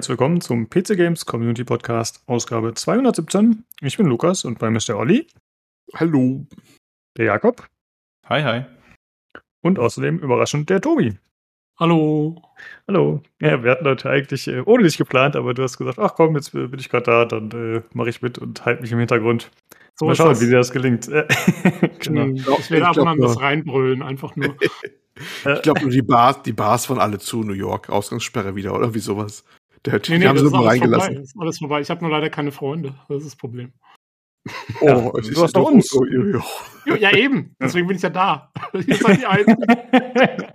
Herzlich willkommen zum PC Games Community Podcast, Ausgabe 217. Ich bin Lukas und bei Mr. Olli. Hallo. Der Jakob. Hi, hi. Und außerdem überraschend der Tobi. Hallo. Hallo. Ja, wir hatten heute eigentlich äh, ohne dich geplant, aber du hast gesagt, ach komm, jetzt bin ich gerade da, dann äh, mache ich mit und halte mich im Hintergrund. So Mal schauen, wie dir das gelingt. genau. Ich werde ab und an das reinbrüllen, einfach nur. ich glaube nur, die Bars, die Bars waren alle zu New York. Ausgangssperre wieder oder wie sowas. Der, nee, die nee, haben sie nur reingelassen. Vorbei. ist alles vorbei. Ich habe nur leider keine Freunde. Das ist das Problem. Oh, ja, du hast doch uns. Oh, oh, oh. Ja, eben. Deswegen bin ich ja da. Ihr seid die Einzigen.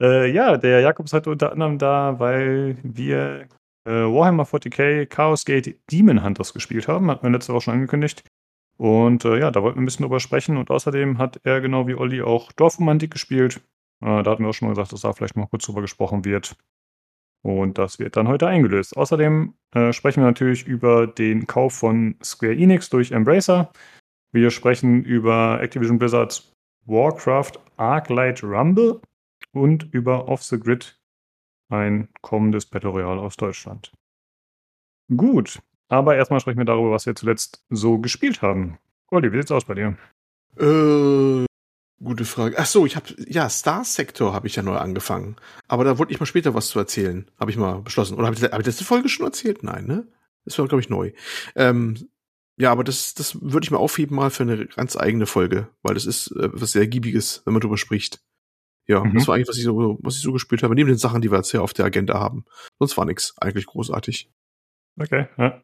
äh, ja, der Jakob ist heute unter anderem da, weil wir äh, Warhammer 40k Chaos Gate Demon Hunters gespielt haben. Hatten wir letzte Woche schon angekündigt. Und äh, ja, da wollten wir ein bisschen drüber sprechen. Und außerdem hat er genau wie Olli auch Dorfromantik gespielt. Äh, da hatten wir auch schon mal gesagt, dass da vielleicht mal kurz drüber gesprochen wird. Und das wird dann heute eingelöst. Außerdem äh, sprechen wir natürlich über den Kauf von Square Enix durch Embracer. Wir sprechen über Activision Blizzards Warcraft Arclight Rumble und über Off the Grid, ein kommendes Battle Royale aus Deutschland. Gut, aber erstmal sprechen wir darüber, was wir zuletzt so gespielt haben. Olli, wie sieht's aus bei dir? Äh, gute Frage. Ach so, ich habe ja Star Sector habe ich ja neu angefangen, aber da wollte ich mal später was zu erzählen, habe ich mal beschlossen. Oder habe ich, hab ich letzte Folge schon erzählt? Nein, ne? Das war glaube ich neu. Ähm, ja, aber das das würde ich mal aufheben mal für eine ganz eigene Folge, weil das ist äh, was sehr giebiges, wenn man drüber spricht. Ja, mhm. das war eigentlich was ich so was ich so gespielt habe, neben den Sachen, die wir jetzt hier auf der Agenda haben. Sonst war nichts eigentlich großartig. Okay, ja.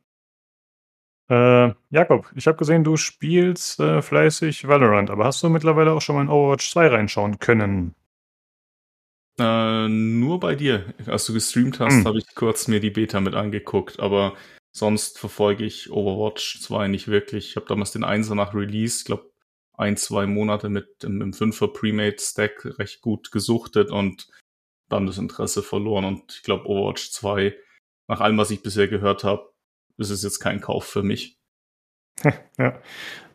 Äh, Jakob, ich habe gesehen, du spielst äh, fleißig Valorant, aber hast du mittlerweile auch schon mal in Overwatch 2 reinschauen können? Äh, nur bei dir. Als du gestreamt hast, hm. habe ich kurz mir die Beta mit angeguckt, aber sonst verfolge ich Overwatch 2 nicht wirklich. Ich habe damals den Einser nach Release, glaube ein, zwei Monate mit dem, im 5er Premade Stack recht gut gesuchtet und dann das Interesse verloren. Und ich glaube, Overwatch 2, nach allem, was ich bisher gehört habe, ist es jetzt kein Kauf für mich. ja.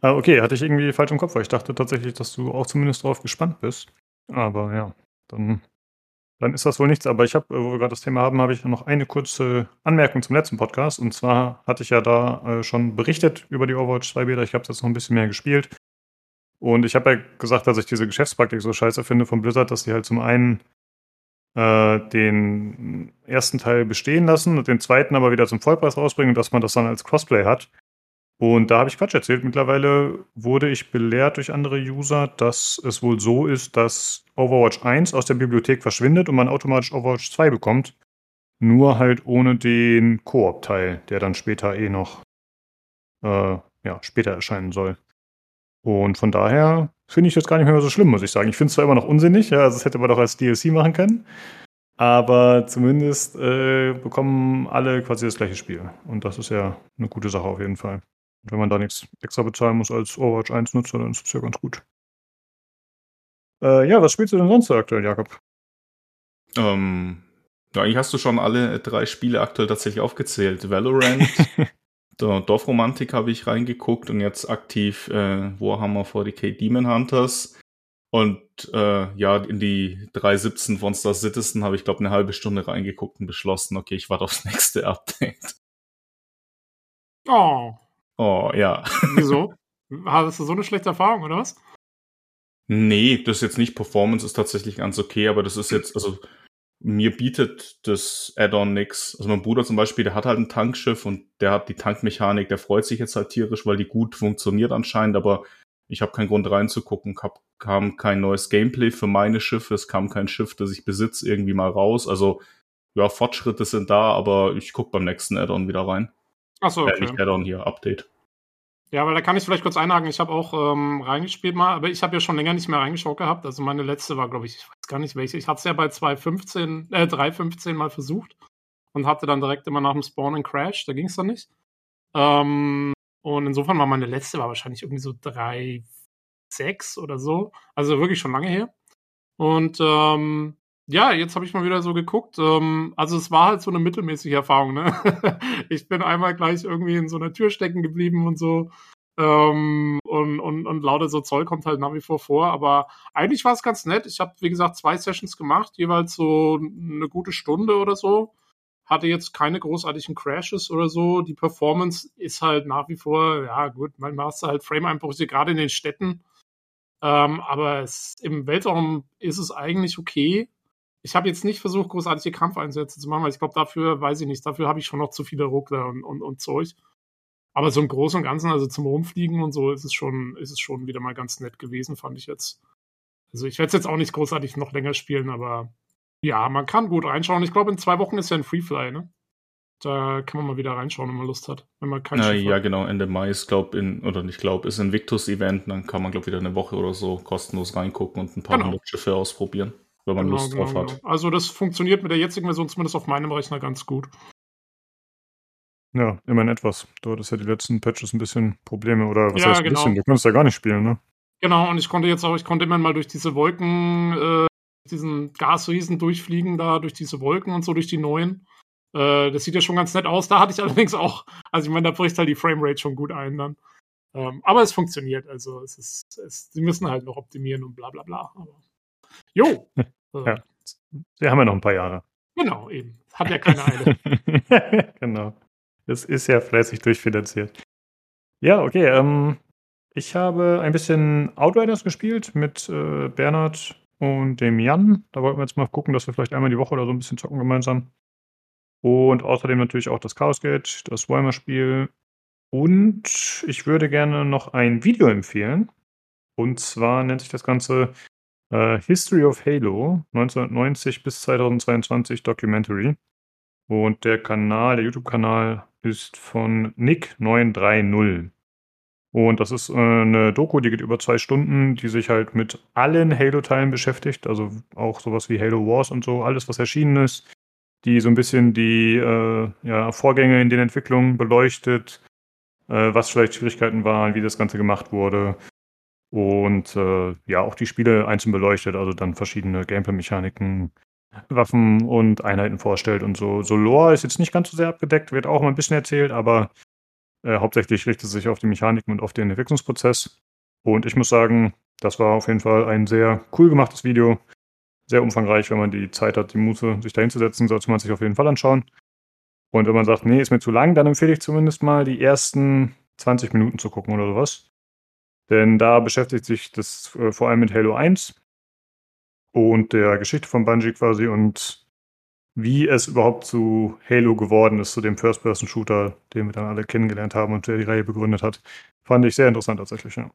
Ah, okay, hatte ich irgendwie falsch im Kopf, weil ich dachte tatsächlich, dass du auch zumindest drauf gespannt bist. Aber ja, dann, dann ist das wohl nichts. Aber ich habe, wo wir gerade das Thema haben, habe ich noch eine kurze Anmerkung zum letzten Podcast. Und zwar hatte ich ja da äh, schon berichtet über die Overwatch 2 Beta. Ich habe es jetzt noch ein bisschen mehr gespielt. Und ich habe ja gesagt, dass ich diese Geschäftspraktik so scheiße finde von Blizzard, dass die halt zum einen äh, den ersten Teil bestehen lassen und den zweiten aber wieder zum Vollpreis rausbringen dass man das dann als Crossplay hat. Und da habe ich Quatsch erzählt. Mittlerweile wurde ich belehrt durch andere User, dass es wohl so ist, dass Overwatch 1 aus der Bibliothek verschwindet und man automatisch Overwatch 2 bekommt. Nur halt ohne den Koop-Teil, der dann später eh noch äh, ja, später erscheinen soll. Und von daher finde ich das gar nicht mehr so schlimm, muss ich sagen. Ich finde es zwar immer noch unsinnig, ja, also das hätte man doch als DLC machen können, aber zumindest äh, bekommen alle quasi das gleiche Spiel. Und das ist ja eine gute Sache auf jeden Fall. Und wenn man da nichts extra bezahlen muss als Overwatch 1-Nutzer, dann ist das ja ganz gut. Äh, ja, was spielst du denn sonst so aktuell, Jakob? Ähm, ja, eigentlich hast du schon alle drei Spiele aktuell tatsächlich aufgezählt. Valorant, Dorfromantik habe ich reingeguckt und jetzt aktiv äh, Warhammer 40k Demon Hunters. Und äh, ja, in die 3.17 von Star Citizen habe ich, glaube eine halbe Stunde reingeguckt und beschlossen, okay, ich warte aufs nächste Update. Oh. Oh, ja. Wieso? Hast du so eine schlechte Erfahrung, oder was? Nee, das ist jetzt nicht Performance, ist tatsächlich ganz okay, aber das ist jetzt, also mir bietet das Add-on nix. Also mein Bruder zum Beispiel, der hat halt ein Tankschiff und der hat die Tankmechanik, der freut sich jetzt halt tierisch, weil die gut funktioniert anscheinend, aber ich habe keinen Grund reinzugucken, hab, kam kein neues Gameplay für meine Schiffe, es kam kein Schiff, das ich besitze, irgendwie mal raus. Also ja, Fortschritte sind da, aber ich guck beim nächsten Add-on wieder rein. Achso, okay. Äh, nicht Add-on hier, Update. Ja, weil da kann ich vielleicht kurz einhaken. Ich habe auch ähm, reingespielt mal, aber ich habe ja schon länger nicht mehr reingeschaut gehabt. Also meine letzte war, glaube ich, ich weiß gar nicht welche. Ich hatte es ja bei 2.15, äh, 3.15 mal versucht und hatte dann direkt immer nach dem Spawn einen Crash. Da ging es dann nicht. Ähm, und insofern war meine letzte war wahrscheinlich irgendwie so 3.6 oder so. Also wirklich schon lange her. Und ähm, ja, jetzt habe ich mal wieder so geguckt. Ähm, also es war halt so eine mittelmäßige Erfahrung. Ne? ich bin einmal gleich irgendwie in so einer Tür stecken geblieben und so. Ähm, und, und, und lauter so Zoll kommt halt nach wie vor vor. Aber eigentlich war es ganz nett. Ich habe, wie gesagt, zwei Sessions gemacht, jeweils so eine gute Stunde oder so. Hatte jetzt keine großartigen Crashes oder so. Die Performance ist halt nach wie vor, ja gut, manchmal hast halt Frame-Einbrüche, gerade in den Städten. Ähm, aber es, im Weltraum ist es eigentlich okay. Ich habe jetzt nicht versucht, großartige Kampfeinsätze zu machen, weil ich glaube, dafür, weiß ich nicht, dafür habe ich schon noch zu viele Ruckler und, und, und Zeug. Aber so im Großen und Ganzen, also zum Rumfliegen und so, ist es schon, ist es schon wieder mal ganz nett gewesen, fand ich jetzt. Also ich werde es jetzt auch nicht großartig noch länger spielen, aber ja, man kann gut reinschauen. Ich glaube, in zwei Wochen ist ja ein Freefly, ne? Da kann man mal wieder reinschauen, wenn man Lust hat. Wenn man kein Na, ja, genau, Ende Mai ist, glaube in, oder nicht glaube, ist ein Victus-Event, dann kann man, glaube wieder eine Woche oder so kostenlos reingucken und ein paar Genau. Schiffe ausprobieren, wenn man Genau, Lust genau, drauf hat. genau. Also das funktioniert mit der jetzigen Version zumindest auf meinem Rechner ganz gut. Ja, immerhin etwas. Du hattest ja die letzten Patches ein bisschen Probleme, oder was Ja, heißt ein genau. bisschen? Du konntest ja gar nicht spielen, ne? Genau, und ich konnte jetzt auch, ich konnte immer mal durch diese Wolken, äh, diesen Gasriesen durchfliegen, da durch diese Wolken und so, durch die neuen. Äh, das sieht ja schon ganz nett aus. Da hatte ich allerdings auch, also ich meine, da bricht halt die Framerate schon gut ein dann. Ähm, aber es funktioniert, also es ist, es, sie müssen halt noch optimieren und bla bla bla. Aber, jo. Äh, Ja. Wir haben ja noch ein paar Jahre. Genau, eben. Hat ja keine Eile. genau. Es ist ja fleißig durchfinanziert. Ja, okay. Ähm, ich habe ein bisschen Outriders gespielt mit äh, Bernhard und dem Jan. Da wollten wir jetzt mal gucken, dass wir vielleicht einmal die Woche oder so ein bisschen zocken gemeinsam. Und außerdem natürlich auch das Chaos Gate, das Weimar-Spiel. Und ich würde gerne noch ein Video empfehlen. Und zwar nennt sich das Ganze äh, History of Halo 1990 bis 2022 Documentary. Und der Kanal, der YouTube-Kanal ist von Nick930. Und das ist äh, eine Doku, die geht über zwei Stunden, die sich halt mit allen Halo-Teilen beschäftigt. Also auch sowas wie Halo Wars und so, alles, was erschienen ist. Die so ein bisschen die äh, ja, Vorgänge in den Entwicklungen beleuchtet, äh, was vielleicht Schwierigkeiten waren, wie das Ganze gemacht wurde. Und äh, ja, auch die Spiele einzeln beleuchtet, also dann verschiedene Gameplay-Mechaniken, Waffen und Einheiten vorstellt und so. So Lore ist jetzt nicht ganz so sehr abgedeckt, wird auch mal ein bisschen erzählt, aber äh, hauptsächlich richtet es sich auf die Mechaniken und auf den Entwicklungsprozess. Und ich muss sagen, das war auf jeden Fall ein sehr cool gemachtes Video. Sehr umfangreich, wenn man die Zeit hat, die Muße, sich da hinzusetzen, sollte man sich auf jeden Fall anschauen. Und wenn man sagt, nee, ist mir zu lang, dann empfehle ich zumindest mal die ersten 20 Minuten zu gucken oder sowas. Denn da beschäftigt sich das äh, vor allem mit Halo 1 und der Geschichte von Bungie quasi und wie es überhaupt zu Halo geworden ist, zu dem First-Person-Shooter, den wir dann alle kennengelernt haben und der die Reihe begründet hat. Fand ich sehr interessant tatsächlich, ja.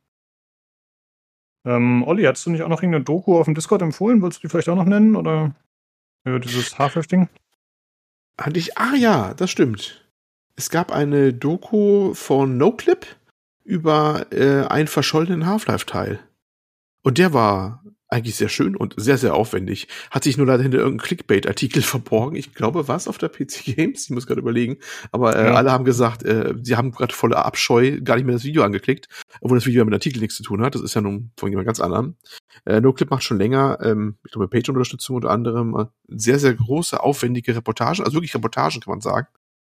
Ähm, Olli, hattest du nicht auch noch irgendeine Doku auf dem Discord empfohlen? Wolltest du die vielleicht auch noch nennen? Oder äh, dieses Half-Life-Ding? Hatte ich, ah ja, das stimmt. Es gab eine Doku von NoClip über äh, einen verschollenen Half-Life-Teil. Und der war eigentlich sehr schön und sehr, sehr aufwendig. Hat sich nur leider hinter irgendeinem Clickbait-Artikel verborgen. Ich glaube, war es auf der PC Games? Ich muss gerade überlegen. Aber äh, Ja. alle haben gesagt, äh, sie haben gerade voller Abscheu gar nicht mehr das Video angeklickt, obwohl das Video ja mit dem Artikel nichts zu tun hat. Das ist ja nun von jemand ganz anderem. Äh, NoClip macht schon länger, ähm, ich glaube, Patreon-Unterstützung unter anderem, äh, sehr, sehr große, aufwendige Reportagen, also wirklich Reportagen kann man sagen,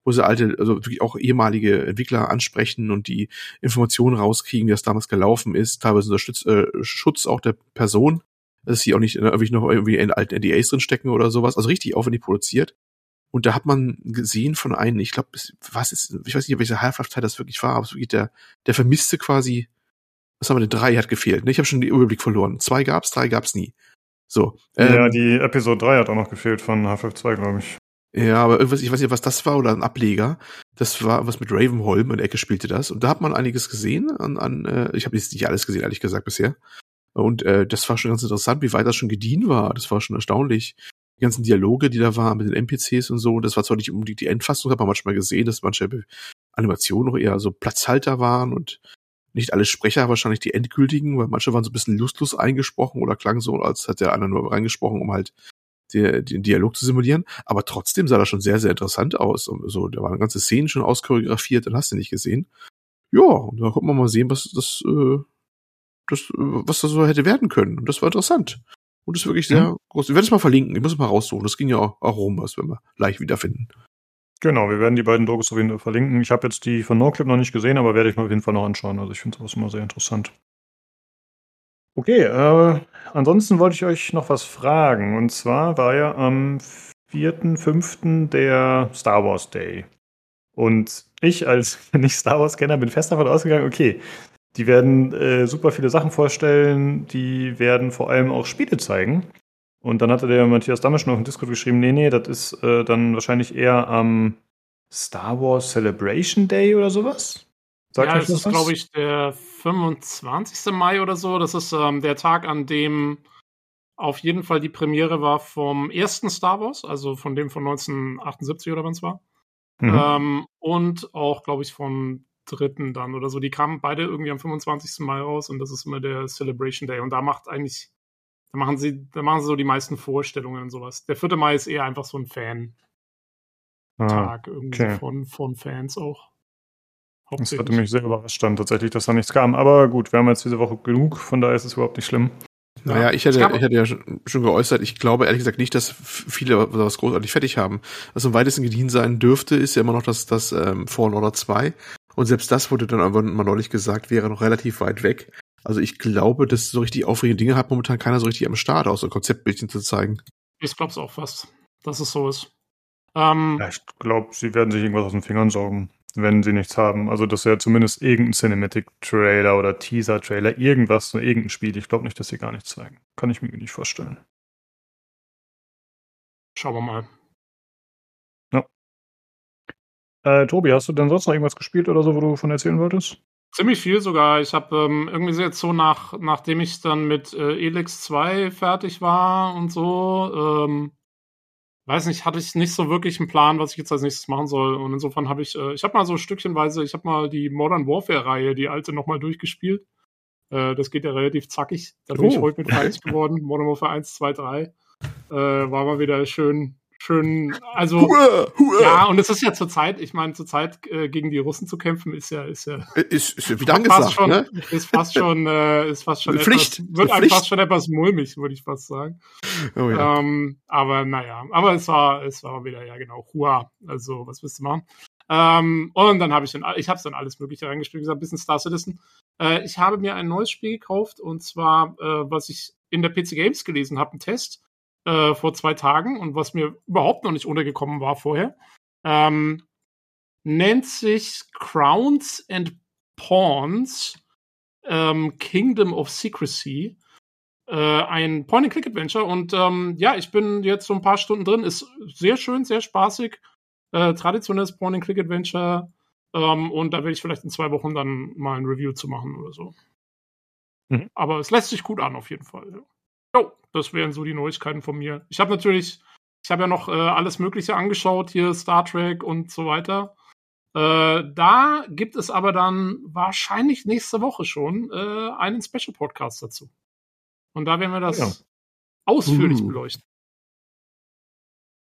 wo sie alte, also wirklich auch ehemalige Entwickler ansprechen und die Informationen rauskriegen, wie das damals gelaufen ist, teilweise unter Schutz, äh, Schutz auch der Person, dass sie auch nicht äh, irgendwie noch irgendwie in alten NDAs drinstecken oder sowas, also richtig aufwendig produziert. Und da hat man gesehen von einem, ich glaube, was ist, ich weiß nicht, welcher Half-Life-Teil das wirklich war, aber es wirklich der, der vermisste quasi, was haben wir denn, drei hat gefehlt, ne? Ich habe schon den Überblick verloren. Zwei gab's, drei gab's nie. So. ähm, ja, die Episode 3 hat auch noch gefehlt von Half-Life 2, glaube ich. Ja, aber irgendwas, ich weiß nicht, was das war oder ein Ableger. Das war was mit Ravenholm in der Ecke spielte das. Und da hat man einiges gesehen an, an äh, ich habe jetzt nicht alles gesehen, ehrlich gesagt, bisher. Und äh, das war schon ganz interessant, wie weit das schon gediehen war. Das war schon erstaunlich. Die ganzen Dialoge, die da waren mit den NPCs und so, das war zwar nicht unbedingt die Endfassung, hat man manchmal gesehen, dass manche Animationen noch eher so Platzhalter waren und nicht alle Sprecher wahrscheinlich die endgültigen, weil manche waren so ein bisschen lustlos eingesprochen oder klangen so, als hätte der einer nur reingesprochen, um halt die, den Dialog zu simulieren. Aber trotzdem sah das schon sehr, sehr interessant aus. Und so, da waren ganze Szenen schon auschoreografiert, dann hast du nicht gesehen. Ja, und da konnte man mal sehen, was das, äh, das, äh, was das so hätte werden können. Und das war interessant. Und das ist wirklich sehr groß. Ich werde es mal verlinken. Ich muss es mal raussuchen. Das ging ja auch, auch rum, was wir mal leicht wiederfinden. Genau, wir werden die beiden Dokus auf jeden Fall verlinken. Ich habe jetzt die von NoClip noch nicht gesehen, aber werde ich mir auf jeden Fall noch anschauen. Also ich finde sowas immer sehr interessant. Okay, äh, ansonsten wollte ich euch noch was fragen. Und zwar war ja am 4.5. der Star Wars Day. Und ich als nicht Star Wars-Kenner bin fest davon ausgegangen, okay, die werden äh, super viele Sachen vorstellen, die werden vor allem auch Spiele zeigen. Und dann hatte der Matthias Damme schon auf dem Discord geschrieben, nee, nee, das ist äh, dann wahrscheinlich eher am Star Wars Celebration Day oder sowas. Sagt ja, das ist, glaube ich, der 25. Mai oder so. Das ist ähm, der Tag, an dem auf jeden Fall die Premiere war vom ersten Star Wars, also von dem von 1978 oder wann es war. Mhm. Ähm, und auch, glaube ich, vom dritten dann oder so. Die kamen beide irgendwie am 25. Mai raus und das ist immer der Celebration Day. Und da macht eigentlich, da machen sie, da machen sie so die meisten Vorstellungen und sowas. Der 4. Mai ist eher einfach so ein Fan. Tag ah, irgendwie okay. von, von Fans auch. Das hatte mich sehr überrascht dann tatsächlich, dass da nichts kam. Aber gut, wir haben jetzt diese Woche genug, von daher ist es überhaupt nicht schlimm. Naja, ich hätte, ich hätte ja schon geäußert, ich glaube ehrlich gesagt nicht, dass viele was großartig fertig haben. Was am weitesten gediehen sein dürfte, ist ja immer noch das, das ähm, Fallen Order 2. Und selbst das wurde dann aber mal neulich gesagt, wäre noch relativ weit weg. Also ich glaube, dass so richtig aufregende Dinge hat momentan keiner so richtig am Start, außer Konzeptbildchen zu zeigen. Ich glaube es auch fast, dass es so ist. Ähm, ja, ich glaube, sie werden sich irgendwas aus den Fingern saugen, wenn sie nichts haben. Also das wäre zumindest irgendein Cinematic-Trailer oder Teaser-Trailer, irgendwas, irgendein Spiel. Ich glaube nicht, dass sie gar nichts zeigen. Kann ich mir nicht vorstellen. Schauen wir mal. Äh, Tobi, hast du denn sonst noch irgendwas gespielt oder so, wo du von erzählen wolltest? Ziemlich viel sogar. Ich habe ähm, irgendwie jetzt so nach, nachdem ich dann mit äh, Elix 2 fertig war und so, ähm, weiß nicht, hatte ich nicht so wirklich einen Plan, was ich jetzt als nächstes machen soll. Und insofern habe ich, äh, ich habe mal so stückchenweise, ich habe mal die Modern Warfare-Reihe, die alte, nochmal durchgespielt. Äh, das geht ja relativ zackig. Da bin oh. ich heute mit fertig geworden. Modern Warfare 1, 2, 3. Äh, war mal wieder schön schön, also hua, hua. ja, und es ist ja zurzeit, ich meine, zurzeit äh, gegen die Russen zu kämpfen, ist ja, ist ja, ist, ist wieder angesagt, schon, ne? ist fast schon, äh, ist fast schon Pflicht, etwas, wird einem fast schon etwas mulmig, würde ich fast sagen. Oh, ja. ähm, aber naja, aber es war, es war wieder ja genau, hua, also was willst du machen? Ähm, und dann habe ich dann, ich habe dann alles Mögliche reingespielt, wie gesagt, ein bisschen Star Citizen. Äh, ich habe mir ein neues Spiel gekauft und zwar, äh, was ich in der PC Games gelesen habe, ein Test äh, vor zwei Tagen und was mir überhaupt noch nicht untergekommen war vorher. Ähm, nennt sich Crowns and Pawns ähm, Kingdom of Secrecy. Äh, ein Point-and-Click-Adventure und ähm, ja, ich bin jetzt so ein paar Stunden drin. Ist sehr schön, sehr spaßig. Äh, traditionelles Point-and-Click-Adventure. Ähm, und da werde ich vielleicht in zwei Wochen dann mal ein Review zu machen oder so. Mhm. Aber es lässt sich gut an, auf jeden Fall. Ja. Jo, das wären so die Neuigkeiten von mir. Ich habe natürlich, ich habe ja noch äh, alles Mögliche angeschaut, hier Star Trek und so weiter. Äh, da gibt es aber dann wahrscheinlich nächste Woche schon äh, einen Special Podcast dazu. Und da werden wir das ja. ausführlich uh. beleuchten.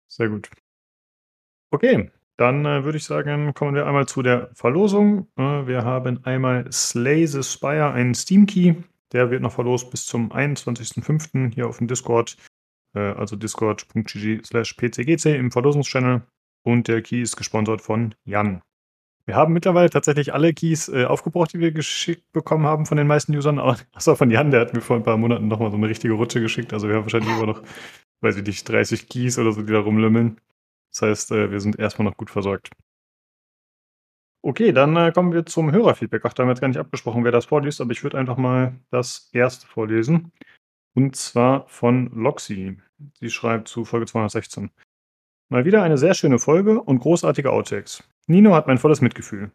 Sehr gut. Okay, dann äh, würde ich sagen, kommen wir einmal zu der Verlosung. Äh, wir haben einmal Slay the Spire, einen Steam Key. Der wird noch verlost bis zum 21.05. hier auf dem Discord, äh, also discord.gg slash pcgc im Verlosungschannel. Und der Key ist gesponsert von Jan. Wir haben mittlerweile tatsächlich alle Keys äh, aufgebraucht, die wir geschickt bekommen haben von den meisten Usern. Außer von Jan, der hat mir vor ein paar Monaten nochmal so eine richtige Rutsche geschickt. Also wir haben wahrscheinlich immer noch, weiß ich nicht, 30 Keys oder so, die da rumlümmeln. Das heißt, äh, wir sind erstmal noch gut versorgt. Okay, dann äh, kommen wir zum Hörerfeedback. Ach, da haben wir jetzt gar nicht abgesprochen, wer das vorliest, aber ich würde einfach mal das erste vorlesen. Und zwar von Loxy. Sie schreibt zu Folge 216. Mal wieder eine sehr schöne Folge und großartige Outtakes. Nino hat mein volles Mitgefühl.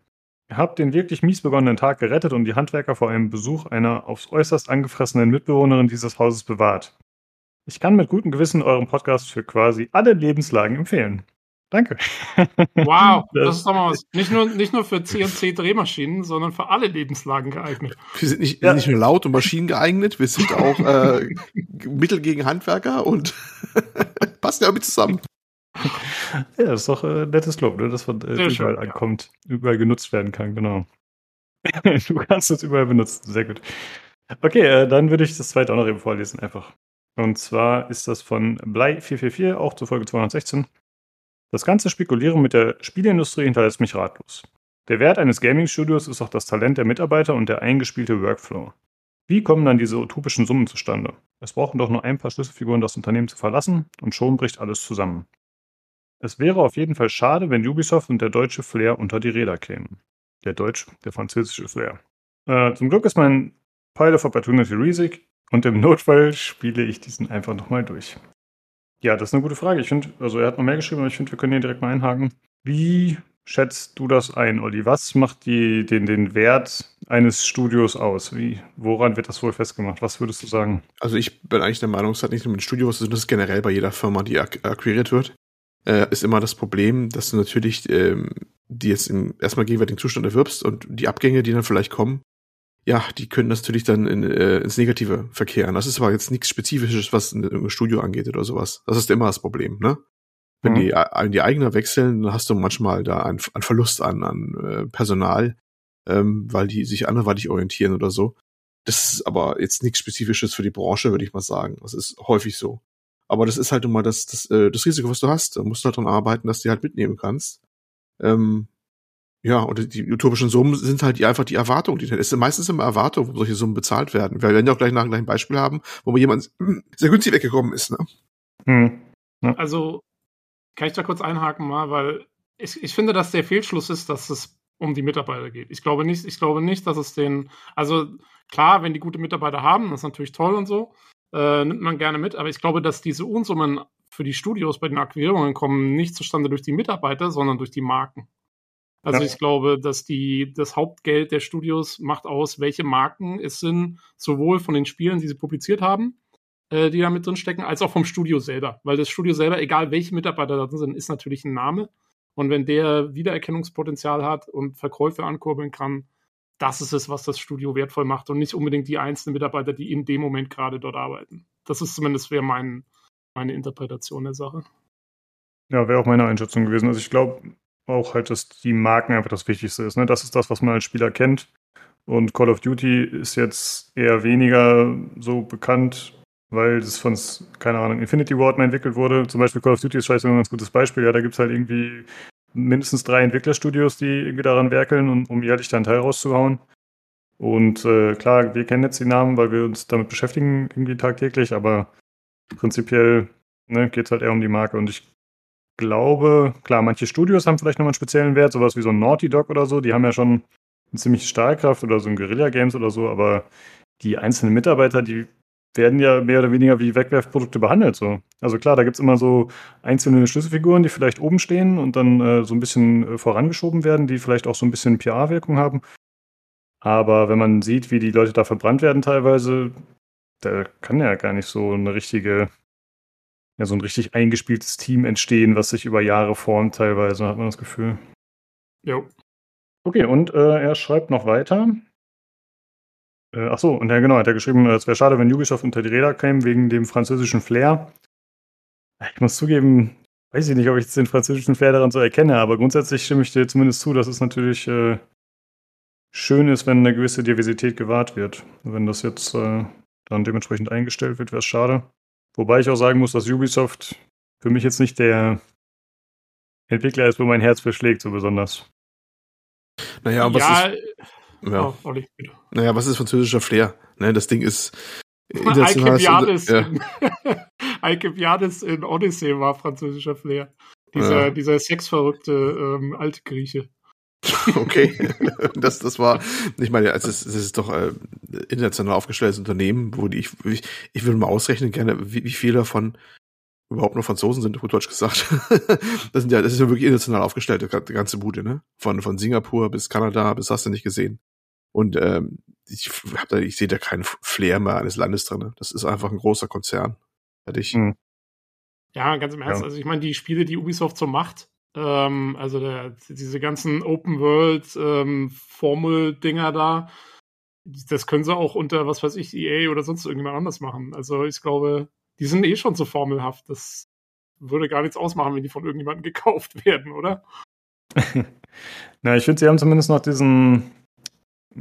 Ihr habt den wirklich mies begonnenen Tag gerettet und die Handwerker vor einem Besuch einer aufs äußerst angefressenen Mitbewohnerin dieses Hauses bewahrt. Ich kann mit gutem Gewissen euren Podcast für quasi alle Lebenslagen empfehlen. Danke. Wow, das, ist doch mal was. Nicht nur, nicht nur für CNC-Drehmaschinen, sondern für alle Lebenslagen geeignet. Wir sind nicht, ja. nicht nur laut und Maschinen geeignet, wir sind auch äh, Mittel gegen Handwerker und passt ja irgendwie zusammen. Ja, das ist doch äh, nettes Lob, ne? dass man äh, überall schön, ankommt, ja. überall genutzt werden kann, genau. du kannst es überall benutzen, sehr gut. Okay, äh, dann würde ich das zweite auch noch eben vorlesen, einfach. Und zwar ist das von Blei444, auch zur Folge 216. Das ganze Spekulieren mit der Spieleindustrie hinterlässt mich ratlos. Der Wert eines Gaming-Studios ist auch das Talent der Mitarbeiter und der eingespielte Workflow. Wie kommen dann diese utopischen Summen zustande? Es brauchen doch nur ein paar Schlüsselfiguren, das Unternehmen zu verlassen, und schon bricht alles zusammen. Es wäre auf jeden Fall schade, wenn Ubisoft und der deutsche Flair unter die Räder kämen. Der deutsch, der französische Flair. Äh, zum Glück ist mein Pile of Opportunity riesig und im Notfall spiele ich diesen einfach nochmal durch. Ja, das ist eine gute Frage. Ich finde, also er hat noch mehr geschrieben, aber ich finde, wir können hier direkt mal einhaken. Wie schätzt du das ein, Olli? Was macht die, den, den Wert eines Studios aus? Wie, woran wird das wohl festgemacht? Was würdest du sagen? Also ich bin eigentlich der Meinung, es hat nicht nur mit Studios, sondern das ist generell bei jeder Firma, die ak akquiriert wird, äh, ist immer das Problem, dass du natürlich ähm, die jetzt im erstmal gegenwärtigen Zustand erwirbst und die Abgänge, die dann vielleicht kommen, ja, die können das natürlich dann in, äh, ins Negative verkehren. Das ist aber jetzt nichts Spezifisches, was ein Studio angeht oder sowas. Das ist immer das Problem, ne? Wenn mhm. die, äh, die Eigner wechseln, dann hast du manchmal da einen, einen Verlust an, an äh, Personal, ähm, weil die sich anderweitig orientieren oder so. Das ist aber jetzt nichts Spezifisches für die Branche, würde ich mal sagen. Das ist häufig so. Aber das ist halt immer das, das, äh, das Risiko, was du hast. Da musst du halt dran arbeiten, dass du die halt mitnehmen kannst. Ähm, ja, und die utopischen Summen sind halt die, einfach die Erwartung. Die, es sind meistens immer Erwartungen, wo solche Summen bezahlt werden. Wir werden ja auch gleich nach gleich ein Beispiel haben, wo jemand sehr günstig weggekommen ist. Ne? Hm. Ja. Also kann ich da kurz einhaken mal, weil ich, ich finde, dass der Fehlschluss ist, dass es um die Mitarbeiter geht. Ich glaube nicht, ich glaube nicht, dass es den, also klar, wenn die gute Mitarbeiter haben, das ist natürlich toll und so, äh, nimmt man gerne mit, aber ich glaube, dass diese Unsummen für die Studios bei den Akquirierungen kommen nicht zustande durch die Mitarbeiter, sondern durch die Marken. Also ja. ich glaube, dass die, das Hauptgeld der Studios macht aus, welche Marken es sind, sowohl von den Spielen, die sie publiziert haben, äh, die da mit drin stecken, als auch vom Studio selber. Weil das Studio selber, egal welche Mitarbeiter da drin sind, ist natürlich ein Name. Und wenn der Wiedererkennungspotenzial hat und Verkäufe ankurbeln kann, das ist es, was das Studio wertvoll macht und nicht unbedingt die einzelnen Mitarbeiter, die in dem Moment gerade dort arbeiten. Das ist zumindest wäre mein, meine Interpretation der Sache. Ja, wäre auch meine Einschätzung gewesen. Also ich glaube auch halt, dass die Marken einfach das Wichtigste ist. Ne? Das ist das, was man als Spieler kennt. Und Call of Duty ist jetzt eher weniger so bekannt weil das von, keine Ahnung, Infinity Ward mal entwickelt wurde. Zum Beispiel Call of Duty ist vielleicht ein ganz gutes Beispiel. Ja, da gibt es halt irgendwie mindestens drei Entwicklerstudios, die irgendwie daran werkeln, und, um jährlich da einen Teil rauszuhauen. Und äh, klar, wir kennen jetzt die Namen, weil wir uns damit beschäftigen, irgendwie tagtäglich, aber prinzipiell ne, geht es halt eher um die Marke. Und ich glaube, klar, manche Studios haben vielleicht nochmal einen speziellen Wert, sowas wie so ein Naughty Dog oder so, die haben ja schon eine ziemliche Stahlkraft oder so ein Guerilla Games oder so, aber die einzelnen Mitarbeiter, die werden ja mehr oder weniger wie Wegwerfprodukte behandelt. So. Also klar, da gibt es immer so einzelne Schlüsselfiguren, die vielleicht oben stehen und dann äh, so ein bisschen äh, vorangeschoben werden, die vielleicht auch so ein bisschen PR-Wirkung haben. Aber wenn man sieht, wie die Leute da verbrannt werden teilweise, da kann ja gar nicht so eine richtige, ja, so ein richtig eingespieltes Team entstehen, was sich über Jahre formt, teilweise, hat man das Gefühl. Jo. Okay, und äh, er schreibt noch weiter. Äh, ach so, und ja, genau, hat er geschrieben, es wäre schade, wenn Ubisoft unter die Räder käme wegen dem französischen Flair. Ich muss zugeben, weiß ich nicht, ob ich jetzt den französischen Flair daran so erkenne, aber grundsätzlich stimme ich dir zumindest zu, dass es natürlich äh, schön ist, wenn eine gewisse Diversität gewahrt wird. Wenn das jetzt äh, dann dementsprechend eingestellt wird, wäre es schade. Wobei ich auch sagen muss, dass Ubisoft für mich jetzt nicht der Entwickler ist, wo mein Herz verschlägt, so besonders. Naja, was ja, ist ja. Oh, naja, was ist französischer Flair? Ne, das Ding ist international. Alcibiades ja. in Odyssey war französischer Flair. Dieser, ja. dieser sexverrückte ähm, alte Grieche. Okay, das, das war, ich meine, es ist, es ist doch äh, international aufgestelltes Unternehmen, wo die, ich, ich, ich würde mal ausrechnen gerne, wie, wie viele davon überhaupt nur Franzosen sind, gut Deutsch gesagt. das sind ja, das ist ja wirklich international aufgestellt, die ganze Bude, ne? Von, von Singapur bis Kanada, bis hast du nicht gesehen. Und ähm, ich hab da, ich sehe da keinen Flair mehr eines Landes drin. Ne? Das ist einfach ein großer Konzern. Hätte ich. Hm. Ja, ganz im Ernst. Ja. Also ich meine, die Spiele, die Ubisoft so macht, ähm, also der, diese ganzen Open World ähm, Formel-Dinger da, das können sie auch unter, was weiß ich, EA oder sonst irgendjemand anders machen. Also ich glaube, die sind eh schon so formelhaft. Das würde gar nichts ausmachen, wenn die von irgendjemandem gekauft werden, oder? Na, ich finde, sie haben zumindest noch diesen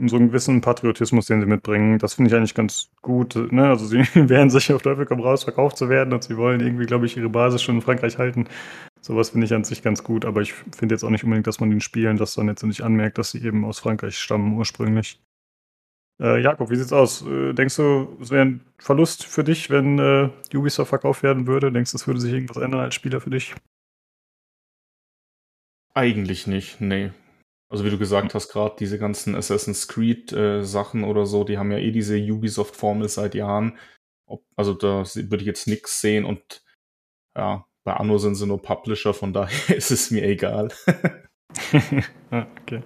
so einen gewissen Patriotismus, den sie mitbringen. Das finde ich eigentlich ganz gut. Ne? Also sie wehren sich auf Teufel komm raus, verkauft zu werden und sie wollen irgendwie, glaube ich, ihre Basis schon in Frankreich halten. Sowas finde ich an sich ganz gut, aber ich finde jetzt auch nicht unbedingt, dass man den Spielen das dann jetzt nicht anmerkt, dass sie eben aus Frankreich stammen ursprünglich. Äh, Jakob, wie sieht's aus? Äh, denkst du, es wäre ein Verlust für dich, wenn äh, Ubisoft verkauft werden würde? Denkst du, es würde sich irgendwas ändern als Spieler für dich? Eigentlich nicht, nee. Also wie du gesagt hast, gerade diese ganzen Assassin's Creed äh, Sachen oder so, die haben ja eh diese Ubisoft-Formel seit Jahren. Ob, also da würde ich jetzt nichts sehen und ja, bei Anno sind sie nur Publisher, von daher ist es mir egal. okay.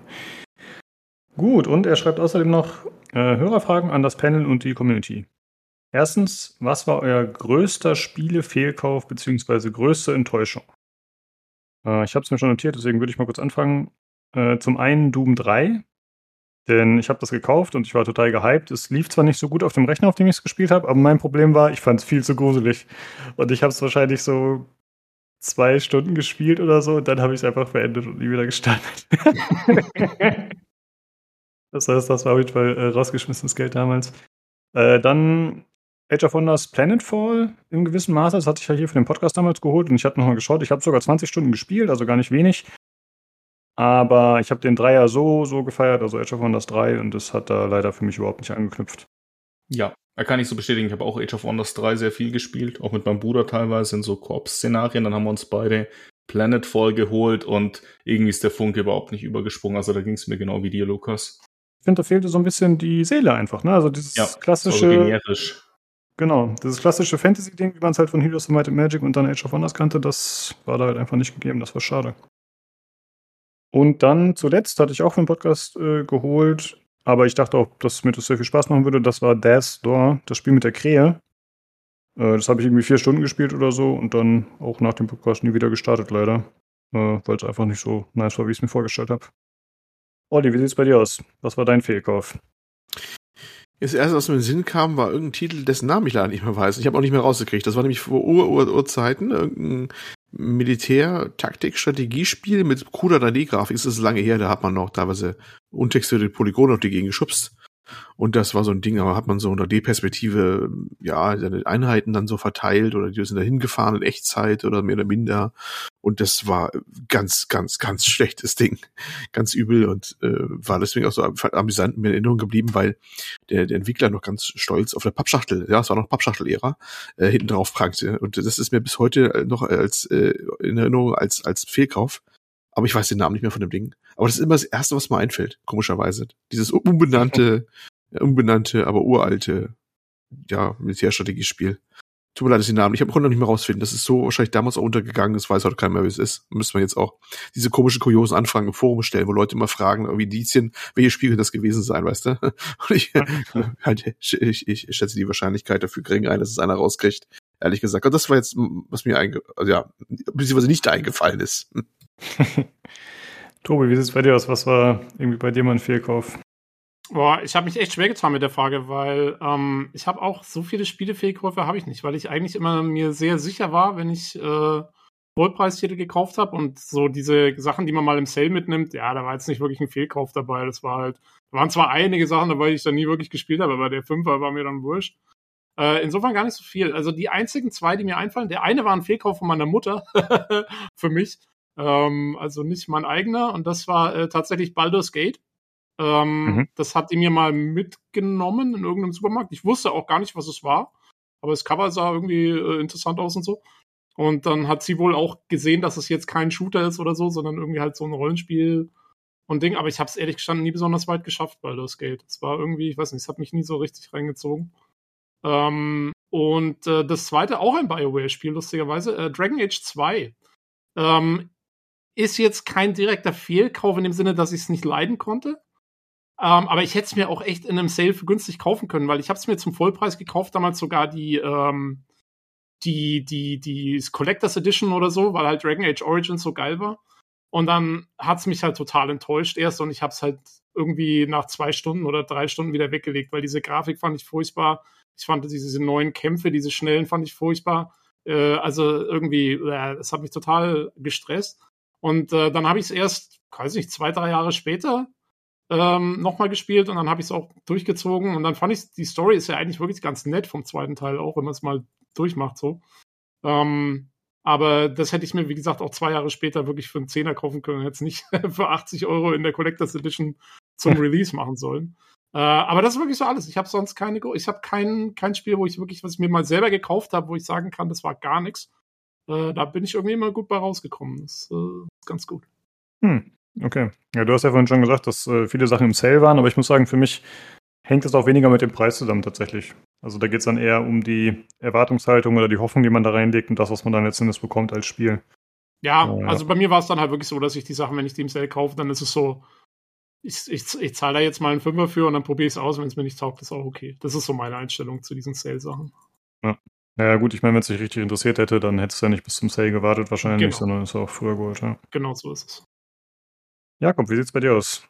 Gut, und er schreibt außerdem noch äh, Hörerfragen an das Panel und die Community. Erstens, was war euer größter Spielefehlkauf bzw. größte Enttäuschung? Äh, ich habe es mir schon notiert, deswegen würde ich mal kurz anfangen. Äh, zum einen Doom 3, denn ich habe das gekauft und ich war total gehypt. Es lief zwar nicht so gut auf dem Rechner, auf dem ich es gespielt habe, aber mein Problem war, ich fand es viel zu gruselig. Und ich habe es wahrscheinlich so zwei Stunden gespielt oder so und dann habe ich es einfach beendet und nie wieder gestartet. das heißt, das war auf jeden Fall äh, rausgeschmissenes Geld damals. Äh, dann Age of Wonders Planetfall im gewissen Maße. Das hatte ich ja hier für den Podcast damals geholt und ich hatte nochmal geschaut. Ich habe sogar 20 Stunden gespielt, also gar nicht wenig. Aber ich habe den Dreier so, so gefeiert, also Age of Wonders 3, und das hat da leider für mich überhaupt nicht angeknüpft. Ja, er kann ich so bestätigen. Ich habe auch Age of Wonders 3 sehr viel gespielt, auch mit meinem Bruder teilweise in so Koop-Szenarien. Dann haben wir uns beide Planetfall geholt und irgendwie ist der Funke überhaupt nicht übergesprungen. Also da ging es mir genau wie dir, Lukas. Ich finde, da fehlte so ein bisschen die Seele einfach, ne? Also dieses ja, klassische. Also generisch. Genau, dieses klassische Fantasy-Ding, wie man es halt von Heroes of Might and Magic und dann Age of Wonders kannte, das war da halt einfach nicht gegeben. Das war schade. Und dann zuletzt hatte ich auch für den Podcast äh, geholt, aber ich dachte auch, dass mir das sehr viel Spaß machen würde. Das war Death's Door, das Spiel mit der Krähe. Äh, das habe ich irgendwie vier Stunden gespielt oder so und dann auch nach dem Podcast nie wieder gestartet, leider. Äh, Weil es einfach nicht so nice war, wie ich es mir vorgestellt habe. Olli, wie sieht es bei dir aus? Was war dein Fehlkauf? Das erste, was mir in den Sinn kam, war irgendein Titel, dessen Namen ich leider nicht mehr weiß. Ich habe auch nicht mehr rausgekriegt. Das war nämlich vor Ur-Ur-Urzeiten irgendein Militär-Taktik-Strategiespiel mit cooler 3D-Grafik. Das ist lange her, da hat man noch teilweise untextierte Polygone auf die Gegend geschubst. Und das war so ein Ding, aber hat man so unter D-Perspektive, ja, seine Einheiten dann so verteilt oder die sind da hingefahren in Echtzeit oder mehr oder minder. Und das war ganz, ganz, ganz schlechtes Ding. Ganz übel und äh, war deswegen auch so amüsant in Erinnerung geblieben, weil der, der Entwickler noch ganz stolz auf der Pappschachtel, ja, es war noch Pappschachtel-Ära, äh, hinten drauf prangte. Und das ist mir bis heute noch als äh, in Erinnerung als, als Fehlkauf. Aber ich weiß den Namen nicht mehr von dem Ding. Aber das ist immer das Erste, was mir einfällt, komischerweise. Dieses unbenannte, unbenannte, aber uralte, ja, Militärstrategiespiel. Tut mir leid, dass ich den Namen, ich habe noch nicht mehr rausfinden. Das ist so wahrscheinlich damals auch untergegangen, das weiß heute keiner mehr, wie es ist. Müssen wir jetzt auch diese komischen, kuriosen Anfragen im Forum stellen, wo Leute immer fragen, irgendwie Indizien, welches Spiel könnte das gewesen sein, weißt du? Und ich, halt, ich, ich, ich schätze die Wahrscheinlichkeit dafür gering ein, dass es einer rauskriegt. Ehrlich gesagt. Und das war jetzt, was mir einge, also ja, beziehungsweise nicht eingefallen ist. Tobi, wie sieht es bei dir aus? Was war irgendwie bei dir mal ein Fehlkauf? Boah, ich habe mich echt schwer getan mit der Frage, weil ähm, ich habe auch so viele Spielefehlkäufe habe ich nicht, weil ich eigentlich immer mir sehr sicher war, wenn ich äh, Vollpreistitel gekauft habe und so diese Sachen, die man mal im Sale mitnimmt, ja, da war jetzt nicht wirklich ein Fehlkauf dabei. Das war halt, da waren zwar einige Sachen dabei, die ich dann nie wirklich gespielt habe, aber der Fünfer war mir dann wurscht. Äh, insofern gar nicht so viel. Also die einzigen zwei, die mir einfallen, der eine war ein Fehlkauf von meiner Mutter für mich, ähm, also nicht mein eigener und das war äh, tatsächlich Baldur's Gate. Ähm, mhm. Das hat die mir mal mitgenommen in irgendeinem Supermarkt. Ich wusste auch gar nicht, was es war, aber das Cover sah irgendwie äh, interessant aus und so. Und dann hat sie wohl auch gesehen, dass es jetzt kein Shooter ist oder so, sondern irgendwie halt so ein Rollenspiel und Ding. Aber ich habe es ehrlich gestanden nie besonders weit geschafft, Baldur's Gate. Es war irgendwie, ich weiß nicht, es hat mich nie so richtig reingezogen. Ähm, und äh, das zweite, auch ein BioWare-Spiel, lustigerweise, äh, Dragon Age 2. Ähm, ist jetzt kein direkter Fehlkauf in dem Sinne, dass ich es nicht leiden konnte. Ähm, aber ich hätte es mir auch echt in einem Sale günstig kaufen können, weil ich habe es mir zum Vollpreis gekauft, damals sogar die, ähm, die, die, die Collectors Edition oder so, weil halt Dragon Age Origins so geil war. Und dann hat es mich halt total enttäuscht erst und ich habe es halt irgendwie nach zwei Stunden oder drei Stunden wieder weggelegt, weil diese Grafik fand ich furchtbar. Ich fand diese neuen Kämpfe, diese schnellen fand ich furchtbar. Äh, also irgendwie, äh, es hat mich total gestresst. Und äh, dann habe ich es erst, weiß nicht, zwei, drei Jahre später ähm, nochmal gespielt und dann habe ich es auch durchgezogen und dann fand ich, die Story ist ja eigentlich wirklich ganz nett vom zweiten Teil auch, wenn man es mal durchmacht so. Ähm, Aber das hätte ich mir, wie gesagt, auch zwei Jahre später wirklich für einen Zehner kaufen können. Jetzt nicht für 80 Euro in der Collectors Edition zum Release machen sollen. Äh, aber das ist wirklich so alles. Ich habe sonst keine, ich habe kein, kein Spiel, wo ich wirklich, was ich mir mal selber gekauft habe, wo ich sagen kann, das war gar nichts. Äh, da bin ich irgendwie immer gut bei rausgekommen. Das äh, ist ganz gut. Hm, okay. Ja, du hast ja vorhin schon gesagt, dass äh, viele Sachen im Sale waren, aber ich muss sagen, für mich hängt es auch weniger mit dem Preis zusammen tatsächlich. Also da geht es dann eher um die Erwartungshaltung oder die Hoffnung, die man da reinlegt und das, was man dann letztendlich bekommt als Spiel. Ja, oh, ja. also bei mir war es dann halt wirklich so, dass ich die Sachen, wenn ich die im Sale kaufe, dann ist es so, ich, ich, ich zahle da jetzt mal einen Fünfer für und dann probiere ich es aus. Wenn es mir nicht taugt, ist auch okay. Das ist so meine Einstellung zu diesen Sale-Sachen. Ja. Ja, gut, ich meine, wenn es dich richtig interessiert hätte, dann hättest du ja nicht bis zum Sale gewartet, wahrscheinlich, genau. sondern ist auch früher geholt, ja. Genau so ist es. Jakob, wie sieht's bei dir aus?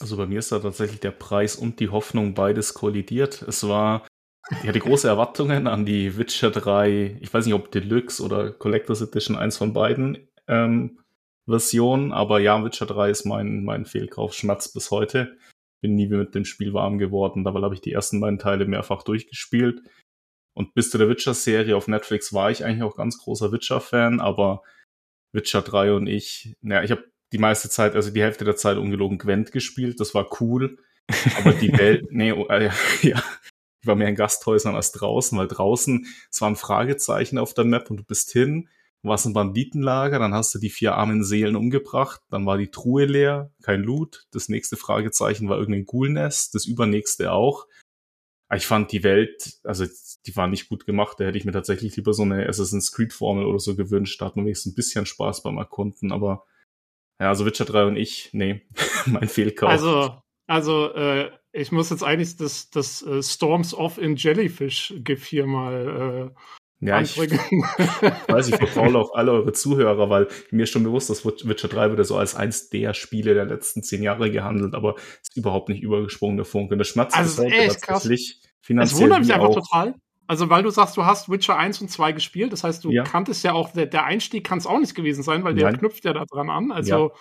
Also bei mir ist da tatsächlich der Preis und die Hoffnung beides kollidiert. Es war, ich hatte große Erwartungen an die Witcher 3, ich weiß nicht, ob Deluxe oder Collectors Edition, eins von beiden ähm, Versionen, aber ja, Witcher 3 ist mein, mein Fehlkaufsschmerz bis heute. Bin nie mit dem Spiel warm geworden, dabei habe ich die ersten beiden Teile mehrfach durchgespielt. Und bis zu der Witcher-Serie auf Netflix war ich eigentlich auch ganz großer Witcher-Fan, aber Witcher 3 und ich, naja, ich habe die meiste Zeit, also die Hälfte der Zeit ungelogen Gwent gespielt. Das war cool. Aber die Welt, nee, oh, äh, ja, ich war mehr in Gasthäusern als draußen, weil draußen, es war ein Fragezeichen auf der Map und du bist hin, warst ein Banditenlager, dann hast du die vier armen Seelen umgebracht, dann war die Truhe leer, kein Loot, das nächste Fragezeichen war irgendein Ghoulnest, das übernächste auch. Ich fand die Welt, also die war nicht gut gemacht, da hätte ich mir tatsächlich lieber so eine Assassin's Creed Formel oder so gewünscht, da hat man wenigstens ein bisschen Spaß beim Erkunden, aber ja, also Witcher 3 und ich, nee, mein Fehlkauf. Also, also äh, ich muss jetzt eigentlich das, das äh, Storms Off in Jellyfish GIF hier mal äh, ja, ich, weiß, ich vertraue auf alle eure Zuhörer, weil mir ist schon bewusst, dass Witcher 3 wird so als eins der Spiele der letzten zehn Jahre gehandelt, aber ist überhaupt nicht übergesprungen, der Funke. Der Schmerz also ist echt tatsächlich krass. finanziell. Das wundert mich einfach total. Also, weil du sagst, du hast Witcher 1 und 2 gespielt, das heißt, du ja. kanntest ja auch, der, der Einstieg kann es auch nicht gewesen sein, weil der Nein. knüpft ja da dran an. Also, ja.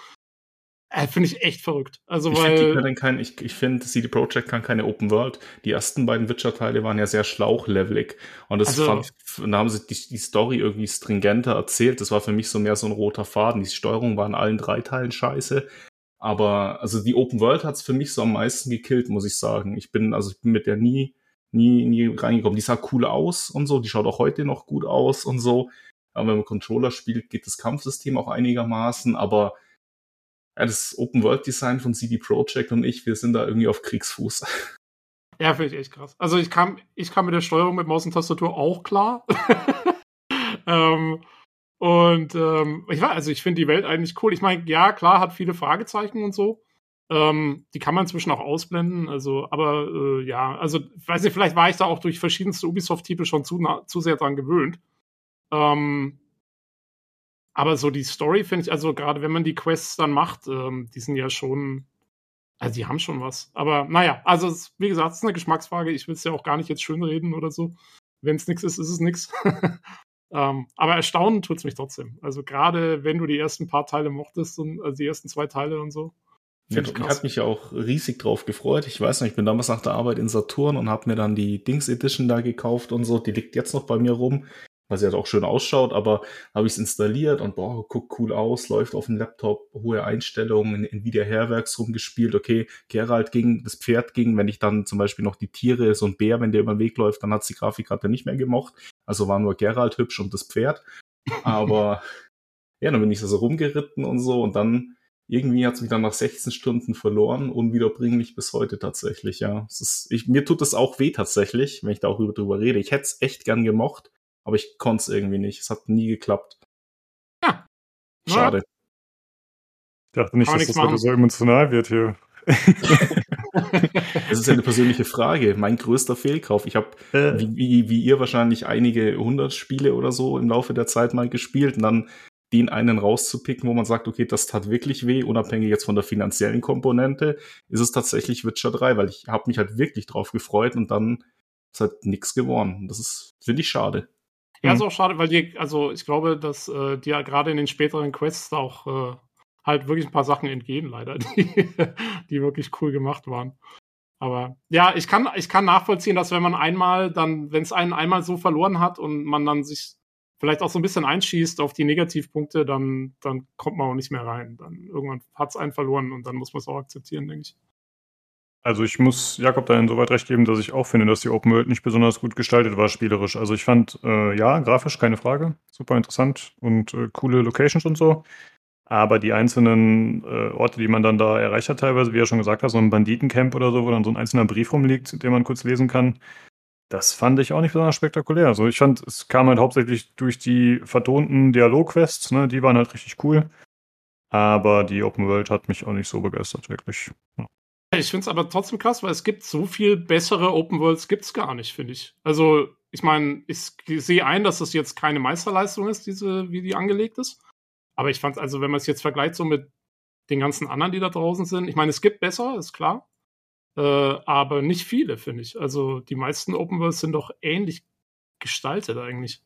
Äh, finde ich echt verrückt. Also, ich weil. Find kein, ich ich finde, CD Projekt kann keine Open World. Die ersten beiden Witcher-Teile waren ja sehr schlauchlevelig. Und das also, fand, da haben sie die, die Story irgendwie stringenter erzählt. Das war für mich so mehr so ein roter Faden. Die Steuerung war in allen drei Teilen scheiße. Aber, also die Open World hat es für mich so am meisten gekillt, muss ich sagen. Ich bin, also ich bin mit der nie nie, nie reingekommen. Die sah cool aus und so, die schaut auch heute noch gut aus und so. Aber wenn man Controller spielt, geht das Kampfsystem auch einigermaßen, aber ja, das Open World Design von CD Projekt und ich, wir sind da irgendwie auf Kriegsfuß. Ja, finde ich echt krass. Also ich kam, ich kam mit der Steuerung mit Maus und Tastatur auch klar. ähm, und ähm, ich war, also ich finde die Welt eigentlich cool. Ich meine, ja, klar, hat viele Fragezeichen und so. Ähm, die kann man inzwischen auch ausblenden. Also, aber äh, ja, also weiß nicht, vielleicht war ich da auch durch verschiedenste Ubisoft-Titel schon zu, zu sehr dran gewöhnt. Ähm, aber so die Story finde ich, also gerade wenn man die Quests dann macht, ähm, die sind ja schon, also die haben schon was. Aber naja, also es, wie gesagt, es ist eine Geschmacksfrage. Ich will es ja auch gar nicht jetzt schönreden oder so. Wenn es nichts ist, ist es nichts. ähm, aber erstaunen tut es mich trotzdem. Also gerade wenn du die ersten paar Teile mochtest und also die ersten zwei Teile und so, ja, ich habe mich ja auch riesig drauf gefreut. Ich weiß noch, ich bin damals nach der Arbeit in Saturn und habe mir dann die Dings Edition da gekauft und so. Die liegt jetzt noch bei mir rum, weil sie halt auch schön ausschaut, aber habe ich es installiert und boah, guckt cool aus, läuft auf dem Laptop, hohe Einstellungen, in Nvidia Herwerks rumgespielt. Okay, Gerald ging, das Pferd ging, wenn ich dann zum Beispiel noch die Tiere, so ein Bär, wenn der über den Weg läuft, dann hat die Grafikkarte nicht mehr gemocht. Also war nur Gerald hübsch und das Pferd. Aber ja, dann bin ich so rumgeritten und so und dann irgendwie hat es mich dann nach 16 Stunden verloren, unwiederbringlich bis heute tatsächlich, ja. Ist, ich, mir tut es auch weh tatsächlich, wenn ich da auch drüber rede. Ich hätte es echt gern gemocht, aber ich konnte es irgendwie nicht. Es hat nie geklappt. Ja. Schade. Ich dachte nicht, dass das heute so emotional wird hier. das ist ja eine persönliche Frage. Mein größter Fehlkauf. Ich habe, äh. wie, wie, wie ihr wahrscheinlich, einige hundert Spiele oder so im Laufe der Zeit mal gespielt und dann den einen rauszupicken, wo man sagt, okay, das tat wirklich weh, unabhängig jetzt von der finanziellen Komponente, ist es tatsächlich Witcher 3, weil ich habe mich halt wirklich drauf gefreut und dann ist halt nichts geworden. Das ist, finde ich, schade. Ja, ist hm. auch schade, weil die, also ich glaube, dass äh, die ja gerade in den späteren Quests auch äh, halt wirklich ein paar Sachen entgehen, leider, die, die wirklich cool gemacht waren. Aber ja, ich kann, ich kann nachvollziehen, dass wenn man einmal dann, wenn es einen einmal so verloren hat und man dann sich vielleicht auch so ein bisschen einschießt auf die Negativpunkte, dann, dann kommt man auch nicht mehr rein. Dann irgendwann hat es einen verloren und dann muss man es auch akzeptieren, denke ich. Also ich muss Jakob da insoweit recht geben, dass ich auch finde, dass die Open World nicht besonders gut gestaltet war, spielerisch. Also ich fand, äh, ja, grafisch keine Frage, super interessant und äh, coole Locations und so. Aber die einzelnen äh, Orte, die man dann da erreicht hat, teilweise, wie er schon gesagt hat, so ein Banditencamp oder so, wo dann so ein einzelner Brief rumliegt, den man kurz lesen kann, das fand ich auch nicht besonders spektakulär. Also ich fand, es kam halt hauptsächlich durch die vertonten Dialogquests, ne, die waren halt richtig cool. Aber die Open World hat mich auch nicht so begeistert, wirklich. Ja. Ich finde es aber trotzdem krass, weil es gibt so viel bessere Open Worlds gibt es gar nicht, finde ich. Also, ich meine, ich sehe ein, dass das jetzt keine Meisterleistung ist, diese, wie die angelegt ist. Aber ich fand, also, wenn man es jetzt vergleicht so mit den ganzen anderen, die da draußen sind, ich meine, es gibt besser, ist klar. Äh, aber nicht viele, finde ich. Also, die meisten Open Worlds sind doch ähnlich gestaltet eigentlich.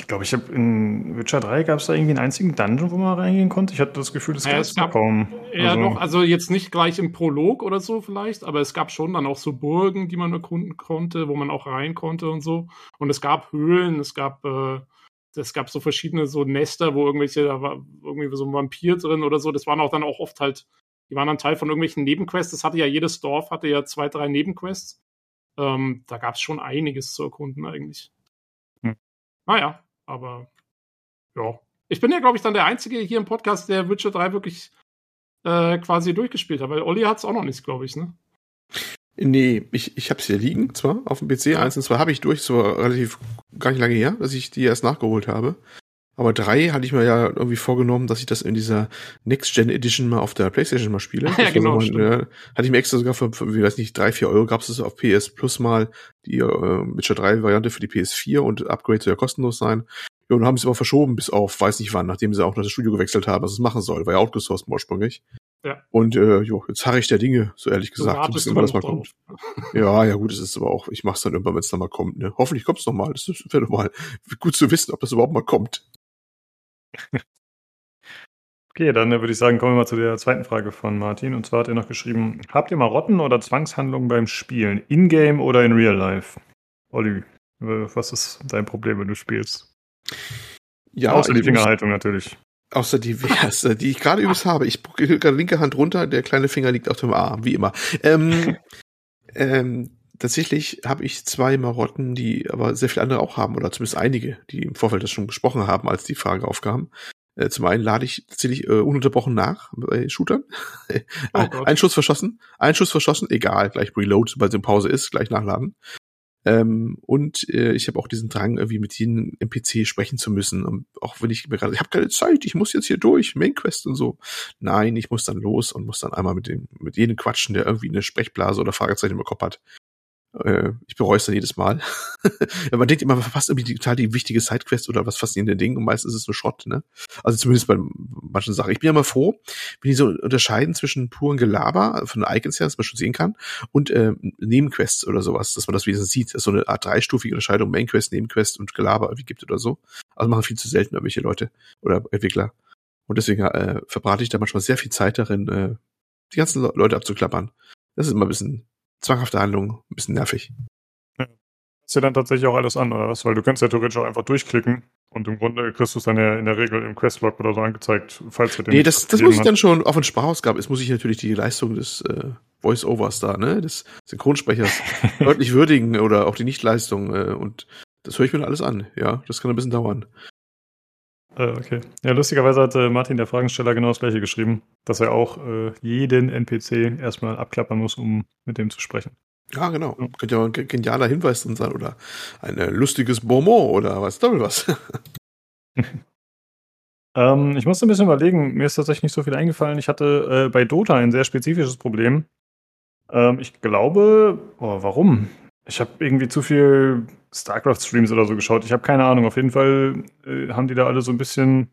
Ich glaube, ich habe in Witcher 3 gab es da irgendwie einen einzigen Dungeon, wo man reingehen konnte. Ich hatte das Gefühl, das ja, es gab kaum. Ja, also, doch, also jetzt nicht gleich im Prolog oder so vielleicht, aber es gab schon dann auch so Burgen, die man erkunden konnte, wo man auch rein konnte und so. Und es gab Höhlen, es gab, äh, es gab so verschiedene so Nester, wo irgendwelche, da war irgendwie so ein Vampir drin oder so. Das waren auch dann auch oft halt, die waren dann Teil von irgendwelchen Nebenquests. Das hatte ja jedes Dorf, hatte ja zwei, drei Nebenquests. Ähm, da gab es schon einiges zu erkunden eigentlich. Naja, aber ja. Ich bin ja, glaube ich, dann der Einzige hier im Podcast, der Witcher 3 wirklich äh, quasi durchgespielt hat, weil Olli hat es auch noch nicht, glaube ich, ne? Nee, ich, ich habe es hier liegen, zwar auf dem PC, ja. eins und zwei habe ich durch, so relativ gar nicht lange her, dass ich die erst nachgeholt habe. Aber drei hatte ich mir ja irgendwie vorgenommen, dass ich das in dieser Next Gen Edition mal auf der PlayStation mal spiele. ja, genau. Mal, hatte ich mir extra sogar für, für wie weiß nicht, drei, vier Euro gab es auf PS Plus mal die äh, Witcher 3 Variante für die PS4 und Upgrade soll ja kostenlos sein. Ja, und haben es aber verschoben bis auf weiß nicht wann, nachdem sie auch noch das Studio gewechselt haben, was es machen soll, war ja outgesourced ursprünglich. Ja. Und äh, jo, jetzt harre ich der Dinge, so ehrlich gesagt, so bis irgendwann das mal kommt. ja, ja, gut, es ist aber auch, ich mach's dann irgendwann, wenn es dann mal kommt. Ne? Hoffentlich kommt's noch mal. Das wäre doch mal gut zu wissen, ob das überhaupt mal kommt. Okay, dann äh, würde ich sagen, kommen wir mal zu der zweiten Frage von Martin. Und zwar hat er noch geschrieben: Habt ihr Marotten oder Zwangshandlungen beim Spielen? In-game oder in real life? Olli, was ist dein Problem, wenn du spielst? Ja, außer die Fingerhaltung natürlich. Außer die erste, die ich gerade übrigens habe. Ich gucke gerade linke Hand runter, der kleine Finger liegt auf dem Arm, wie immer. Ähm, ähm, tatsächlich habe ich zwei Marotten, die aber sehr viele andere auch haben, oder zumindest einige, die im Vorfeld das schon besprochen haben, als die Frage aufkam. Äh, zum einen lade ich tatsächlich äh, ununterbrochen nach bei Shootern. Oh ein Schuss verschossen, ein Schuss verschossen, egal, gleich Reload, sobald es in Pause ist, gleich nachladen. Ähm, und äh, ich habe auch diesen Drang, irgendwie mit jedem NPC sprechen zu müssen. Und auch wenn ich mir gerade, ich habe keine Zeit, ich muss jetzt hier durch, Main Quest und so. Nein, ich muss dann los und muss dann einmal mit dem, mit jedem quatschen, der irgendwie eine Sprechblase oder Fragezeichen im Kopf hat. Äh, ich bereue es dann jedes Mal. man denkt immer, man verpasst irgendwie total die wichtige Sidequest oder was faszinierende Ding und meistens ist es nur Schrott, ne? Also zumindest bei manchen Sachen. Ich bin ja mal froh, wenn die so unterscheiden zwischen puren Gelaber von den Icons her, dass man schon sehen kann, und äh, Nebenquests oder sowas, dass man das wenigstens sieht. Dass so eine Art dreistufige Unterscheidung, Mainquest, Nebenquest und Gelaber irgendwie gibt oder so. Also machen viel zu selten irgendwelche Leute oder Entwickler. Und deswegen äh, verbrate ich da manchmal sehr viel Zeit darin, äh, die ganzen Leute abzuklappern. Das ist immer ein bisschen zwanghafte Handlung, ein bisschen nervig. Ja. Ist ja dann tatsächlich auch alles an, oder was? Weil du kannst ja theoretisch auch einfach durchklicken und im Grunde kriegst du es dann ja in der Regel im Questlog oder so angezeigt, falls du den. Nee, das, das muss ich dann schon auf den Sprachausgabe, es muss ich natürlich die Leistung des äh, Voice-Overs da, ne, des Synchronsprechers deutlich würdigen oder auch die Nichtleistung äh, und das höre ich mir dann alles an, ja. Das kann ein bisschen dauern. Äh, okay. Ja, lustigerweise hat äh, Martin, der Fragensteller, genau das gleiche geschrieben, dass er auch äh, jeden NPC erstmal abklappern muss, um mit dem zu sprechen. Ja, genau. Ja. Könnte ja ein genialer Hinweis drin sein oder ein äh, lustiges Bonbon oder was, doppel was. ähm, ich musste ein bisschen überlegen, mir ist tatsächlich nicht so viel eingefallen. Ich hatte äh, bei Dota ein sehr spezifisches Problem. Ähm, ich glaube, oh, warum? Ich habe irgendwie zu viel StarCraft-Streams oder so geschaut. Ich habe keine Ahnung. Auf jeden Fall äh, haben die da alle so ein bisschen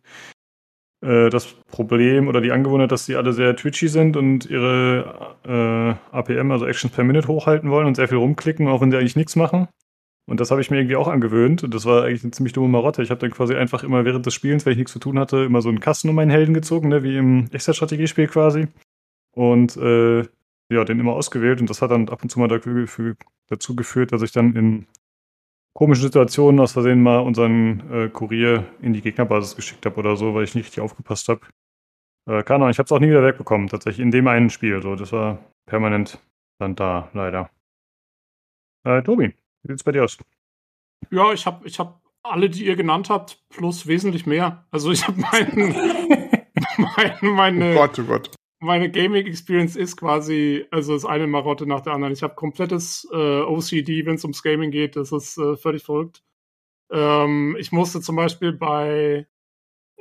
äh, das Problem oder die Angewohnheit, dass die alle sehr twitchy sind und ihre äh, APM, also Actions per Minute, hochhalten wollen und sehr viel rumklicken, auch wenn sie eigentlich nichts machen. Und das habe ich mir irgendwie auch angewöhnt. Und das war eigentlich eine ziemlich dumme Marotte. Ich habe dann quasi einfach immer während des Spielens, wenn ich nichts zu tun hatte, immer so einen Kasten um meinen Helden gezogen, ne, wie im Echtzeitstrategiespiel quasi. Und äh, ja, den immer ausgewählt. Und das hat dann ab und zu mal dafür, dazu geführt, dass ich dann in komischen Situationen aus Versehen mal unseren äh, Kurier in die Gegnerbasis geschickt habe oder so, weil ich nicht richtig aufgepasst habe. Äh, keine Ahnung, ich habe es auch nie wieder wegbekommen, tatsächlich in dem einen Spiel. So, das war permanent dann da, leider. Äh, Tobi, wie sieht's bei dir aus? Ja, ich habe ich hab alle, die ihr genannt habt, plus wesentlich mehr. Also ich habe meinen, mein, meine, Oh Gott, oh Gott. Meine Gaming Experience ist quasi, also das eine Marotte nach der anderen. Ich habe komplettes äh, OCD, wenn es ums Gaming geht. Das ist äh, völlig verrückt. Ähm, ich musste zum Beispiel bei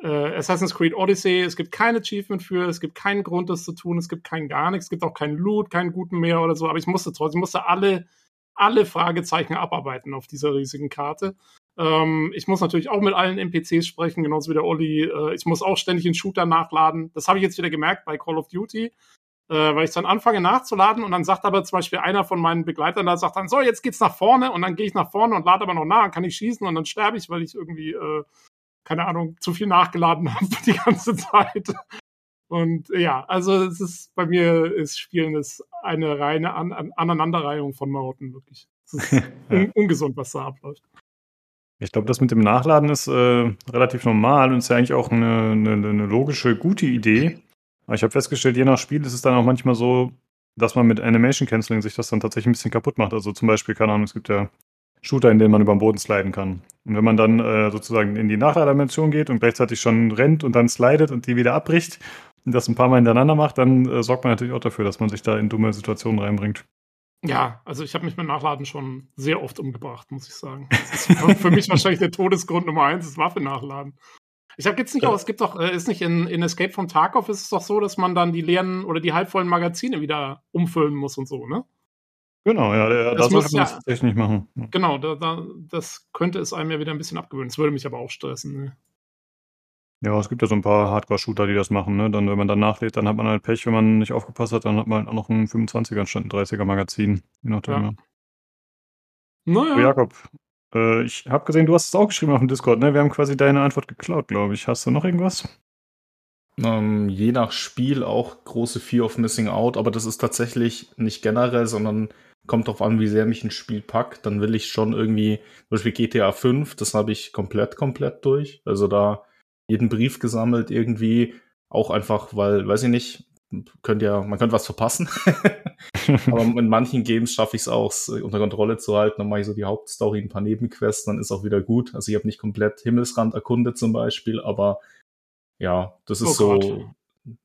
äh, Assassin's Creed Odyssey, es gibt kein Achievement für, es gibt keinen Grund, das zu tun, es gibt kein gar nichts, es gibt auch keinen Loot, keinen guten mehr oder so, aber ich musste trotzdem, ich musste alle, alle Fragezeichen abarbeiten auf dieser riesigen Karte. Ähm, ich muss natürlich auch mit allen NPCs sprechen, genauso wie der Olli. Äh, ich muss auch ständig einen Shooter nachladen. Das habe ich jetzt wieder gemerkt bei Call of Duty, äh, weil ich dann anfange nachzuladen und dann sagt aber zum Beispiel einer von meinen Begleitern da, sagt dann, so, jetzt geht's nach vorne und dann gehe ich nach vorne und lade aber noch nach, kann ich schießen und dann sterbe ich, weil ich irgendwie, äh, keine Ahnung, zu viel nachgeladen habe die ganze Zeit. Und ja, also es ist bei mir ist Spielen ist eine reine An An Aneinanderreihung von Marotten, wirklich. Es ist un ungesund, was da abläuft. Ich glaube, das mit dem Nachladen ist äh, relativ normal und ist ja eigentlich auch eine, eine, eine logische, gute Idee. Aber ich habe festgestellt, je nach Spiel ist es dann auch manchmal so, dass man mit Animation Canceling sich das dann tatsächlich ein bisschen kaputt macht. Also zum Beispiel, keine Ahnung, es gibt ja Shooter, in denen man über den Boden sliden kann. Und wenn man dann äh, sozusagen in die Nachladerdimension geht und gleichzeitig schon rennt und dann slidet und die wieder abbricht und das ein paar Mal hintereinander macht, dann äh, sorgt man natürlich auch dafür, dass man sich da in dumme Situationen reinbringt. Ja, also ich habe mich mit Nachladen schon sehr oft umgebracht, muss ich sagen. Das ist für mich wahrscheinlich der Todesgrund Nummer eins, das Waffe nachladen. Ich habe jetzt nicht auch, es gibt doch, äh, ist nicht in, in Escape from Tarkov ist es doch so, dass man dann die leeren oder die halbvollen Magazine wieder umfüllen muss und so, ne? Genau, ja, der, Das da muss man ja- das tatsächlich nicht machen. Genau, da, da, das könnte es einem ja wieder ein bisschen abgewöhnen. Das würde mich aber auch stressen. Ne? Ja, es gibt ja so ein paar Hardcore-Shooter, die das machen. Ne? Dann, wenn man dann nachlädt, dann hat man halt Pech, wenn man nicht aufgepasst hat, dann hat man halt auch noch ein 25er anstatt ein 30er Magazin. Je nachdem, Ja. ja. Naja, Oh, Jakob, äh, ich habe gesehen, du hast es auch geschrieben auf dem Discord, ne? Wir haben quasi deine Antwort geklaut, glaube ich. Hast du noch irgendwas? Ähm, je nach Spiel auch große Fear of Missing Out, aber das ist tatsächlich nicht generell, sondern kommt darauf an, wie sehr mich ein Spiel packt. Dann will ich schon irgendwie, zum Beispiel GTA 5, das habe ich komplett, komplett durch. Also da jeden Brief gesammelt irgendwie, auch einfach, weil, weiß ich nicht, könnt ja, man könnte was verpassen. aber in manchen Games schaffe ich es auch, es unter Kontrolle zu halten. Dann mache ich so die Hauptstory, ein paar Nebenquests, dann ist auch wieder gut. Also ich habe nicht komplett Himmelsrand erkundet zum Beispiel, aber ja, das ist Oh so,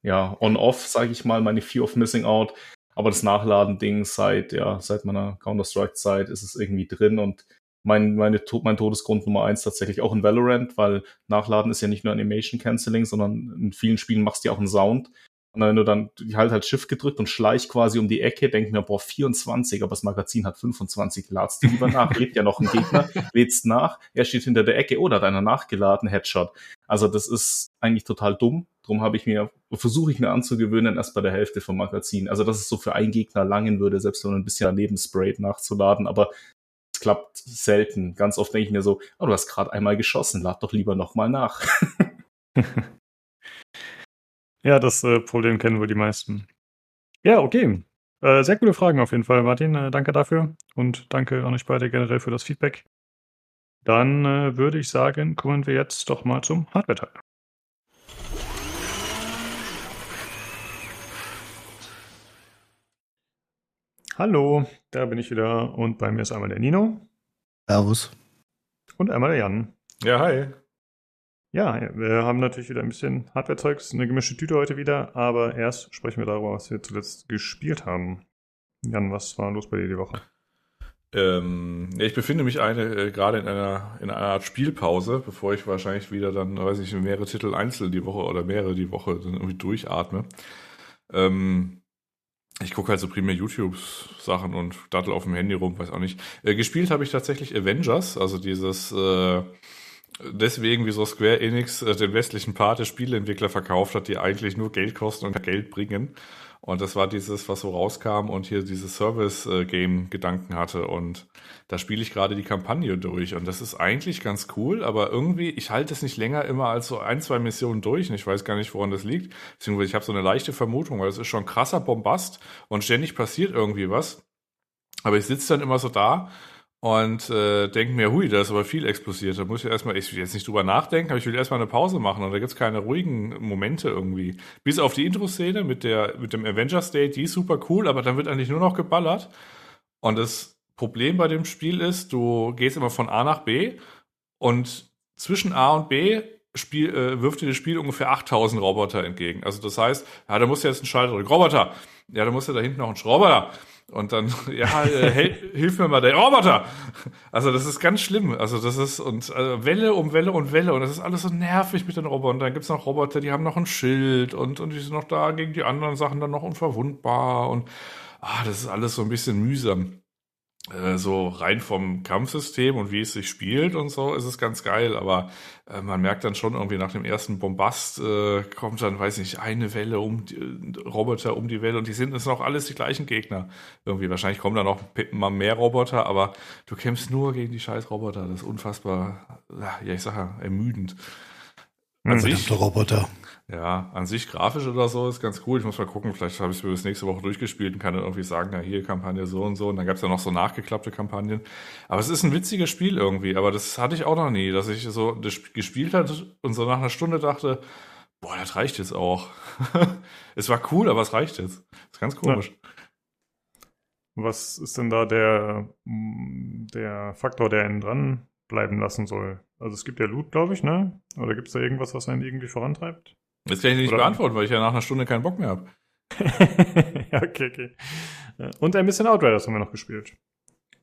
ja, on-off, sage ich mal, meine Fear of Missing Out. Aber das Nachladen-Ding seit, ja, seit meiner Counter-Strike-Zeit ist es irgendwie drin und mein, meine, mein Todesgrund Nummer eins tatsächlich auch in Valorant, weil Nachladen ist ja nicht nur Animation Canceling, sondern in vielen Spielen machst du ja auch einen Sound. Und wenn du dann, ich halt halt Shift gedrückt und schleich quasi um die Ecke, denk mir, boah, 24, aber das Magazin hat 25, ladst du lieber nach, lebt ja noch ein Gegner, lädst nach, er steht hinter der Ecke, oder hat einer nachgeladen, Headshot. Also das ist eigentlich total dumm. Drum habe ich mir, versuche ich mir anzugewöhnen, erst bei der Hälfte vom Magazin. Also dass es so für einen Gegner langen würde, selbst wenn man ein bisschen daneben sprayt, nachzuladen, aber klappt selten. Ganz oft denke ich mir so, oh, du hast gerade einmal geschossen, lad doch lieber nochmal nach. Ja, das äh, Problem kennen wohl die meisten. Ja, okay. Äh, sehr coole Fragen auf jeden Fall, Martin. Äh, danke dafür und danke an euch beide generell für das Feedback. Dann äh, würde ich sagen, kommen wir jetzt doch mal zum Hardware-Teil. Hallo, da bin ich wieder und bei mir ist einmal der Nino Servus. und einmal der Jan. Ja, hi. Ja, wir haben natürlich wieder ein bisschen Hardware-Zeugs, eine gemischte Tüte heute wieder, aber erst sprechen wir darüber, was wir zuletzt gespielt haben. Jan, was war los bei dir die Woche? Ähm, ich befinde mich eine, äh, gerade in einer, in einer Art Spielpause, bevor ich wahrscheinlich wieder dann, weiß ich, mehrere Titel einzeln die Woche oder mehrere die Woche dann irgendwie durchatme. Ähm, ich gucke halt so primär YouTube-Sachen und dattel auf dem Handy rum, weiß auch nicht. Äh, gespielt habe ich tatsächlich Avengers, also dieses äh, deswegen, wieso Square Enix äh, den westlichen Part der Spieleentwickler verkauft hat, die eigentlich nur Geld kosten und Geld bringen. Und das war dieses, was so rauskam und hier dieses Service-Game-Gedanken hatte. Und da spiele ich gerade die Kampagne durch. Und das ist eigentlich ganz cool, aber irgendwie, ich halte es nicht länger immer als so ein, zwei Missionen durch. Und ich weiß gar nicht, woran das liegt. Beziehungsweise ich habe so eine leichte Vermutung, weil es ist schon krasser Bombast und ständig passiert irgendwie was. Aber ich sitze dann immer so da und äh, denke mir, hui, da ist aber viel explodiert. Da muss ich erstmal, ich will jetzt nicht drüber nachdenken, aber ich will erstmal eine Pause machen und da gibt's keine ruhigen Momente irgendwie. Bis auf die Intro-Szene mit, der, mit dem Avengers Day, die ist super cool, aber dann wird eigentlich nur noch geballert. Und das Problem bei dem Spiel ist, du gehst immer von A nach B und zwischen A und B Spiel, äh, wirft dir das Spiel ungefähr 8000 Roboter entgegen. Also das heißt, ja, da musst du jetzt einen Schalter drücken. Roboter! Ja, da musst du da hinten noch einen Roboter. Und dann, ja, äh, hilf mir mal, der Roboter! Also das ist ganz schlimm. Also das ist, und äh, Welle um Welle und Welle. Und das ist alles so nervig mit den Robotern. Und dann gibt's noch Roboter, die haben noch ein Schild und, und die sind noch da gegen die anderen Sachen dann noch unverwundbar. Und ah, das ist alles so ein bisschen mühsam. Äh, so rein vom Kampfsystem und wie es sich spielt und so ist es ganz geil, aber äh, man merkt dann schon irgendwie nach dem ersten Bombast äh, kommt dann, weiß nicht, eine Welle um die, Roboter um die Welle und die sind es noch alles die gleichen Gegner. Irgendwie wahrscheinlich kommen da noch mal mehr Roboter, aber du kämpfst nur gegen die scheiß Roboter. Das ist unfassbar, ja, ich sag ja, ermüdend. An sich, Roboter. Ja, an sich grafisch oder so ist ganz cool. Ich muss mal gucken, vielleicht habe ich es mir bis nächste Woche durchgespielt und kann dann irgendwie sagen, ja, hier Kampagne so und so. Und dann gab es ja noch so nachgeklappte Kampagnen. Aber es ist ein witziges Spiel irgendwie. Aber das hatte ich auch noch nie, dass ich so das gespielt hatte und so nach einer Stunde dachte, boah, das reicht jetzt auch. es war cool, aber es reicht jetzt. Das ist ganz komisch. Ja. Was ist denn da der, der Faktor, der ihn dran bleiben lassen soll? Also es gibt ja Loot, glaube ich, ne? Oder gibt es da irgendwas, was einen irgendwie vorantreibt? Das kann ich nicht Oder beantworten, weil ich ja nach einer Stunde keinen Bock mehr habe. ja, okay, okay. Und ein bisschen Outriders haben wir noch gespielt.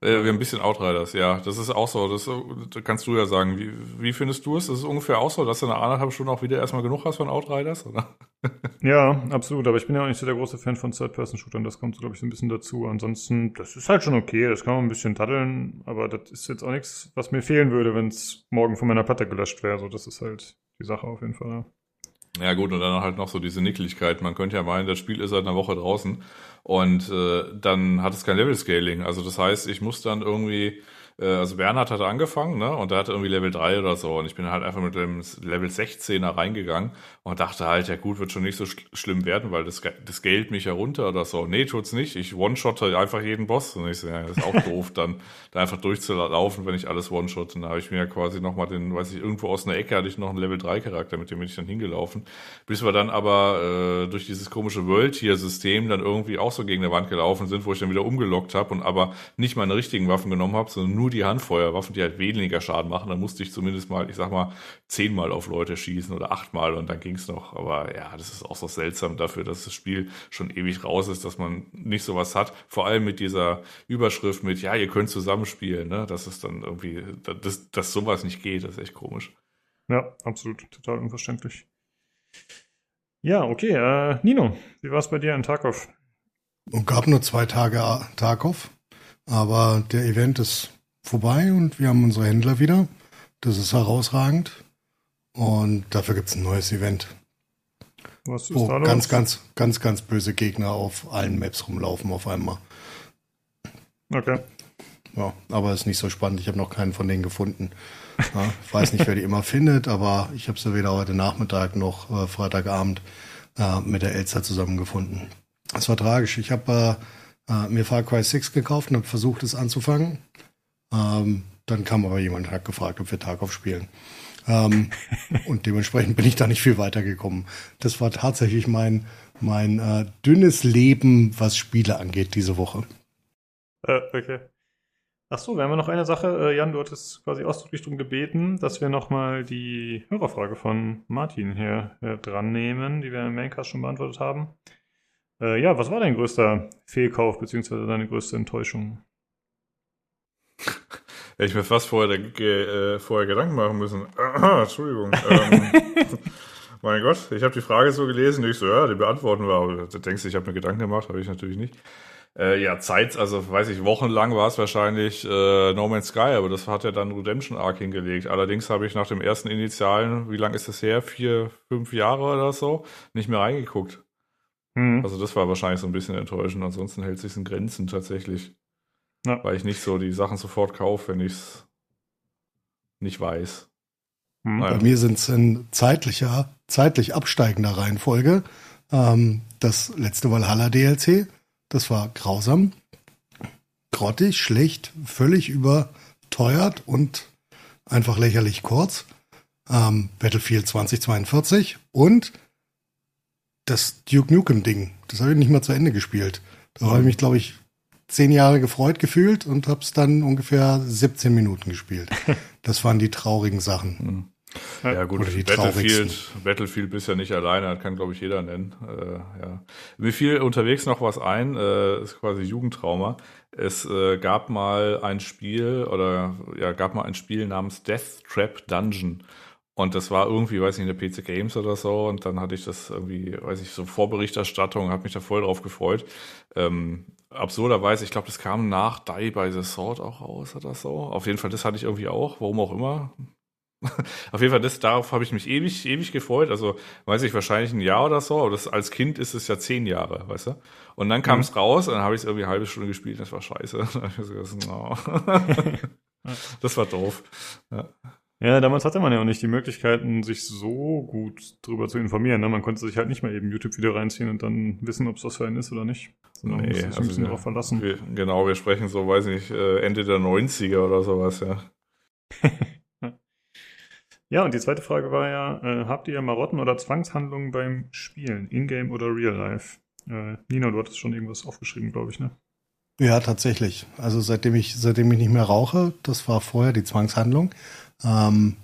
Äh, wir haben ein bisschen Outriders, ja. Das ist auch so. Das, das kannst du ja sagen. Wie, wie findest du es? Das ist ungefähr auch so, dass du nach anderthalb Stunden auch wieder erstmal genug hast von Outriders, oder? ja, absolut. Aber ich bin ja auch nicht so der große Fan von Third-Person-Shootern. Das kommt, glaube ich, so ein bisschen dazu. Ansonsten, das ist halt schon okay. Das kann man ein bisschen daddeln. Aber das ist jetzt auch nichts, was mir fehlen würde, wenn es morgen von meiner Platte gelöscht wäre. So, das ist halt die Sache auf jeden Fall. Ja gut, und dann halt noch so diese Nickeligkeit. Man könnte ja meinen, das Spiel ist seit einer Woche draußen und äh, dann hat es kein Level-Scaling. Also das heißt, ich muss dann irgendwie äh, also Bernhard hatte angefangen, ne? Und der hatte irgendwie Level 3 oder so. Und ich bin halt einfach mit dem Level 16er reingegangen und dachte halt, ja gut, wird schon nicht so sch schlimm werden, weil das, das Geld mich herunter oder so. Nee, tut's nicht. Ich one-shotte einfach jeden Boss. Und ich so, ja, das ist auch doof, dann da einfach durchzulaufen, wenn ich alles one-shotte. Da habe ich mir ja quasi nochmal den, weiß ich, irgendwo aus einer Ecke hatte ich noch einen Level 3 Charakter, mit dem bin ich dann hingelaufen. Bis wir dann aber äh, durch dieses komische World-Tier-System dann irgendwie auch so gegen eine Wand gelaufen sind, wo ich dann wieder umgelockt habe und aber nicht meine richtigen Waffen genommen habe, sondern nur nur die Handfeuerwaffen, die halt weniger Schaden machen. Dann musste ich zumindest mal, ich sag mal, zehnmal auf Leute schießen oder achtmal und dann ging's noch. Aber ja, das ist auch so seltsam dafür, dass das Spiel schon ewig raus ist, dass man nicht sowas hat. Vor allem mit dieser Überschrift mit, ja, ihr könnt zusammenspielen, ne? Das ist dann irgendwie, dass, dass sowas nicht geht, das ist echt komisch. Ja, absolut, total unverständlich. Ja, okay. Äh, Nino, wie war es bei dir in Tarkov? Es gab nur zwei Tage Tarkov, aber der Event ist vorbei und wir haben unsere Händler wieder. Das ist herausragend. Und dafür gibt es ein neues Event. Was ist wo da los? ganz, ganz, ganz, ganz böse Gegner auf allen Maps rumlaufen auf einmal. Okay. Ja, aber ist nicht so spannend. Ich habe noch keinen von denen gefunden. Ja, ich weiß nicht, wer die immer findet, aber ich habe sie weder heute Nachmittag noch äh, Freitagabend äh, mit der Elster zusammengefunden. Es war tragisch. Ich habe äh, äh, mir Far Cry 6 gekauft und habe versucht, es anzufangen. Ähm, dann kam aber jemand und hat gefragt, ob wir Tarkov spielen. Ähm, und dementsprechend bin ich da nicht viel weitergekommen. Das war tatsächlich mein, mein äh, dünnes Leben, was Spiele angeht, diese Woche. Äh, okay. Ach so, wir haben noch eine Sache. Äh, Jan, du hattest quasi ausdrücklich darum gebeten, dass wir nochmal die Hörerfrage von Martin hier äh, dran nehmen, die wir im Maincast schon beantwortet haben. Äh, ja, was war dein größter Fehlkauf bzw. deine größte Enttäuschung? Hätte ich mir fast vorher, äh, vorher Gedanken machen müssen. Aha, Entschuldigung. ähm, mein Gott, ich habe die Frage so gelesen, ich so, ja, die beantworten wir. Aber du denkst, ich habe mir Gedanken gemacht, habe ich natürlich nicht. Äh, ja, Zeit, also weiß ich, wochenlang war es wahrscheinlich äh, No Man's Sky, aber das hat ja dann Redemption Arc hingelegt. Allerdings habe ich nach dem ersten Initialen, wie lange ist das her? Vier, fünf Jahre oder so, nicht mehr reingeguckt. Mhm. Also das war wahrscheinlich so ein bisschen enttäuschend. Ansonsten hält sich in Grenzen tatsächlich. Ja. Weil ich nicht so die Sachen sofort kaufe, wenn ich es nicht weiß. Hm. Bei mir sind es in zeitlicher, zeitlich absteigender Reihenfolge. Ähm, das letzte Valhalla DLC, das war grausam. grottig, schlecht, völlig überteuert und einfach lächerlich kurz. Ähm, Battlefield 2042 und das Duke Nukem Ding. Das habe ich nicht mal zu Ende gespielt. Da habe ich mich, glaube ich, zehn Jahre gefreut gefühlt und habe es dann ungefähr 17 Minuten gespielt. Das waren die traurigen Sachen. Ja, gut, Oder die Battlefield, traurigsten. Battlefield bist ja nicht alleine, das kann, glaube ich, jeder nennen. Äh, ja. Mir fiel unterwegs noch was ein, äh, ist quasi Jugendtrauma. Es äh, gab mal ein Spiel oder ja, gab mal ein Spiel namens Death Trap Dungeon. Und das war irgendwie, weiß nicht, in der PC Games oder so. Und dann hatte ich das irgendwie, weiß ich, so Vorberichterstattung, habe mich da voll drauf gefreut. Ähm, absurderweise, ich glaube, das kam nach Die by the Sword auch raus oder so. Auf jeden Fall, das hatte ich irgendwie auch, warum auch immer. Auf jeden Fall, das, darauf habe ich mich ewig, ewig gefreut. Also, weiß ich, wahrscheinlich ein Jahr oder so, aber das, als Kind ist es ja zehn Jahre, weißt du? Und dann kam es raus und dann habe ich es irgendwie eine halbe Stunde gespielt, das war scheiße. Das war doof. Ja. Ja, damals hatte man ja auch nicht die Möglichkeiten, sich so gut drüber zu informieren. Ne? Man konnte sich halt nicht mal eben YouTube-Video reinziehen und dann wissen, ob es was für einen ist oder nicht. Sondern man Nee, musste sich ein also bisschen wir- darauf verlassen. Wir, genau, wir sprechen so, weiß nicht, äh, Ende der 90er oder sowas, ja. Ja, und die zweite Frage war ja, äh, habt ihr Marotten oder Zwangshandlungen beim Spielen, in-game oder real life? Äh, Nino, du hattest schon irgendwas aufgeschrieben, glaube ich, ne? Ja, tatsächlich. Also seitdem ich, seitdem ich nicht mehr rauche, das war vorher die Zwangshandlung, ähm,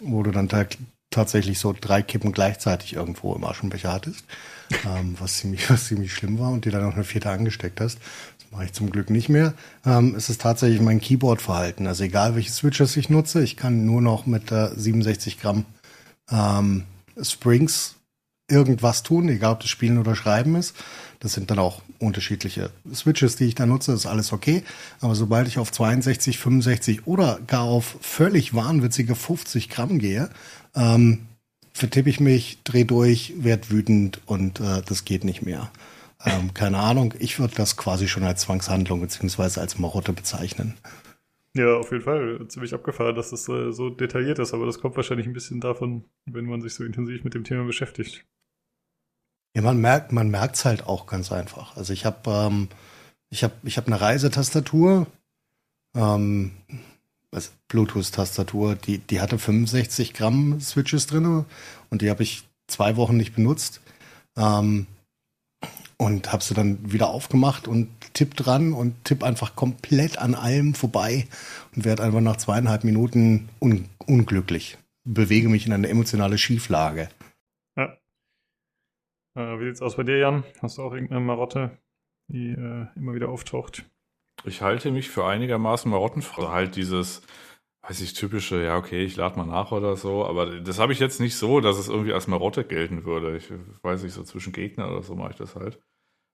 wo du dann ta tatsächlich so drei Kippen gleichzeitig irgendwo im Aschenbecher hattest, ähm, was ziemlich, was ziemlich schlimm war und dir dann noch eine vierte angesteckt hast. Das mache ich zum Glück nicht mehr. Ähm, es ist tatsächlich mein Keyboard-Verhalten. Also egal welche Switches ich nutze, ich kann nur noch mit äh, 67 Gramm ähm, Springs irgendwas tun, egal ob das Spielen oder Schreiben ist. Das sind dann auch unterschiedliche Switches, die ich da nutze, ist alles okay. Aber sobald ich auf 62, 65 oder gar auf völlig wahnwitzige 50 Gramm gehe, ähm, vertippe ich mich, dreh durch, werd wütend und äh, das geht nicht mehr. Ähm, keine Ahnung, ich würde das quasi schon als Zwangshandlung beziehungsweise als Marotte bezeichnen. Ja, auf jeden Fall. Ziemlich abgefahren, dass das äh, so detailliert ist, aber das kommt wahrscheinlich ein bisschen davon, wenn man sich so intensiv mit dem Thema beschäftigt. Ja, man merkt, man merkt's halt auch ganz einfach. Also ich habe, ähm, ich habe, ich habe eine Reisetastatur, ähm, was Bluetooth-Tastatur, die, die hatte 65 Gramm Switches drin und die habe ich zwei Wochen nicht benutzt. Ähm, und habe sie dann wieder aufgemacht und tipp dran und tipp einfach komplett an allem vorbei und werde einfach nach zweieinhalb Minuten un unglücklich. Bewege mich in eine emotionale Schieflage. Äh, wie sieht's aus bei dir, Jan? Hast du auch irgendeine Marotte, die äh, immer wieder auftaucht? Ich halte mich für einigermaßen marottenfrei. Also halt dieses, weiß ich, typische, ja, okay, ich lade mal nach oder so, aber das habe ich jetzt nicht so, dass es irgendwie als Marotte gelten würde. Ich weiß nicht, so zwischen Gegner oder so mache ich das halt.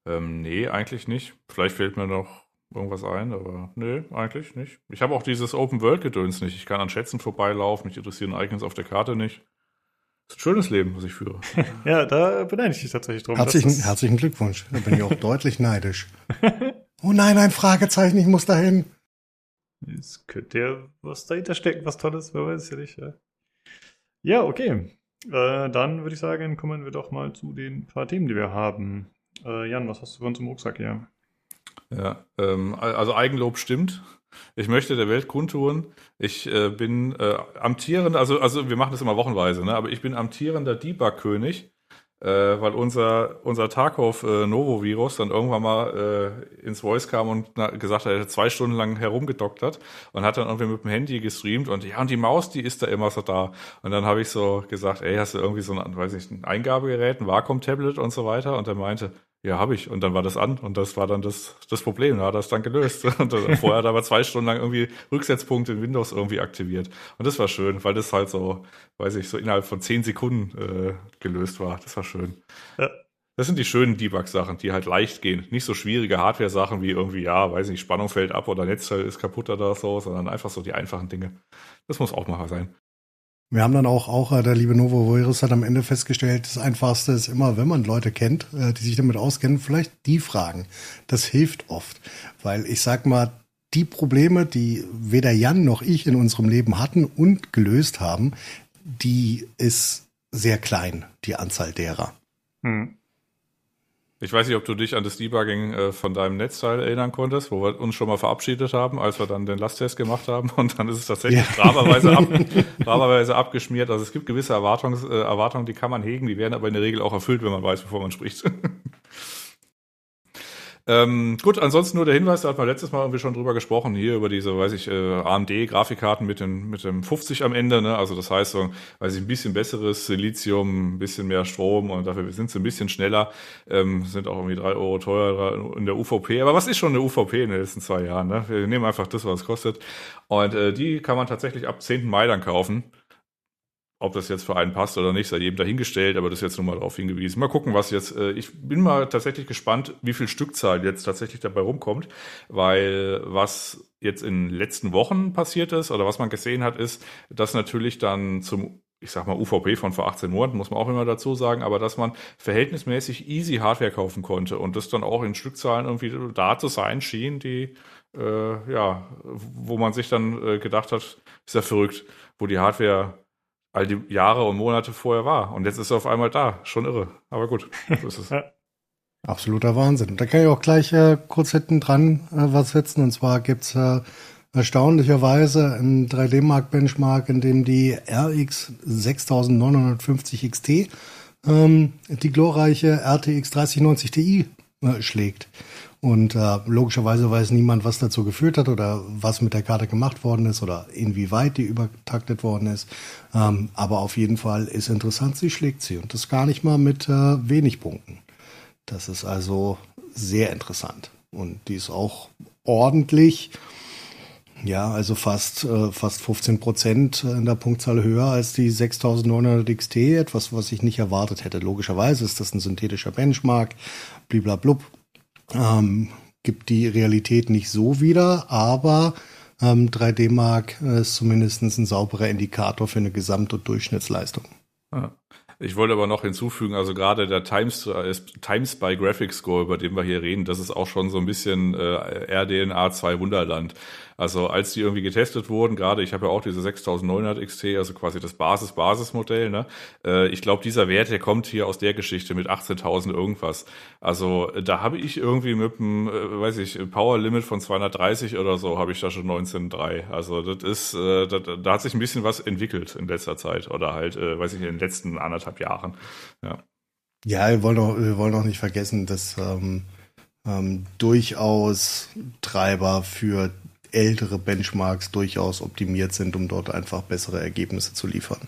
Ähm, nee, eigentlich nicht. Vielleicht fällt mir noch irgendwas ein, aber nee, eigentlich nicht. Ich habe auch dieses Open-World-Gedöns nicht. Ich kann an Schätzen vorbeilaufen, mich interessieren Icons auf der Karte nicht. Das ist ein schönes Leben, was ich führe. Ja, da beneide ich dich tatsächlich drum. Herzlichen, herzlichen Glückwunsch. Da bin ich auch deutlich neidisch. Oh nein, ein Fragezeichen, ich muss dahin. Es könnte ja was dahinter stecken, was Tolles, wer weiß es ja nicht. Ja, ja okay. Äh, dann würde ich sagen, kommen wir doch mal zu den paar Themen, die wir haben. Äh, Jan, was hast du für uns im Rucksack hier? Ja, ähm, also Eigenlob stimmt. Ich möchte der Welt kundtun, ich äh, bin äh, amtierender, also, also wir machen das immer wochenweise, ne? aber ich bin amtierender Debug-König, äh, weil unser, unser Tarkov äh, dann irgendwann mal äh, ins Voice kam und na, gesagt hat, er hätte zwei Stunden lang herumgedoktert und hat dann irgendwie mit dem Handy gestreamt und ja, und die Maus, die ist da immer so da. Und dann habe ich so gesagt, ey, hast du irgendwie so ein, weiß ich, ein Eingabegerät, ein Wacom-Tablet und so weiter? Und er meinte, ja, habe ich. Und dann war das an und das war dann das, das Problem. Da hat er es dann gelöst. Und dann, vorher hat er aber zwei Stunden lang irgendwie Rücksetzpunkte in Windows irgendwie aktiviert. Und das war schön, weil das halt so, weiß ich, so innerhalb von zehn Sekunden äh, gelöst war. Das war schön. Ja. Das sind die schönen Debug-Sachen, die halt leicht gehen. Nicht so schwierige Hardware-Sachen wie irgendwie, ja, weiß nicht, Spannung fällt ab oder Netzteil ist kaputt oder so, sondern einfach so die einfachen Dinge. Das muss auch mal sein. Wir haben dann auch, auch äh, der liebe Novo Virus hat am Ende festgestellt, das Einfachste ist immer, wenn man Leute kennt, äh, die sich damit auskennen, vielleicht die fragen. Das hilft oft. Weil ich sag mal, die Probleme, die weder Jan noch ich in unserem Leben hatten und gelöst haben, die ist sehr klein, die Anzahl derer. Hm. Ich weiß nicht, ob du dich an das Debugging äh, von deinem Netzteil erinnern konntest, wo wir uns schon mal verabschiedet haben, als wir dann den Lasttest gemacht haben und dann ist es tatsächlich ja. ab, abgeschmiert. Also es gibt gewisse Erwartungs, äh, Erwartungen, die kann man hegen, die werden aber in der Regel auch erfüllt, wenn man weiß, bevor man spricht. Ähm, gut, ansonsten nur der Hinweis, da hat man letztes Mal irgendwie schon drüber gesprochen, hier über diese, weiß ich, äh, AMD-Grafikkarten mit dem, mit dem 50 am Ende, ne? Also das heißt so, weiß ich, ein bisschen besseres Silizium, ein bisschen mehr Strom und dafür sind sie ein bisschen schneller, ähm, sind auch irgendwie drei Euro teurer in der UVP. Aber was ist schon eine UVP in den letzten zwei Jahren? Ne? Wir nehmen einfach das, was es kostet. Und äh, die kann man tatsächlich ab 10. Mai dann kaufen. Ob das jetzt für einen passt oder nicht, sei jedem dahingestellt, aber das ist jetzt nur mal darauf hingewiesen. Mal gucken, was jetzt, äh, ich bin mal tatsächlich gespannt, wie viel Stückzahl jetzt tatsächlich dabei rumkommt, weil was jetzt in den letzten Wochen passiert ist oder was man gesehen hat, ist, dass natürlich dann zum ich sag mal UVP von vor 18 Monaten, muss man auch immer dazu sagen, aber dass man verhältnismäßig easy Hardware kaufen konnte und das dann auch in Stückzahlen irgendwie da zu sein schien, die, äh, ja, wo man sich dann äh, gedacht hat, ist ja verrückt, wo die Hardware all die Jahre und Monate vorher war. Und jetzt ist er auf einmal da. Schon irre. Aber gut, so ist es. Absoluter Wahnsinn. Und da kann ich auch gleich äh, kurz hinten dran äh, was setzen. Und zwar gibt's äh, erstaunlicherweise einen 3D-Mark-Benchmark, in dem die RX 6950 XT ähm, die glorreiche RTX 3090 Ti äh, schlägt. Und äh, logischerweise weiß niemand, was dazu geführt hat oder was mit der Karte gemacht worden ist oder inwieweit die übertaktet worden ist. Ähm, aber auf jeden Fall ist interessant, sie schlägt sie und das gar nicht mal mit äh, wenig Punkten. Das ist also sehr interessant und die ist auch ordentlich. Ja, also fast, äh, fast 15 Prozent in der Punktzahl höher als die 6900 XT, etwas, was ich nicht erwartet hätte. Logischerweise ist das ein synthetischer Benchmark, bliblablub, ähm, gibt die Realität nicht so wieder, aber ähm, 3D Mark ist zumindest ein sauberer Indikator für eine Gesamt- und Durchschnittsleistung. Ja. Ich wollte aber noch hinzufügen, also gerade der Times, äh, Times by Graphics Score, über den wir hier reden, das ist auch schon so ein bisschen äh, RDNA 2 Wunderland. Also als die irgendwie getestet wurden, gerade ich habe ja auch diese 6900 XT, also quasi das Basis-Basis-Modell, ne? Äh, ich glaube, dieser Wert, der kommt hier aus der Geschichte mit 18.000 irgendwas. Also äh, da habe ich irgendwie mit einem, äh, weiß ich, Power Limit von 230 oder so, habe ich da schon 19.3. Also das ist, äh, da, da hat sich ein bisschen was entwickelt in letzter Zeit oder halt, äh, weiß ich, in den letzten anderthalb Jahren. Ja. Ja, wir wollen auch, wir wollen auch nicht vergessen, dass ähm, ähm, durchaus Treiber für ältere Benchmarks durchaus optimiert sind, um dort einfach bessere Ergebnisse zu liefern.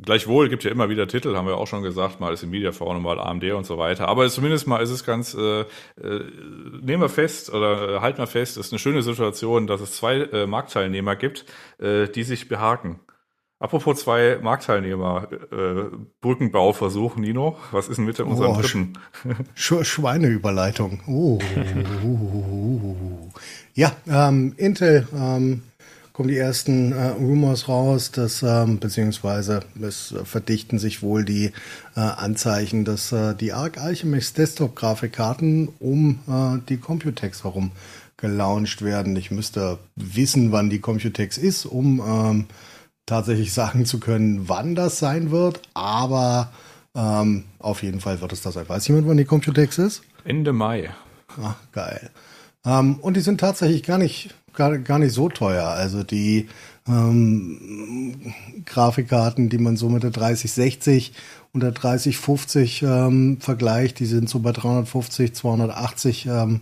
Gleichwohl gibt ja immer wieder Titel, haben wir auch schon gesagt, mal ist Nvidia vorne, mal AMD und so weiter. Aber zumindest mal ist es ganz, äh, äh, nehmen wir fest oder äh, halten wir fest, ist eine schöne Situation, dass es zwei äh, Marktteilnehmer gibt, äh, die sich behaken. Apropos zwei Marktteilnehmer, äh, Brückenbauversuch, Nino, was ist denn mit unserem oh, dritten? Sch Schweineüberleitung. Oh. ja, ähm, Intel ähm, kommen die ersten äh, Rumors raus, dass ähm, beziehungsweise es verdichten sich wohl die äh, Anzeichen, dass äh, die Arc Alchemix Desktop Grafikkarten um äh, die Computex herum gelauncht werden. Ich müsste wissen, wann die Computex ist, um ähm, tatsächlich sagen zu können, wann das sein wird, aber ähm, auf jeden Fall wird es das sein. Weiß jemand, wann die Computex ist? Ende Mai. Ach, geil. Ähm, und die sind tatsächlich gar nicht, gar, gar nicht so teuer. Also die ähm, Grafikkarten, die man so mit der 3060 und der 3050 ähm, vergleicht, die sind so bei 350, 280 ähm,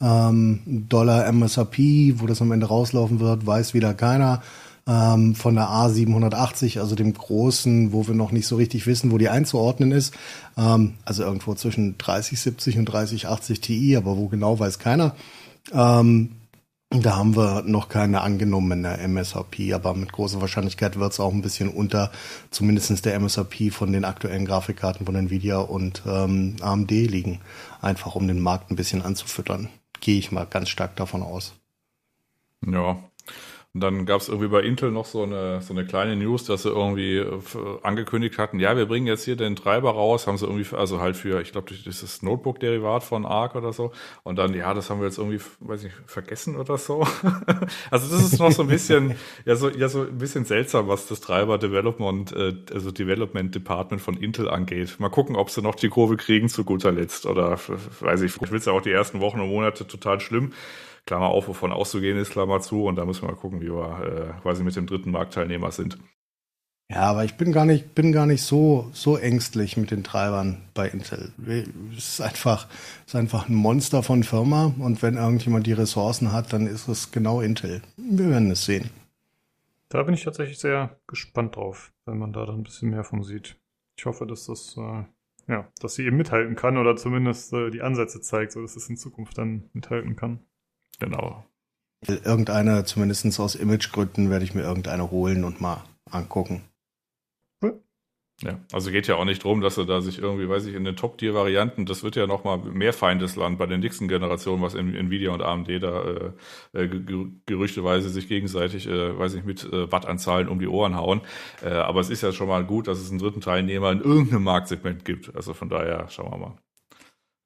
ähm, Dollar MSRP, wo das am Ende rauslaufen wird, weiß wieder keiner ähm, von der A780, also dem großen, wo wir noch nicht so richtig wissen, wo die einzuordnen ist. Ähm, also irgendwo zwischen 3070 und 3080 Ti, aber wo genau weiß keiner. Ähm, da haben wir noch keine angenommene MSRP, aber mit großer Wahrscheinlichkeit wird es auch ein bisschen unter zumindestens der MSRP von den aktuellen Grafikkarten von Nvidia und ähm, AMD liegen. Einfach um den Markt ein bisschen anzufüttern. Gehe ich mal ganz stark davon aus. Ja, Und dann gab es irgendwie bei Intel noch so eine, so eine kleine News, dass sie irgendwie äh, angekündigt hatten, ja, wir bringen jetzt hier den Treiber raus, haben sie irgendwie, also halt für, ich glaube, ist Notebook-Derivat von ARC oder so. Und dann, ja, das haben wir jetzt irgendwie, weiß ich, vergessen oder so. also das ist noch so ein bisschen, ja, so, ja, so ein bisschen seltsam, was das Treiber Development, äh, also Development Department von Intel angeht. Mal gucken, ob sie noch die Kurve kriegen zu guter Letzt. Oder weiß ich, ich will es ja auch die ersten Wochen und Monate total schlimm. Klammer auf, wovon auszugehen ist, Klammer zu. Und da müssen wir mal gucken, wie wir äh, quasi mit dem dritten Marktteilnehmer sind. Ja, aber ich bin gar nicht, bin gar nicht so, so ängstlich mit den Treibern bei Intel. Es ist einfach, es ist einfach ein Monster von Firma und wenn irgendjemand die Ressourcen hat, dann ist es genau Intel. Wir werden es sehen. Da bin ich tatsächlich sehr gespannt drauf, wenn man da dann ein bisschen mehr von sieht. Ich hoffe, dass das, äh, ja, dass sie eben mithalten kann oder zumindest äh, die Ansätze zeigt, so dass es in Zukunft dann mithalten kann. Genau. Irgendeine, zumindest aus Imagegründen, werde ich mir irgendeine holen und mal angucken. Ja, also geht ja auch nicht drum, dass er da sich irgendwie, weiß ich, in den Top-Tier-Varianten, das wird ja nochmal mehr Feindesland bei den nächsten Generationen, was Nvidia und AMD da äh, äh gerüchteweise sich gegenseitig, äh, weiß ich, mit äh, Wattanzahlen um die Ohren hauen. Äh, aber es ist ja schon mal gut, dass es einen dritten Teilnehmer in irgendeinem Marktsegment gibt. Also von daher schauen wir mal.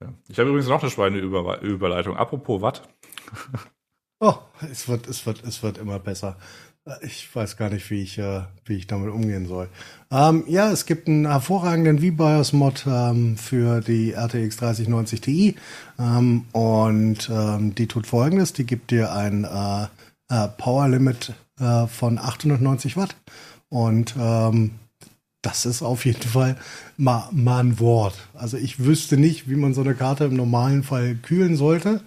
Ja. Ich habe übrigens noch eine Schweineüberleitung. Apropos Watt. Oh, es wird, es wird, es wird immer besser. Ich weiß gar nicht, wie ich, äh, wie ich damit umgehen soll. Ähm, ja, es gibt einen hervorragenden V-BIOS-Mod ähm, für die RTX 3090 Ti. Ähm, und ähm, die tut folgendes: Die gibt dir ein äh, äh, Power Limit äh, von 890 Watt. Und ähm, das ist auf jeden Fall mal, mal ein Wort. Also ich wüsste nicht, wie man so eine Karte im normalen Fall kühlen sollte.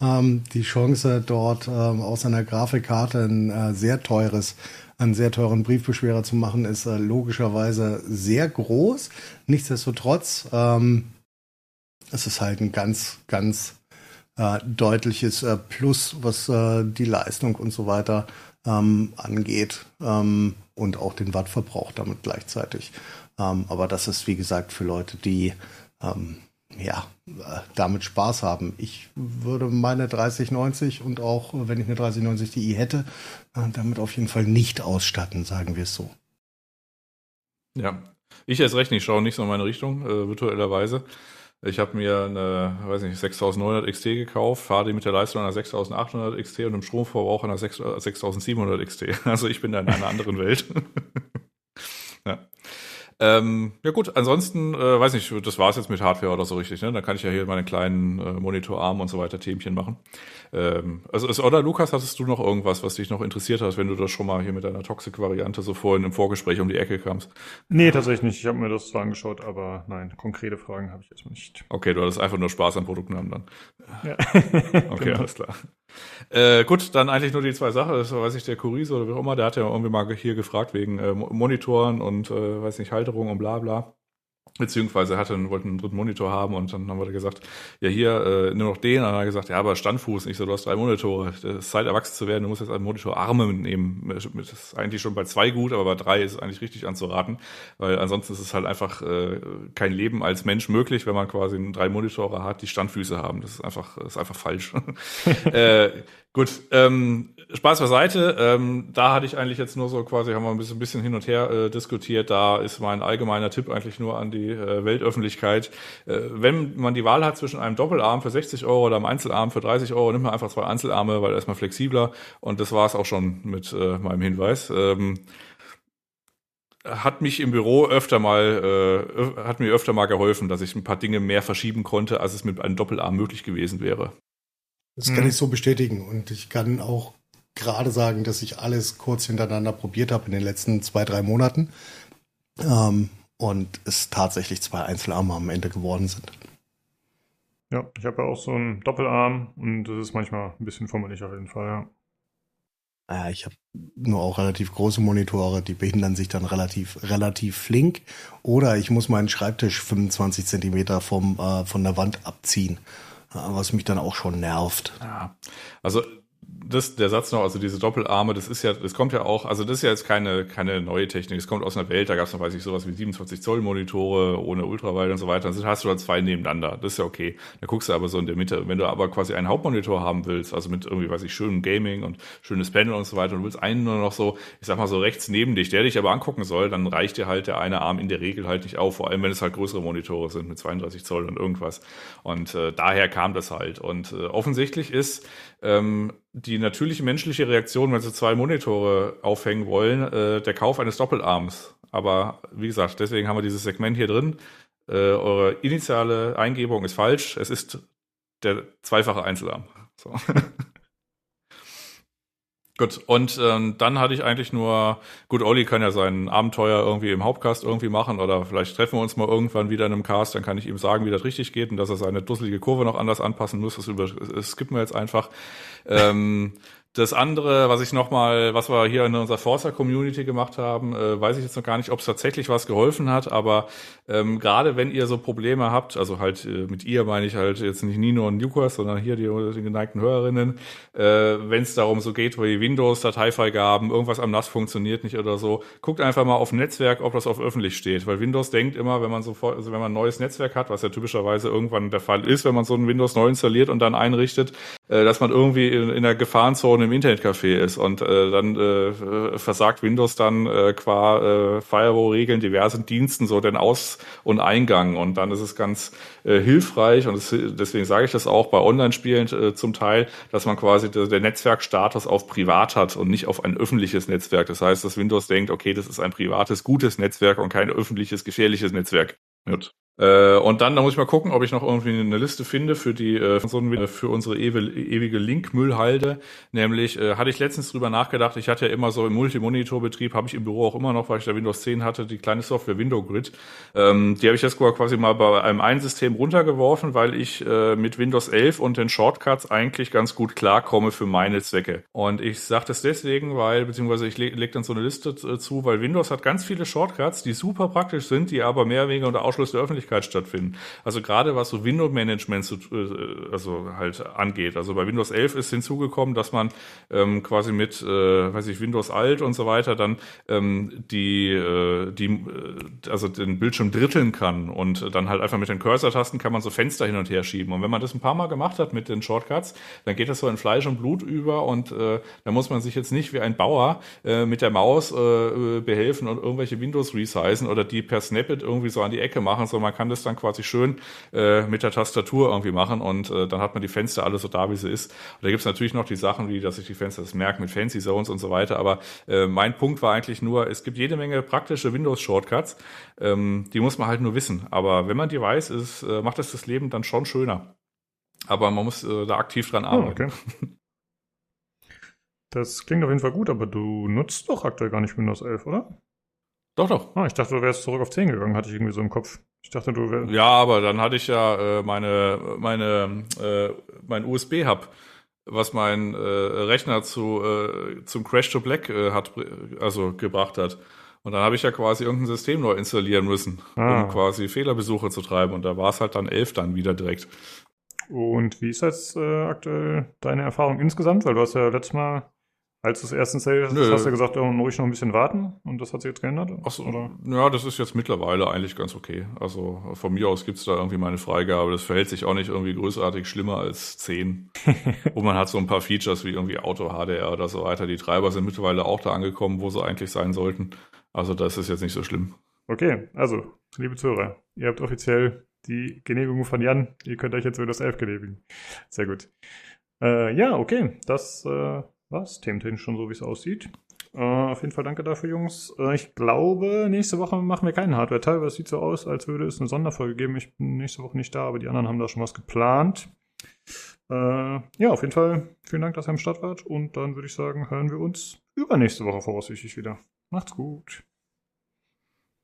Ähm, die Chance, dort ähm, aus einer Grafikkarte ein äh, sehr teures, einen sehr teuren Briefbeschwerer zu machen, ist äh, logischerweise sehr groß. Nichtsdestotrotz, ähm, es ist halt ein ganz, ganz äh, deutliches äh, Plus, was äh, die Leistung und so weiter ähm, angeht ähm, und auch den Wattverbrauch damit gleichzeitig. Ähm, aber das ist, wie gesagt, für Leute, die ähm, ja, äh, damit Spaß haben. Ich würde meine 3090 und auch wenn ich eine 3090 Ti hätte, äh, damit auf jeden Fall nicht ausstatten, sagen wir es so. Ja, ich erst recht nicht, schaue nicht so in meine Richtung, äh, virtuellerweise. Ich habe mir eine, weiß nicht, 6900 XT gekauft, fahre die mit der Leistung einer 6800 XT und im Stromverbrauch einer 6700 XT. Also ich bin da in einer anderen Welt. ja. Ähm, ja gut, ansonsten, äh, weiß nicht, das war's jetzt mit Hardware oder so richtig, ne? Da kann ich ja hier meine kleinen äh, Monitorarm und so weiter Themchen machen. Ähm, also ist, oder Lukas, hattest du noch irgendwas, was dich noch interessiert hat, wenn du das schon mal hier mit deiner Toxic-Variante so vorhin im Vorgespräch um die Ecke kamst? Nee, tatsächlich nicht. Ich habe mir das zwar angeschaut, aber nein, konkrete Fragen habe ich erstmal nicht. Okay, du hattest einfach nur Spaß am Produktnamen dann. Ja. okay, genau. alles klar. Äh, gut, dann eigentlich nur die zwei Sachen. Das weiß ich, der Kuris oder wie auch immer, der hat ja irgendwie mal hier gefragt wegen äh, Monitoren und äh, weiß nicht, Halterung und bla bla. Beziehungsweise hatte, wollten einen dritten Monitor haben und dann haben wir gesagt, ja hier, äh, nur noch den. Und dann hat er gesagt, ja, aber Standfuß, nicht so, du hast drei Monitore. Es ist Zeit, erwachsen zu werden, du musst jetzt einen Monitor Arme mitnehmen. Das ist eigentlich schon bei zwei gut, aber bei drei ist es eigentlich richtig anzuraten, weil ansonsten ist es halt einfach äh, kein Leben als Mensch möglich, wenn man quasi drei Monitore hat, die Standfüße haben. Das ist einfach, ist einfach falsch. äh, gut, ähm, Spaß beiseite. Ähm, da hatte ich eigentlich jetzt nur so quasi, haben wir ein bisschen, ein bisschen hin und her äh, diskutiert. Da ist mein allgemeiner Tipp eigentlich nur an die äh, Weltöffentlichkeit. Äh, wenn man die Wahl hat zwischen einem Doppelarm für 60 Euro oder einem Einzelarm für 30 Euro, nimmt man einfach zwei Einzelarme, weil erstmal flexibler. Und das war es auch schon mit äh, meinem Hinweis. Ähm, hat mich im Büro öfter mal, äh, hat mir öfter mal geholfen, dass ich ein paar Dinge mehr verschieben konnte, als es mit einem Doppelarm möglich gewesen wäre. Das kann hm. ich so bestätigen. Und ich kann auch gerade sagen, dass ich alles kurz hintereinander probiert habe in den letzten zwei, drei Monaten. Ähm, und es tatsächlich zwei Einzelarme am Ende geworden sind. Ja, ich habe ja auch so einen Doppelarm und das ist manchmal ein bisschen fummelig auf jeden Fall, ja. Ja, ich habe nur auch relativ große Monitore, die behindern sich dann relativ, relativ flink. Oder ich muss meinen Schreibtisch 25 Zentimeter vom, äh, von der Wand abziehen, was mich dann auch schon nervt. Ja, also das, der Satz noch, also diese Doppelarme, das ist ja, das kommt ja auch, also das ist ja jetzt keine, keine neue Technik, es kommt aus einer Welt, da gab es noch, weiß ich, sowas wie 27 Zoll Monitore ohne Ultrawide und so weiter, dann hast du da zwei nebeneinander, das ist ja okay. Da guckst du aber so in der Mitte. Wenn du aber quasi einen Hauptmonitor haben willst, also mit irgendwie, weiß ich, schönem Gaming und schönes Panel und so weiter, und du willst einen nur noch so, ich sag mal so rechts neben dich, der dich aber angucken soll, dann reicht dir halt der eine Arm in der Regel halt nicht auf, vor allem wenn es halt größere Monitore sind mit 32 Zoll und irgendwas. Und äh, daher kam das halt. Und äh, offensichtlich ist ähm, die natürliche menschliche Reaktion, wenn sie zwei Monitore aufhängen wollen, äh, der Kauf eines Doppelarms. Aber wie gesagt, deswegen haben wir dieses Segment hier drin. Äh, eure initiale Eingebung ist falsch. Es ist der zweifache Einzelarm. So. Gut, und ähm, dann hatte ich eigentlich nur, gut, Olli kann ja sein Abenteuer irgendwie im Hauptcast irgendwie machen oder vielleicht treffen wir uns mal irgendwann wieder in einem Cast, dann kann ich ihm sagen, wie das richtig geht und dass er seine dusselige Kurve noch anders anpassen muss. Das, über, das skippen wir jetzt einfach. ähm, das andere, was ich nochmal, was wir hier in unserer Forza-Community gemacht haben, äh, weiß ich jetzt noch gar nicht, ob es tatsächlich was geholfen hat, aber ähm, gerade wenn ihr so Probleme habt, also halt äh, mit ihr meine ich halt jetzt nicht Nino und Lukas, sondern hier die, die geneigten Hörerinnen, äh, wenn es darum so geht, wie Windows, Dateifreigaben, irgendwas am NAS funktioniert nicht oder so, guckt einfach mal auf Netzwerk, ob das auf öffentlich steht, weil Windows denkt immer, wenn man sofort, also wenn man ein neues Netzwerk hat, was ja typischerweise irgendwann der Fall ist, wenn man so ein Windows neu installiert und dann einrichtet, äh, dass man irgendwie in, in der Gefahrenzone im Internetcafé ist und äh, dann äh, versagt Windows dann äh, qua äh, Firewall-Regeln diversen Diensten so den Aus- und Eingang und dann ist es ganz äh, hilfreich und es, deswegen sage ich das auch bei Online-Spielen äh, zum Teil, dass man quasi der, der Netzwerkstatus auf privat hat und nicht auf ein öffentliches Netzwerk. Das heißt, dass Windows denkt, okay, das ist ein privates, gutes Netzwerk und kein öffentliches, gefährliches Netzwerk. Gut. Äh, und dann, da muss ich mal gucken, ob ich noch irgendwie eine Liste finde für die äh, für unsere ewige Link-Müllhalde. Nämlich äh, hatte ich letztens drüber nachgedacht. Ich hatte ja immer so im Multimonitor-Betrieb, habe ich im Büro auch immer noch, weil ich da Windows 10 hatte, die kleine Software Window Grid. Ähm, die habe ich jetzt quasi mal bei einem einen System runtergeworfen, weil ich äh, mit Windows 11 und den Shortcuts eigentlich ganz gut klarkomme für meine Zwecke. Und ich sage das deswegen, weil beziehungsweise ich lege leg dann so eine Liste äh, zu, weil Windows hat ganz viele Shortcuts, die super praktisch sind, die aber mehr wegen unter Ausschluss der Öffentlichkeit Öffentlichkeit stattfinden. Also gerade was so Window-Management so, äh, also halt angeht. Also bei Windows 11 ist hinzugekommen, dass man ähm, quasi mit, äh, weiß ich, Windows Alt und so weiter dann ähm, die, äh, die, äh, also den Bildschirm dritteln kann und dann halt einfach mit den Cursor-Tasten kann man so Fenster hin und her schieben. Und wenn man das ein paar Mal gemacht hat mit den Shortcuts, dann geht das so in Fleisch und Blut über und äh, da muss man sich jetzt nicht wie ein Bauer äh, mit der Maus äh, behelfen und irgendwelche Windows resizen oder die per Snippet irgendwie so an die Ecke machen, sondern man kann das dann quasi schön äh, mit der Tastatur irgendwie machen und äh, dann hat man die Fenster alle so da, wie sie ist. Und da gibt es natürlich noch die Sachen, wie dass ich die Fenster das merke mit Fancy Zones und so weiter. Aber äh, mein Punkt war eigentlich nur, es gibt jede Menge praktische Windows-Shortcuts, ähm, die muss man halt nur wissen. Aber wenn man die weiß, ist, äh, macht das das Leben dann schon schöner. Aber man muss äh, da aktiv dran arbeiten. Oh, okay. Das klingt auf jeden Fall gut, aber du nutzt doch aktuell gar nicht Windows 11, oder? Doch, doch. Ah, ich dachte, du wärst zurück auf 10 gegangen, hatte ich irgendwie so im Kopf. Ich dachte, du wärst. Ja, aber dann hatte ich ja äh, meine, meine, äh, mein USB-Hub, was mein äh, Rechner zu, äh, zum Crash to Black äh, hat, also gebracht hat. Und dann habe ich ja quasi irgendein System neu installieren müssen, ah. um quasi Fehlerbesuche zu treiben. Und da war es halt dann 11 dann wieder direkt. Und wie ist jetzt äh, aktuell deine Erfahrung insgesamt? Weil du hast ja letztes Mal als du das erste Sale hast, hast du gesagt, oh, ruhig noch ein bisschen warten und das hat sich jetzt geändert? Ach so, oder? Ja, das ist jetzt mittlerweile eigentlich ganz okay. Also von mir aus gibt's da irgendwie meine Freigabe. Das verhält sich auch nicht irgendwie großartig schlimmer als 10. und man hat so ein paar Features wie irgendwie Auto HDR oder so weiter. Die Treiber sind mittlerweile auch da angekommen, wo sie eigentlich sein sollten. Also das ist jetzt nicht so schlimm. Okay, also, liebe Zuhörer, ihr habt offiziell die Genehmigung von Jan. Ihr könnt euch jetzt Windows 11 genehmigen. Sehr gut. Äh, ja, okay, das äh, was? Thementechnisch schon so, wie es aussieht. Äh, auf jeden Fall danke dafür, Jungs. Äh, ich glaube, nächste Woche machen wir keinen Hardware-Teil, weil es sieht so aus, als würde es eine Sonderfolge geben. Ich bin nächste Woche nicht da, aber die anderen haben da schon was geplant. Äh, ja, auf jeden Fall vielen Dank, dass ihr am Start wart. Und dann würde ich sagen, hören wir uns übernächste Woche voraussichtlich wieder. Macht's gut.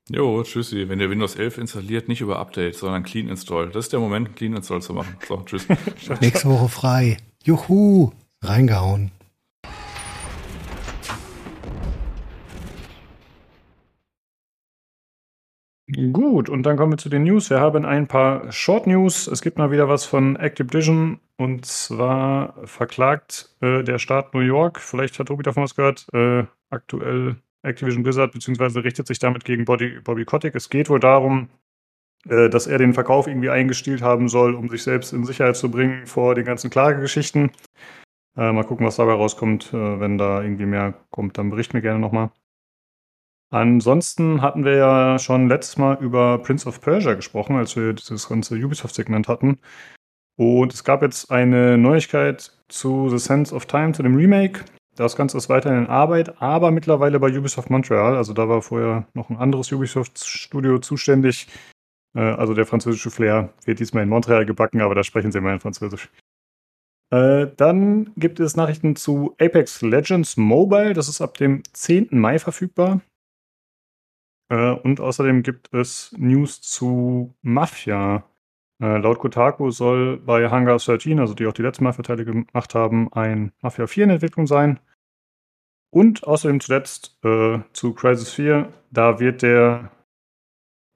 Jo, tschüssi. Wenn ihr Windows 11 installiert, nicht über Update, sondern Clean Install. Das ist der Moment, Clean Install zu machen. So, tschüss. Nächste Woche frei. Juhu. Reingehauen. Gut, und dann kommen wir zu den News. Wir haben ein paar Short News. Es gibt mal wieder was von Activision und zwar verklagt äh, der Staat New York. Vielleicht hat Tobi davon was gehört. Äh, aktuell Activision Blizzard, beziehungsweise richtet sich damit gegen Bobby, Bobby Kotick. Es geht wohl darum, äh, dass er den Verkauf irgendwie eingestielt haben soll, um sich selbst in Sicherheit zu bringen vor den ganzen Klagegeschichten. Äh, mal gucken, was dabei rauskommt. Äh, wenn da irgendwie mehr kommt, dann berichten wir gerne nochmal. Ansonsten hatten wir ja schon letztes Mal über Prince of Persia gesprochen, als wir dieses ganze Ubisoft-Segment hatten. Und es gab jetzt eine Neuigkeit zu The Sense of Time, zu dem Remake. Das Ganze ist weiterhin in Arbeit, aber mittlerweile bei Ubisoft Montreal. Also da war vorher noch ein anderes Ubisoft-Studio zuständig. Äh, also der französische Flair wird diesmal in Montreal gebacken, aber da sprechen sie immerhin Französisch. Äh, dann gibt es Nachrichten zu Apex Legends Mobile. Das ist ab dem 10. Mai verfügbar. Äh, und außerdem gibt es News zu Mafia. Äh, laut Kotaku soll bei Hangar 13, also die auch die letzten Mafia-Teile gemacht haben, ein Mafia 4 in Entwicklung sein. Und außerdem zuletzt äh, zu Crisis 4, da wird der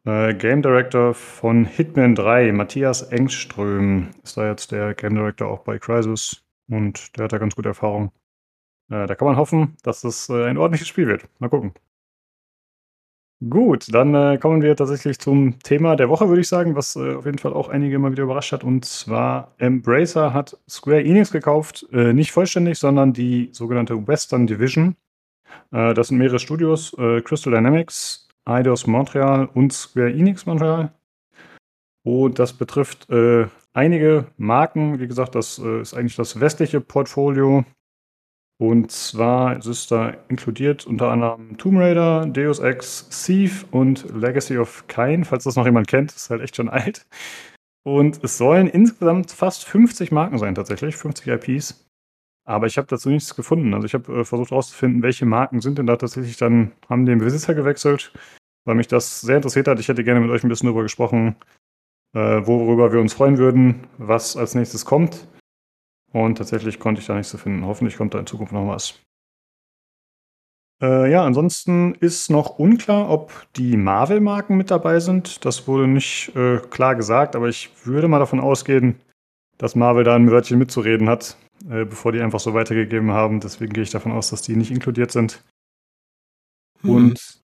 äh, Game Director von Hitman 3, Matthias Engström, ist da jetzt der Game Director auch bei Crisis und der hat da ganz gute Erfahrung. Äh, da kann man hoffen, dass es ein ordentliches Spiel wird. Mal gucken. Gut, dann äh, kommen wir tatsächlich zum Thema der Woche, würde ich sagen, was äh, auf jeden Fall auch einige immer wieder überrascht hat. Und zwar Embracer hat Square Enix gekauft, äh, nicht vollständig, sondern die sogenannte Western Division. Äh, das sind mehrere Studios, äh, Crystal Dynamics, Eidos Montreal und Square Enix Montreal. Und das betrifft äh, einige Marken. Wie gesagt, das ist eigentlich das westliche Portfolio und zwar ist da inkludiert unter anderem Tomb Raider, Deus Ex, Thief und Legacy of Kain, falls das noch jemand kennt, ist halt echt schon alt. Und es sollen insgesamt fast 50 Marken sein, tatsächlich, 50 IPs. Aber ich habe dazu nichts gefunden. Also ich habe äh, versucht herauszufinden, welche Marken sind denn da tatsächlich dann, haben den Besitzer gewechselt, weil mich das sehr interessiert hat. Ich hätte gerne mit euch ein bisschen darüber gesprochen, äh, worüber wir uns freuen würden, was als nächstes kommt. Und tatsächlich konnte ich da nichts zu finden. Hoffentlich kommt da in Zukunft noch was. Äh, ja, ansonsten ist noch unklar, ob die Marvel-Marken mit dabei sind. Das wurde nicht äh, klar gesagt, aber ich würde mal davon ausgehen, dass Marvel da ein Wörtchen mitzureden hat, äh, bevor die einfach so weitergegeben haben. Deswegen gehe ich davon aus, dass die nicht inkludiert sind. Hm. Und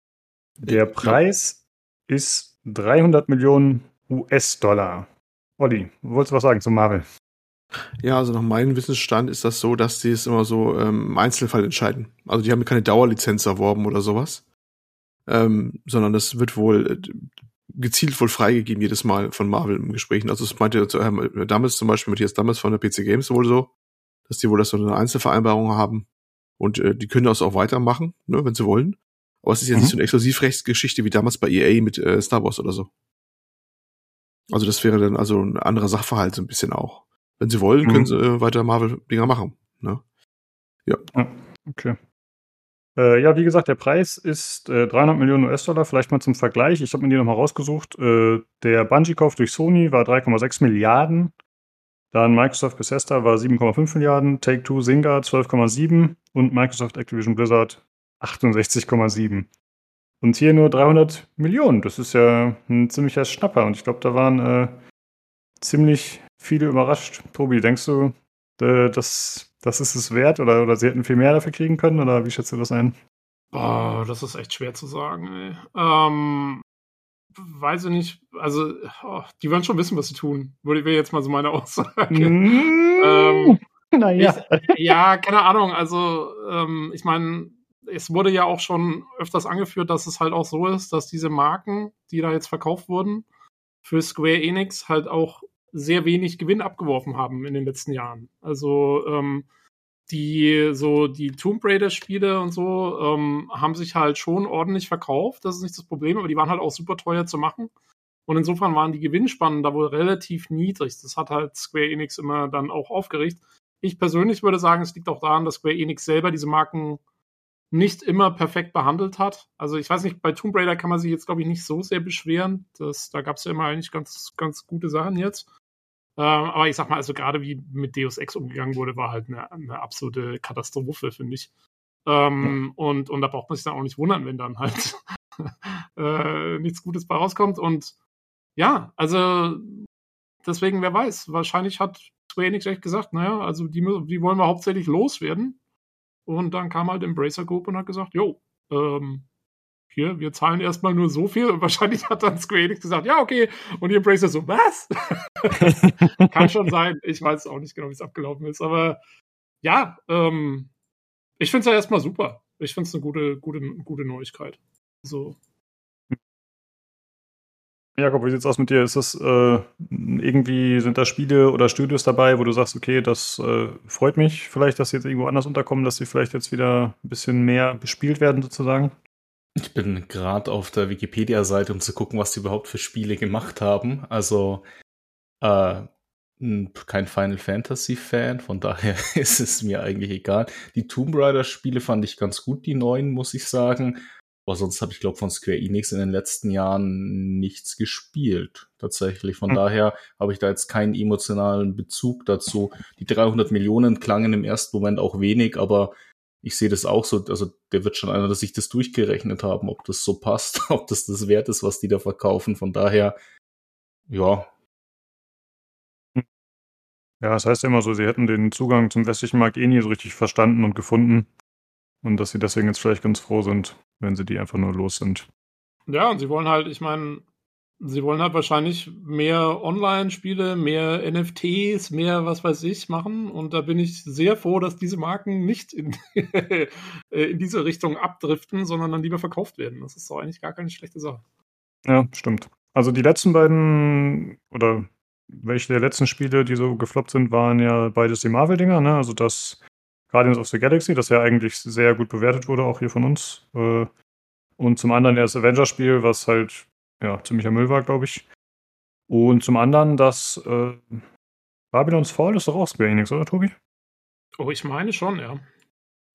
der Preis ist 300 Millionen US-Dollar. Olli, wolltest du was sagen zu Marvel? Ja, also nach meinem Wissensstand ist das so, dass die es immer so ähm, im Einzelfall entscheiden. Also die haben keine Dauerlizenz erworben oder sowas, ähm, sondern das wird wohl äh, gezielt wohl freigegeben jedes Mal von Marvel im Gesprächen. Also es meinte äh, damals zum Beispiel Matthias damals von der PC Games wohl so, dass die wohl das so eine Einzelvereinbarung haben und äh, die können das auch weitermachen, ne, wenn sie wollen. Aber es ist ja mhm. nicht so eine Exklusivrechtsgeschichte wie damals bei EA mit äh, Star Wars oder so. Also das wäre dann also ein anderer Sachverhalt so ein bisschen auch. Wenn sie wollen, mhm. können sie äh, weiter Marvel-Dinger machen. Ne? Ja. Okay. Äh, ja, wie gesagt, der Preis ist äh, 300 Millionen US-Dollar. Vielleicht mal zum Vergleich. Ich habe mir die nochmal rausgesucht. Äh, der Bungie-Kauf durch Sony war 3,6 Milliarden. Dann Microsoft Bethesda war 7,5 Milliarden, Take-Two Zynga 12,7 und Microsoft Activision Blizzard 68,7. Und hier nur 300 Millionen. Das ist ja ein ziemlicher Schnapper. Und ich glaube, da waren äh, ziemlich viele überrascht. Tobi, denkst du, äh, das, das ist es wert oder, oder sie hätten viel mehr dafür kriegen können oder wie schätzt du das ein? Oh, das ist echt schwer zu sagen. Ey. Ähm, weiß ich nicht. Also, oh, die werden schon wissen, was sie tun. Würde ich jetzt mal so meine Aussage. Mm, ähm, naja. ja, keine Ahnung. Also, ähm, ich meine, es wurde ja auch schon öfters angeführt, dass es halt auch so ist, dass diese Marken, die da jetzt verkauft wurden, für Square Enix halt auch sehr wenig Gewinn abgeworfen haben in den letzten Jahren. Also ähm, die so die Tomb Raider Spiele und so ähm, haben sich halt schon ordentlich verkauft. Das ist nicht das Problem, aber die waren halt auch super teuer zu machen. Und insofern waren die Gewinnspannen da wohl relativ niedrig. Das hat halt Square Enix immer dann auch aufgeregt. Ich persönlich würde sagen, es liegt auch daran, dass Square Enix selber diese Marken nicht immer perfekt behandelt hat. Also ich weiß nicht, bei Tomb Raider kann man sich jetzt, glaube ich, nicht so sehr beschweren. Das, da gab es ja immer eigentlich ganz, ganz gute Sachen jetzt. Ähm, aber ich sag mal, also gerade wie mit Deus Ex umgegangen wurde, war halt eine, eine absolute Katastrophe, finde ich. Ähm, ja. und, und da braucht man sich dann auch nicht wundern, wenn dann halt äh, nichts Gutes bei rauskommt. Und ja, also deswegen, wer weiß, wahrscheinlich hat Square Enix echt gesagt, naja, also die, die wollen wir hauptsächlich loswerden. Und dann kam halt Embracer Group und hat gesagt, jo, ähm, hier, wir zahlen erstmal nur so viel. Und wahrscheinlich hat dann Square Enix gesagt, ja, okay. Und die Embracer so, was? Kann schon sein. Ich weiß auch nicht genau, wie es abgelaufen ist. Aber ja, ähm, ich finde es ja erstmal super. Ich finde es eine gute, gute, gute Neuigkeit. So. Jakob, wie sieht's aus mit dir? Ist das äh, irgendwie, sind da Spiele oder Studios dabei, wo du sagst, okay, das äh, freut mich vielleicht, dass sie jetzt irgendwo anders unterkommen, dass sie vielleicht jetzt wieder ein bisschen mehr bespielt werden, sozusagen? Ich bin gerade auf der Wikipedia-Seite, um zu gucken, was sie überhaupt für Spiele gemacht haben. Also äh, kein Final Fantasy-Fan, von daher ist es mir eigentlich egal. Die Tomb Raider-Spiele fand ich ganz gut, die neuen, muss ich sagen. Aber sonst habe ich, glaube von Square Enix in den letzten Jahren nichts gespielt. Tatsächlich. Von mhm. daher habe ich da jetzt keinen emotionalen Bezug dazu. Die 300 Millionen klangen im ersten Moment auch wenig, aber ich sehe das auch so, also der wird schon einer, dass sich das durchgerechnet haben, ob das so passt, ob das das wert ist, was die da verkaufen. Von daher, ja. Ja, das heißt ja immer so, sie hätten den Zugang zum westlichen Markt eh nie so richtig verstanden und gefunden. Und dass sie deswegen jetzt vielleicht ganz froh sind, wenn sie die einfach nur los sind. Ja, und sie wollen halt, ich meine, Sie wollen halt wahrscheinlich mehr Online-Spiele, mehr NFTs, mehr was weiß ich machen. Und da bin ich sehr froh, dass diese Marken nicht in, in diese Richtung abdriften, sondern dann lieber verkauft werden. Das ist doch eigentlich gar keine schlechte Sache. Ja, stimmt. Also die letzten beiden oder welche der letzten Spiele, die so gefloppt sind, waren ja beides die Marvel-Dinger, ne? Also das Guardians of the Galaxy, das ja eigentlich sehr gut bewertet wurde, auch hier von uns. Äh, und zum anderen das Avengers-Spiel, was halt ja, ziemlicher Müll war, glaube ich. Und zum anderen, das äh, Babylons Fall ist doch auch Square Enix, oder Tobi? Oh, ich meine schon, ja.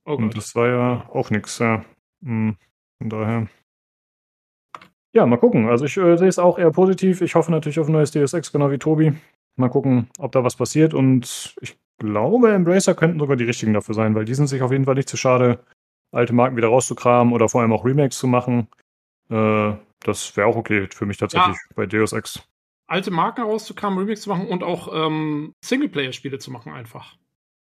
Oh Und das war ja auch nichts, ja. Hm, von daher. Ja, mal gucken. Also ich äh, sehe es auch eher positiv. Ich hoffe natürlich auf ein neues DSX, genau wie Tobi. Mal gucken, ob da was passiert. Und ich glaube, Embracer könnten sogar die richtigen dafür sein, weil die sind sich auf jeden Fall nicht zu schade, alte Marken wieder rauszukramen oder vor allem auch Remakes zu machen. Äh, das wäre auch okay für mich tatsächlich ja. bei Deus Ex. Alte Marken rauszukommen, Remix zu machen und auch ähm, Singleplayer-Spiele zu machen einfach.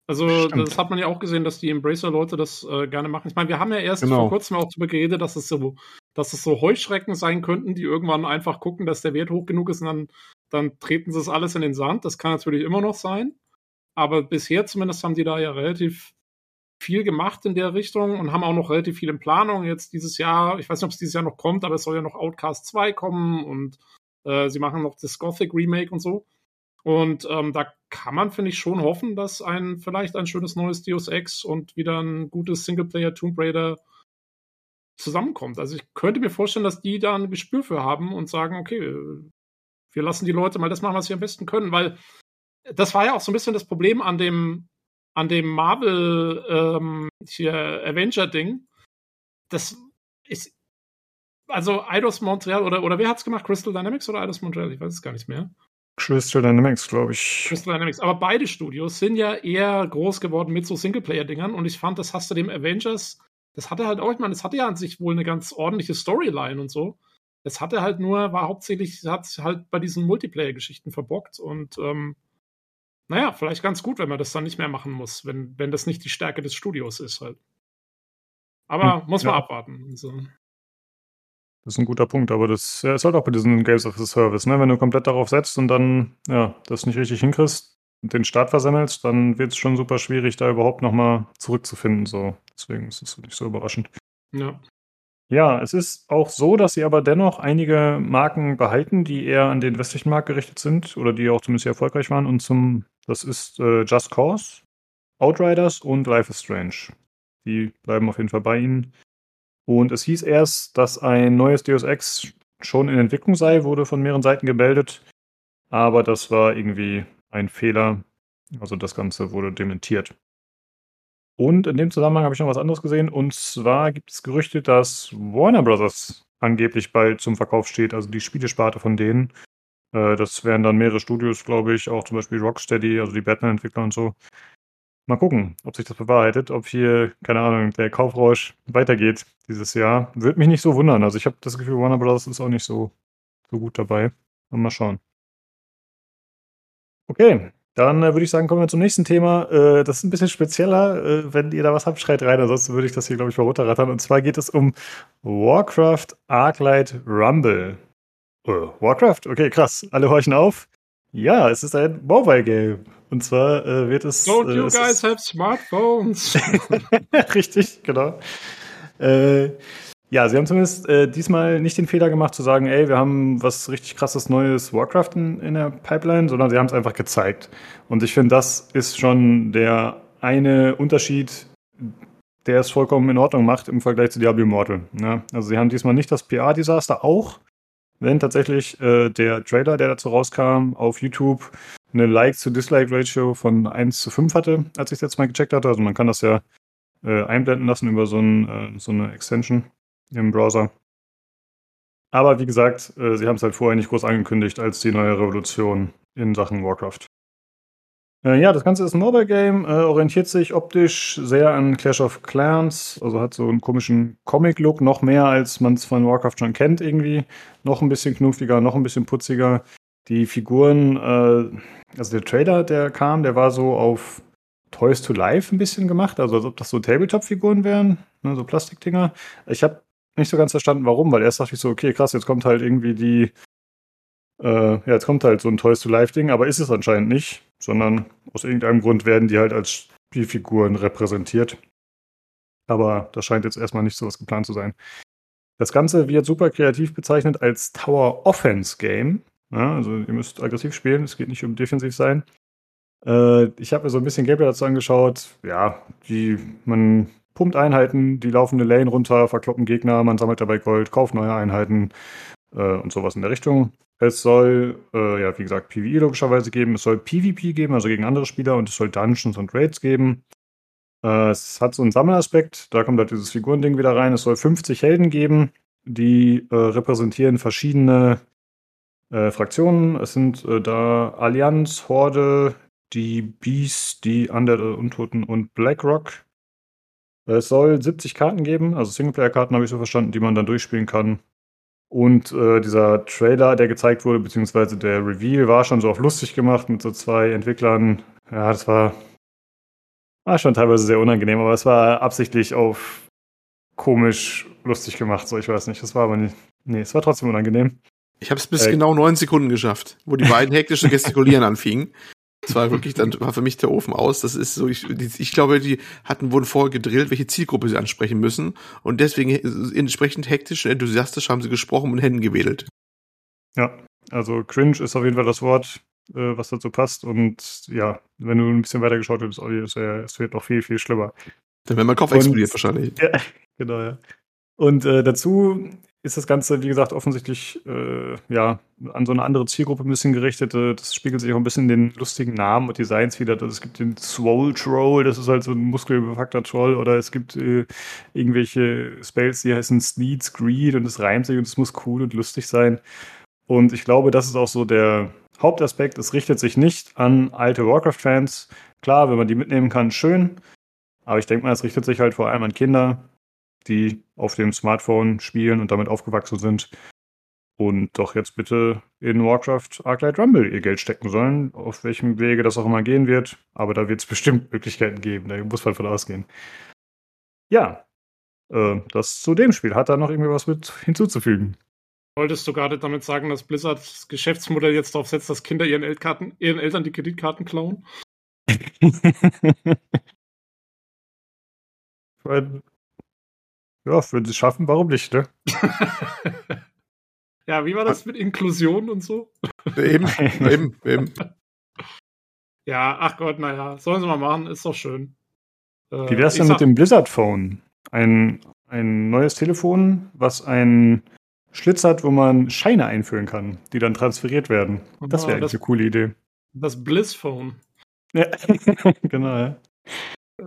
Also Stimmt. das hat man ja auch gesehen, dass die Embracer-Leute das äh, gerne machen. Ich meine, wir haben ja erst genau. vor kurzem auch darüber geredet, dass es so, dass es so Heuschrecken sein könnten, die irgendwann einfach gucken, dass der Wert hoch genug ist und dann, dann treten sie es alles in den Sand. Das kann natürlich immer noch sein. Aber bisher zumindest haben die da ja relativ viel gemacht in der Richtung und haben auch noch relativ viel in Planung jetzt dieses Jahr. Ich weiß nicht, ob es dieses Jahr noch kommt, aber es soll ja noch Outcast 2 kommen und äh, sie machen noch das Gothic Remake und so. Und ähm, da kann man, finde ich, schon hoffen, dass ein vielleicht ein schönes neues Deus Ex und wieder ein gutes Singleplayer Tomb Raider zusammenkommt. Also ich könnte mir vorstellen, dass die da ein Gespür für haben und sagen, okay, wir lassen die Leute mal das machen, was sie am besten können, weil das war ja auch so ein bisschen das Problem an dem an dem Marvel ähm, hier Avenger-Ding, das ist also Eidos Montreal oder, oder wer hat's gemacht? Crystal Dynamics oder Eidos Montreal? Ich weiß es gar nicht mehr. Crystal Dynamics, glaube ich. Crystal Dynamics. Aber beide Studios sind ja eher groß geworden mit so Singleplayer-Dingern und ich fand, das hast du dem Avengers, das hatte halt auch, ich meine, das hatte ja an sich wohl eine ganz ordentliche Storyline und so. Das hatte halt nur, war hauptsächlich, hat halt bei diesen Multiplayer-Geschichten verbockt und ähm, naja, vielleicht ganz gut, wenn man das dann nicht mehr machen muss, wenn, wenn das nicht die Stärke des Studios ist halt. Aber hm, muss man ja. abwarten. Also. Das ist ein guter Punkt, aber das ja, ist halt auch bei diesen Games of the Service, ne? Wenn du komplett darauf setzt und dann ja, das nicht richtig hinkriegst und den Start versemmelst, dann wird es schon super schwierig, da überhaupt nochmal zurückzufinden. So. Deswegen ist es nicht so überraschend. Ja. Ja, es ist auch so, dass sie aber dennoch einige Marken behalten, die eher an den westlichen Markt gerichtet sind oder die auch zumindest sehr erfolgreich waren. Und zum, das ist äh, Just Cause, Outriders und Life is Strange. Die bleiben auf jeden Fall bei ihnen. Und es hieß erst, dass ein neues Deus Ex schon in Entwicklung sei, wurde von mehreren Seiten gemeldet. Aber das war irgendwie ein Fehler. Also das Ganze wurde dementiert. Und in dem Zusammenhang habe ich noch was anderes gesehen. Und zwar gibt es Gerüchte, dass Warner Bros. angeblich bald zum Verkauf steht, also die Spielesparte von denen. Äh, das wären dann mehrere Studios, glaube ich, auch zum Beispiel Rocksteady, also die Batman-Entwickler und so. Mal gucken, ob sich das bewahrheitet, ob hier, keine Ahnung, der Kaufrausch weitergeht dieses Jahr. Würde mich nicht so wundern. Also ich habe das Gefühl, Warner Bros. ist auch nicht so, so gut dabei. Mal schauen. Okay, dann äh, würde ich sagen, kommen wir zum nächsten Thema. Äh, das ist ein bisschen spezieller. Äh, wenn ihr da was habt, schreit rein. Ansonsten würde ich das hier, glaube ich, mal runterrattern. Und zwar geht es um Warcraft Arclight Rumble. Oh, Warcraft? Okay, krass. Alle horchen auf. Ja, es ist ein Mobile-Game. Und zwar äh, wird es. Don't äh, you es guys have smartphones? Richtig, genau. Äh, ja, sie haben zumindest äh, diesmal nicht den Fehler gemacht zu sagen, ey, wir haben was richtig krasses neues Warcraft in, in der Pipeline, sondern sie haben es einfach gezeigt. Und ich finde, das ist schon der eine Unterschied, der es vollkommen in Ordnung macht im Vergleich zu Diablo Immortal. Ne? Also sie haben diesmal nicht das PR-Desaster auch, wenn tatsächlich äh, der Trailer, der dazu rauskam, auf YouTube eine Like-to-Dislike-Ratio von 1 zu 5 hatte, als ich es jetzt mal gecheckt hatte. Also man kann das ja äh, einblenden lassen über so, ein, äh, so eine Extension im Browser. Aber wie gesagt, äh, sie haben es halt vorher nicht groß angekündigt als die neue Revolution in Sachen Warcraft. Äh, ja, das Ganze ist ein Mobile Game, äh, orientiert sich optisch sehr an Clash of Clans, also hat so einen komischen Comic-Look, noch mehr als man es von Warcraft schon kennt irgendwie. Noch ein bisschen knuffiger, noch ein bisschen putziger. Die Figuren, äh, also der Trailer, der kam, der war so auf Toys to Life ein bisschen gemacht, also als ob das so Tabletop-Figuren wären, ne, so Plastikdinger. Ich habe nicht so ganz verstanden, warum, weil erst dachte ich so, okay, krass, jetzt kommt halt irgendwie die, äh, ja, jetzt kommt halt so ein Toys to Life-Ding, aber ist es anscheinend nicht, sondern aus irgendeinem Grund werden die halt als Spielfiguren repräsentiert. Aber das scheint jetzt erstmal nicht so was geplant zu sein. Das Ganze wird super kreativ bezeichnet als Tower Offense Game. Ja, also ihr müsst aggressiv spielen, es geht nicht um defensiv sein. Äh, ich habe mir so ein bisschen Gameplay dazu angeschaut. Ja, die, man pumpt Einheiten, die laufen eine Lane runter, verkloppen Gegner, man sammelt dabei Gold, kauft neue Einheiten äh, und sowas in der Richtung. Es soll, äh, ja, wie gesagt, PvE logischerweise geben. Es soll PvP geben, also gegen andere Spieler, und es soll Dungeons und Raids geben. Äh, es hat so einen Sammelaspekt, da kommt halt dieses Figurending wieder rein. Es soll 50 Helden geben, die äh, repräsentieren verschiedene äh, Fraktionen. Es sind äh, da Allianz, Horde, die Beast, die Undead Untoten und BlackRock. Es soll 70 Karten geben, also Singleplayer-Karten habe ich so verstanden, die man dann durchspielen kann. Und äh, dieser Trailer, der gezeigt wurde, beziehungsweise der Reveal, war schon so auf lustig gemacht mit so zwei Entwicklern. Ja, das war, war schon teilweise sehr unangenehm, aber es war absichtlich auf komisch lustig gemacht, so ich weiß nicht. Das war aber nicht. Nee, es war trotzdem unangenehm. Ich habe es bis Äh, genau neun Sekunden geschafft, wo die beiden hektische Gestikulieren anfingen. Das war wirklich, dann war für mich der Ofen aus. Das ist so, ich, ich glaube, die hatten, wurden vorher gedrillt, welche Zielgruppe sie ansprechen müssen. Und deswegen äh, entsprechend hektisch und enthusiastisch haben sie gesprochen und Händen gewedelt. Ja, also cringe ist auf jeden Fall das Wort, äh, was dazu passt. Und ja, wenn du ein bisschen weiter geschaut hättest, Olli, es, es wird noch viel, viel schlimmer. Dann wäre mein Kopf Und- explodiert wahrscheinlich. Ja, genau, ja. Und äh, dazu ist das Ganze, wie gesagt, offensichtlich äh, ja, an so eine andere Zielgruppe ein bisschen gerichtet. Äh, Das spiegelt sich auch ein bisschen in den lustigen Namen und Designs wieder. Also Es gibt den Swole Troll, das ist halt so ein muskelbepackter Troll. Oder es gibt äh, irgendwelche Spells, die heißen Sneeds Greed und es reimt sich und es muss cool und lustig sein. Und ich glaube, das ist auch so der Hauptaspekt. Es richtet sich nicht an alte Warcraft-Fans. Klar, wenn man die mitnehmen kann, schön. Aber ich denke mal, es richtet sich halt vor allem an Kinder, die auf dem Smartphone spielen und damit aufgewachsen sind und doch jetzt bitte in Warcraft Arclight Rumble ihr Geld stecken sollen, auf welchem Wege das auch immer gehen wird. Aber da wird es bestimmt Möglichkeiten geben, da muss man von ausgehen. Ja, äh, das zu dem Spiel. Hat da noch irgendwie was mit hinzuzufügen? Wolltest du gerade damit sagen, dass Blizzard das Geschäftsmodell jetzt darauf setzt, dass Kinder ihren, Eltkarten, ihren Eltern die Kreditkarten klauen? Ja, wenn sie es schaffen, warum nicht, ne? ja, wie war das mit Inklusion und so? Eben, eben, eben. Ja, ach Gott, naja, sollen sie mal machen, ist doch schön. Äh, Wie wär's denn sag- mit dem Blizzard Phone? Ein, ein neues Telefon, was einen Schlitz hat, wo man Scheine einfüllen kann, die dann transferiert werden. Das Ja, wäre eigentlich das- eine coole Idee. Das Bliss-Phone. Ja. genau, ja.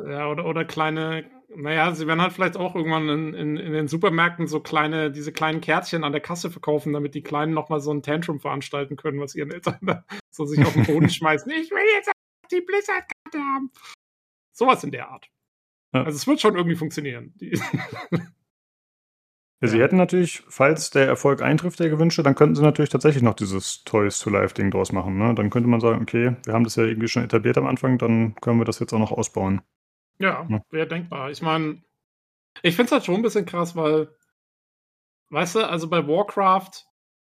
Ja, oder, oder kleine, naja, sie werden halt vielleicht auch irgendwann in, in, in den Supermärkten so kleine, diese kleinen Kärtchen an der Kasse verkaufen, damit die Kleinen nochmal so ein Tantrum veranstalten können, was ihren Eltern da so sich auf den Boden schmeißen. Ich will jetzt die Blizzard-Karte haben. Sowas in der Art. Ja. Also es wird schon irgendwie funktionieren. Ja, sie hätten natürlich, falls der Erfolg eintrifft, der gewünschte, dann könnten sie natürlich tatsächlich noch dieses Toys to Life-Ding draus machen. Ne? Dann könnte man sagen, okay, wir haben das ja irgendwie schon etabliert am Anfang, dann können wir das jetzt auch noch ausbauen. Ja, Ja. wäre denkbar. Ich meine, ich finde es halt schon ein bisschen krass, weil, weißt du, also bei Warcraft,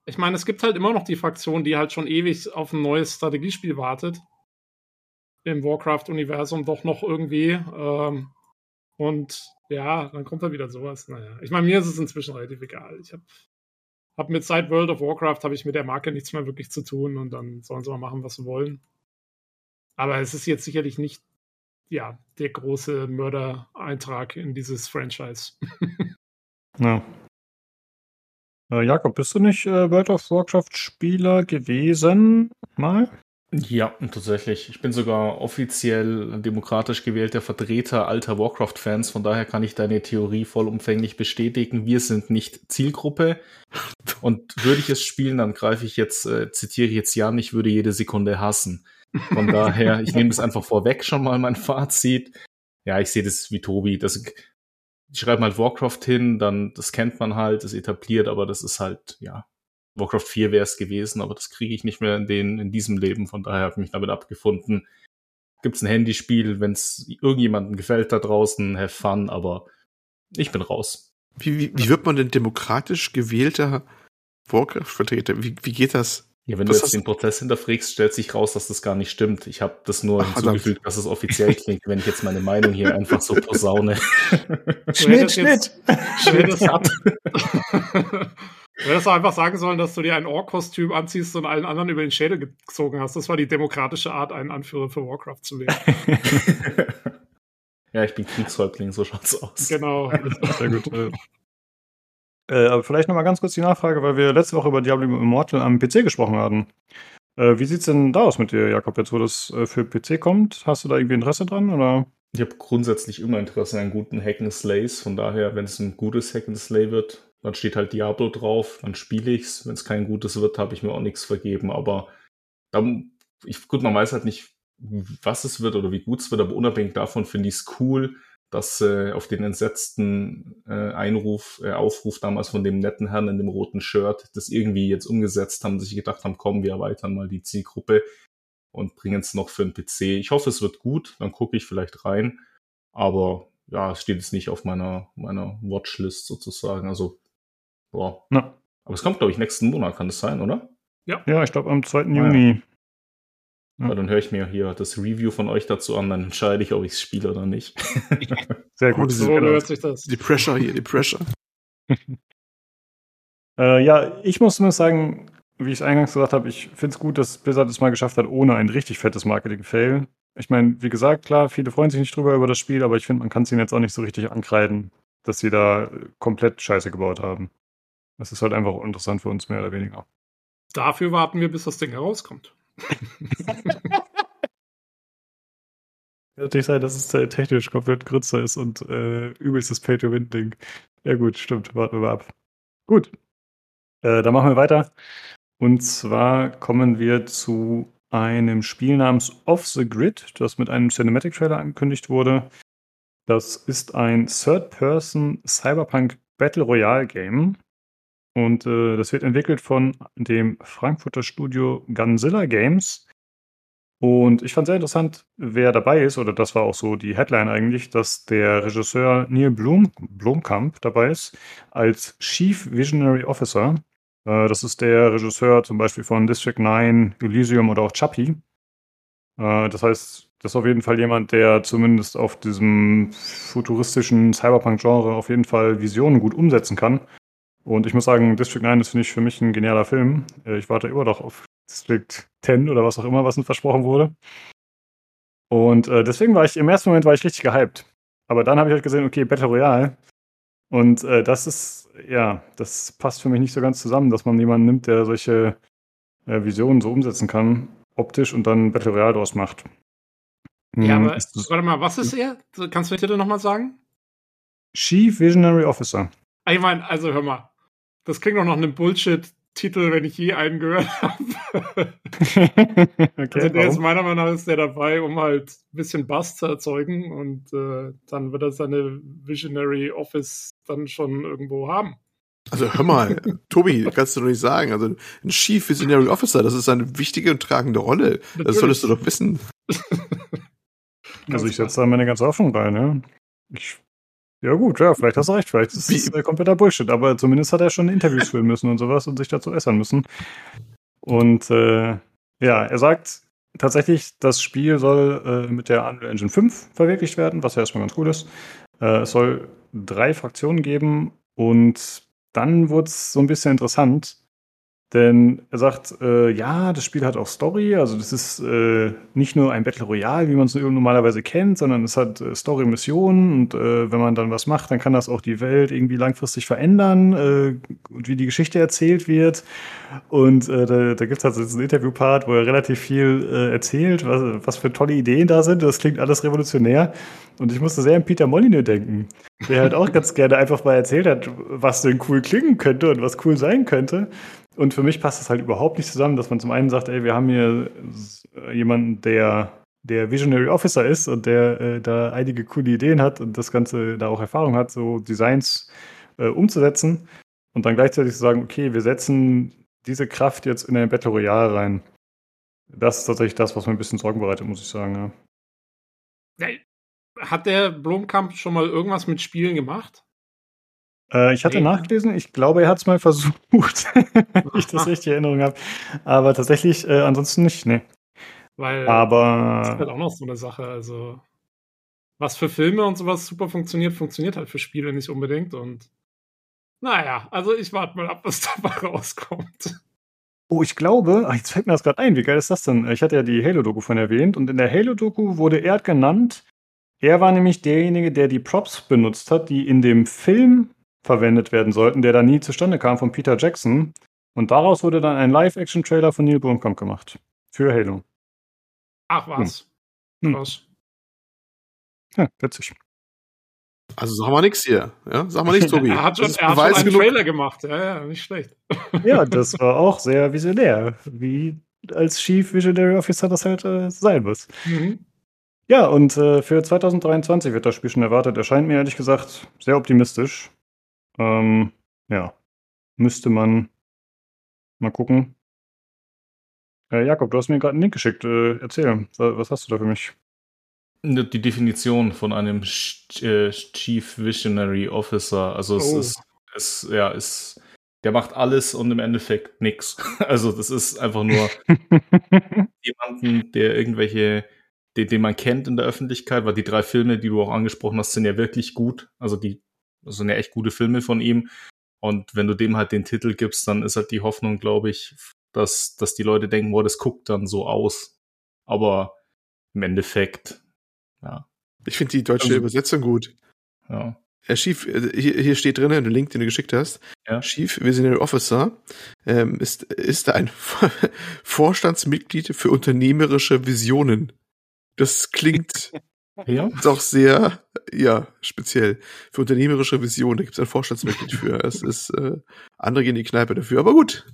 ich meine, es gibt halt immer noch die Fraktion, die halt schon ewig auf ein neues Strategiespiel wartet. Im Warcraft-Universum doch noch irgendwie. Ähm, und ja, dann kommt da wieder sowas. Naja, ich meine, mir ist es inzwischen relativ egal. Ich habe hab mit seit World of Warcraft habe ich mit der Marke nichts mehr wirklich zu tun und dann sollen sie mal machen, was sie wollen. Aber es ist jetzt sicherlich nicht ja, der große Mördereintrag in dieses Franchise. Ja. Äh, Jakob, bist du nicht äh, World of Warcraft-Spieler gewesen? Mal? Ja, tatsächlich. Ich bin sogar offiziell demokratisch gewählter Vertreter alter Warcraft-Fans, von daher kann ich deine Theorie vollumfänglich bestätigen. Wir sind nicht Zielgruppe. Und würde ich es spielen, dann greife ich jetzt, äh, zitiere ich jetzt Jan, ich würde jede Sekunde hassen. Von daher, ich nehme das einfach vorweg schon mal mein Fazit. Ja, ich sehe das wie Tobi. Das, die schreiben halt Warcraft hin, dann, das kennt man halt, das etabliert, aber das ist halt, ja, Warcraft 4 wäre es gewesen, aber das kriege ich nicht mehr in, den, in diesem Leben, von daher habe ich mich damit abgefunden. Gibt es ein Handyspiel, wenn es irgendjemandem gefällt da draußen, have fun, aber ich bin raus. Wie, wie, wie wird man denn demokratisch gewählter Warcraft-Vertreter? Wie, wie geht das? Ja, wenn Was du jetzt den Prozess hinterfragst, stellt sich raus, dass das gar nicht stimmt. Ich habe das nur Ach, hinzugefügt, dass es offiziell klingt, wenn ich jetzt meine Meinung hier einfach so posaune. Du hättest jetzt- Du hättest, du hättest einfach sagen sollen, dass du dir ein Ork-Kostüm anziehst und allen anderen über den Schädel gezogen hast. Das war die demokratische Art, einen Anführer für Warcraft zu wählen. ja, ich bin Kriegshäuptling, so schaut's aus. genau. Sehr gut. Äh. Aber vielleicht nochmal ganz kurz die Nachfrage, weil wir letzte Woche über Diablo Immortal am PC gesprochen hatten. Äh, wie sieht's denn da aus mit dir, Jakob, jetzt wo das äh, für PC kommt? Hast du da irgendwie Interesse dran? Oder? Ich habe grundsätzlich immer Interesse an guten Hack von daher, wenn es ein gutes Hack wird, dann steht halt Diablo drauf, dann spiele ich's. Wenn es kein gutes wird, habe ich mir auch nichts vergeben, aber dann, ich, gut, man weiß halt nicht, was es wird oder wie gut es wird, aber unabhängig davon finde ich es cool, dass äh, auf den entsetzten äh, Einruf, äh, Aufruf damals von dem netten Herrn in dem roten Shirt, das irgendwie jetzt umgesetzt haben, sich gedacht haben, komm, wir erweitern mal die Zielgruppe und bringen es noch für den PC. Ich hoffe, es wird gut, dann gucke ich vielleicht rein, aber ja, es steht jetzt nicht auf meiner, meiner Watchlist sozusagen, also, boah. Na. Aber es kommt, glaube ich, nächsten Monat, kann es sein, oder? Ja, ich glaube am 2. Ah, ja. Juni. Ja. Ja. dann höre ich mir hier das Review von euch dazu an, dann entscheide ich, ob ich es spiele oder nicht. Sehr gut. So hört sich das. Die Pressure hier, die Pressure. Äh, ja, ich muss zumindest sagen, wie ich es eingangs gesagt habe, ich finde es gut, dass Blizzard es mal geschafft hat, ohne ein richtig fettes Marketing-Fail. Ich meine, wie gesagt, klar, viele freuen sich nicht drüber über das Spiel, aber ich finde, man kann es ihnen jetzt auch nicht so richtig ankreiden, dass sie da äh, komplett Scheiße gebaut haben. Das ist halt einfach interessant für uns, mehr oder weniger. Dafür warten wir, bis das Ding herauskommt. Natürlich sein, dass es äh, technisch komplett Grützer ist und äh, übelstes Pay-to-Win-Ding. Ja gut, stimmt, warten wir mal ab. Gut, äh, dann machen wir weiter. Und zwar kommen wir zu einem Spiel namens Off the Grid, das mit einem Cinematic-Trailer angekündigt wurde. Das ist ein Third-Person Cyberpunk Battle Royale Game. Und äh, das wird entwickelt von dem Frankfurter Studio Gunzilla Games. Und ich fand sehr interessant, wer dabei ist, oder das war auch so die Headline eigentlich, dass der Regisseur Neil Blum, Blomkamp dabei ist, als Chief Visionary Officer. Äh, das ist der Regisseur zum Beispiel von District 9, Elysium oder auch Chappie. Äh, das heißt, das ist auf jeden Fall jemand, der zumindest auf diesem futuristischen Cyberpunk-Genre auf jeden Fall Visionen gut umsetzen kann. Und ich muss sagen, District 9 ist, finde ich, für mich ein genialer Film. Äh, Ich warte immer noch auf District 10 oder was auch immer, was uns versprochen wurde. Und äh, deswegen war ich, im ersten Moment war ich richtig gehypt. Aber dann habe ich halt gesehen, okay, Battle Royale. Und äh, das ist, ja, das passt für mich nicht so ganz zusammen, dass man jemanden nimmt, der solche äh, Visionen so umsetzen kann, optisch und dann Battle Royale draus macht. Ja, Hm, aber ist das- warte mal, was ist er? Kannst du den Titel nochmal sagen? Chief Visionary Officer. Ah, Ich meine, also hör mal, das klingt doch nach einem Bullshit Titel, wenn ich je einen gehört habe. okay, also der warum? ist meiner Meinung nach ist der dabei, um halt ein bisschen Bass zu erzeugen und äh, dann wird er seine Visionary Office dann schon irgendwo haben. Also hör mal, Tobi, kannst du doch nicht sagen. Also ein Chief Visionary Officer, das ist eine wichtige und tragende Rolle. Das Natürlich. solltest du doch wissen. Also ich setze da meine ganze Hoffnung rein, ja. Ich, ja gut, ja, vielleicht hast du recht, vielleicht ist es äh, kompletter Bullshit, aber zumindest hat er schon Interviews führen müssen und sowas und sich dazu äußern müssen. Und äh, ja, er sagt tatsächlich, das Spiel soll äh, mit der Unreal Engine 5 verwirklicht werden, was ja erstmal ganz cool ist. Äh, es soll drei Fraktionen geben und dann wurde es so ein bisschen interessant, denn er sagt, äh, ja, das Spiel hat auch Story, also das ist äh, nicht nur ein Battle Royale, wie man es normalerweise kennt, sondern es hat äh, Story-Missionen und äh, wenn man dann was macht, dann kann das auch die Welt irgendwie langfristig verändern äh, und wie die Geschichte erzählt wird. Und äh, da, da gibt es halt so diesen Interview-Part, wo er relativ viel äh, erzählt, was, was für tolle Ideen da sind. Das klingt alles revolutionär. Und ich musste sehr an Peter Molyneux denken, der halt auch ganz gerne einfach mal erzählt hat, was denn cool klingen könnte und was cool sein könnte. Und für mich passt das halt überhaupt nicht zusammen, dass man zum einen sagt, ey, wir haben hier jemanden, der der Visionary Officer ist und der äh, da einige coole Ideen hat und das Ganze da auch Erfahrung hat, so Designs äh, umzusetzen und dann gleichzeitig zu sagen, okay, wir setzen diese Kraft jetzt in ein Battle Royale rein. Das ist tatsächlich das, was mir ein bisschen Sorgen bereitet, muss ich sagen. Ja, Hat der Blomkamp schon mal irgendwas mit Spielen gemacht? Äh, ich hatte Nee. nachgelesen, ich glaube, er hat es mal versucht, wenn ich das richtig in Erinnerung habe. Aber tatsächlich, äh, ansonsten nicht, nee. Weil das ist halt Aber auch noch so eine Sache. Also, was für Filme und sowas super funktioniert, funktioniert halt für Spiele nicht unbedingt. Und naja, also ich warte mal ab, was dabei rauskommt. Oh, ich glaube, jetzt fällt mir das gerade ein, wie geil ist das denn? Ich hatte ja die Halo-Doku von erwähnt und in der Halo-Doku wurde er genannt. Er war nämlich derjenige, der die Props benutzt hat, die in dem Film verwendet werden sollten, der da nie zustande kam von Peter Jackson. Und daraus wurde dann ein Live-Action-Trailer von Neil Blomkamp gemacht. Für Halo. Ach was. Hm. Krass. Ja, witzig. Also sag mal nix hier. Ja? Sag mal nichts, Tobi. Er hat schon, Das ist er hat schon einen genug. Trailer gemacht. Ja, ja, nicht schlecht. Ja, das war auch sehr visionär, wie als Chief Visionary Officer das halt äh, sein muss. Mhm. Ja, und äh, für 2023 wird das Spiel schon erwartet. Erscheint mir ehrlich gesagt sehr optimistisch. Ähm, ja, müsste man mal gucken. Äh, Jakob, du hast mir gerade einen Link geschickt. Äh, erzähl, wa- was hast du da für mich? Die Definition von einem äh, Chief Visionary Officer, also es Oh. ist, es, ja, ist, der macht alles und im Endeffekt nix. Also das ist einfach nur jemanden, der irgendwelche, den, den man kennt in der Öffentlichkeit, weil die drei Filme, die du auch angesprochen hast, sind ja wirklich gut. Also die das sind ja echt gute Filme von ihm. Und wenn du dem halt den Titel gibst, dann ist halt die Hoffnung, glaube ich, dass, dass die Leute denken, boah, das guckt dann so aus. Aber im Endeffekt, ja, Ich finde die deutsche Also- Übersetzung gut. ja. Er Chief, äh, hier, hier steht drin, der Link, den du geschickt hast. Ja. Chief Visionary Officer ähm, ist, ist ein Vorstandsmitglied für unternehmerische Visionen. Das klingt Ja, doch sehr, ja, speziell. Für unternehmerische Visionen, da gibt es ein Vorstandsmitglied für. Es ist, äh, andere gehen in die Kneipe dafür, aber gut.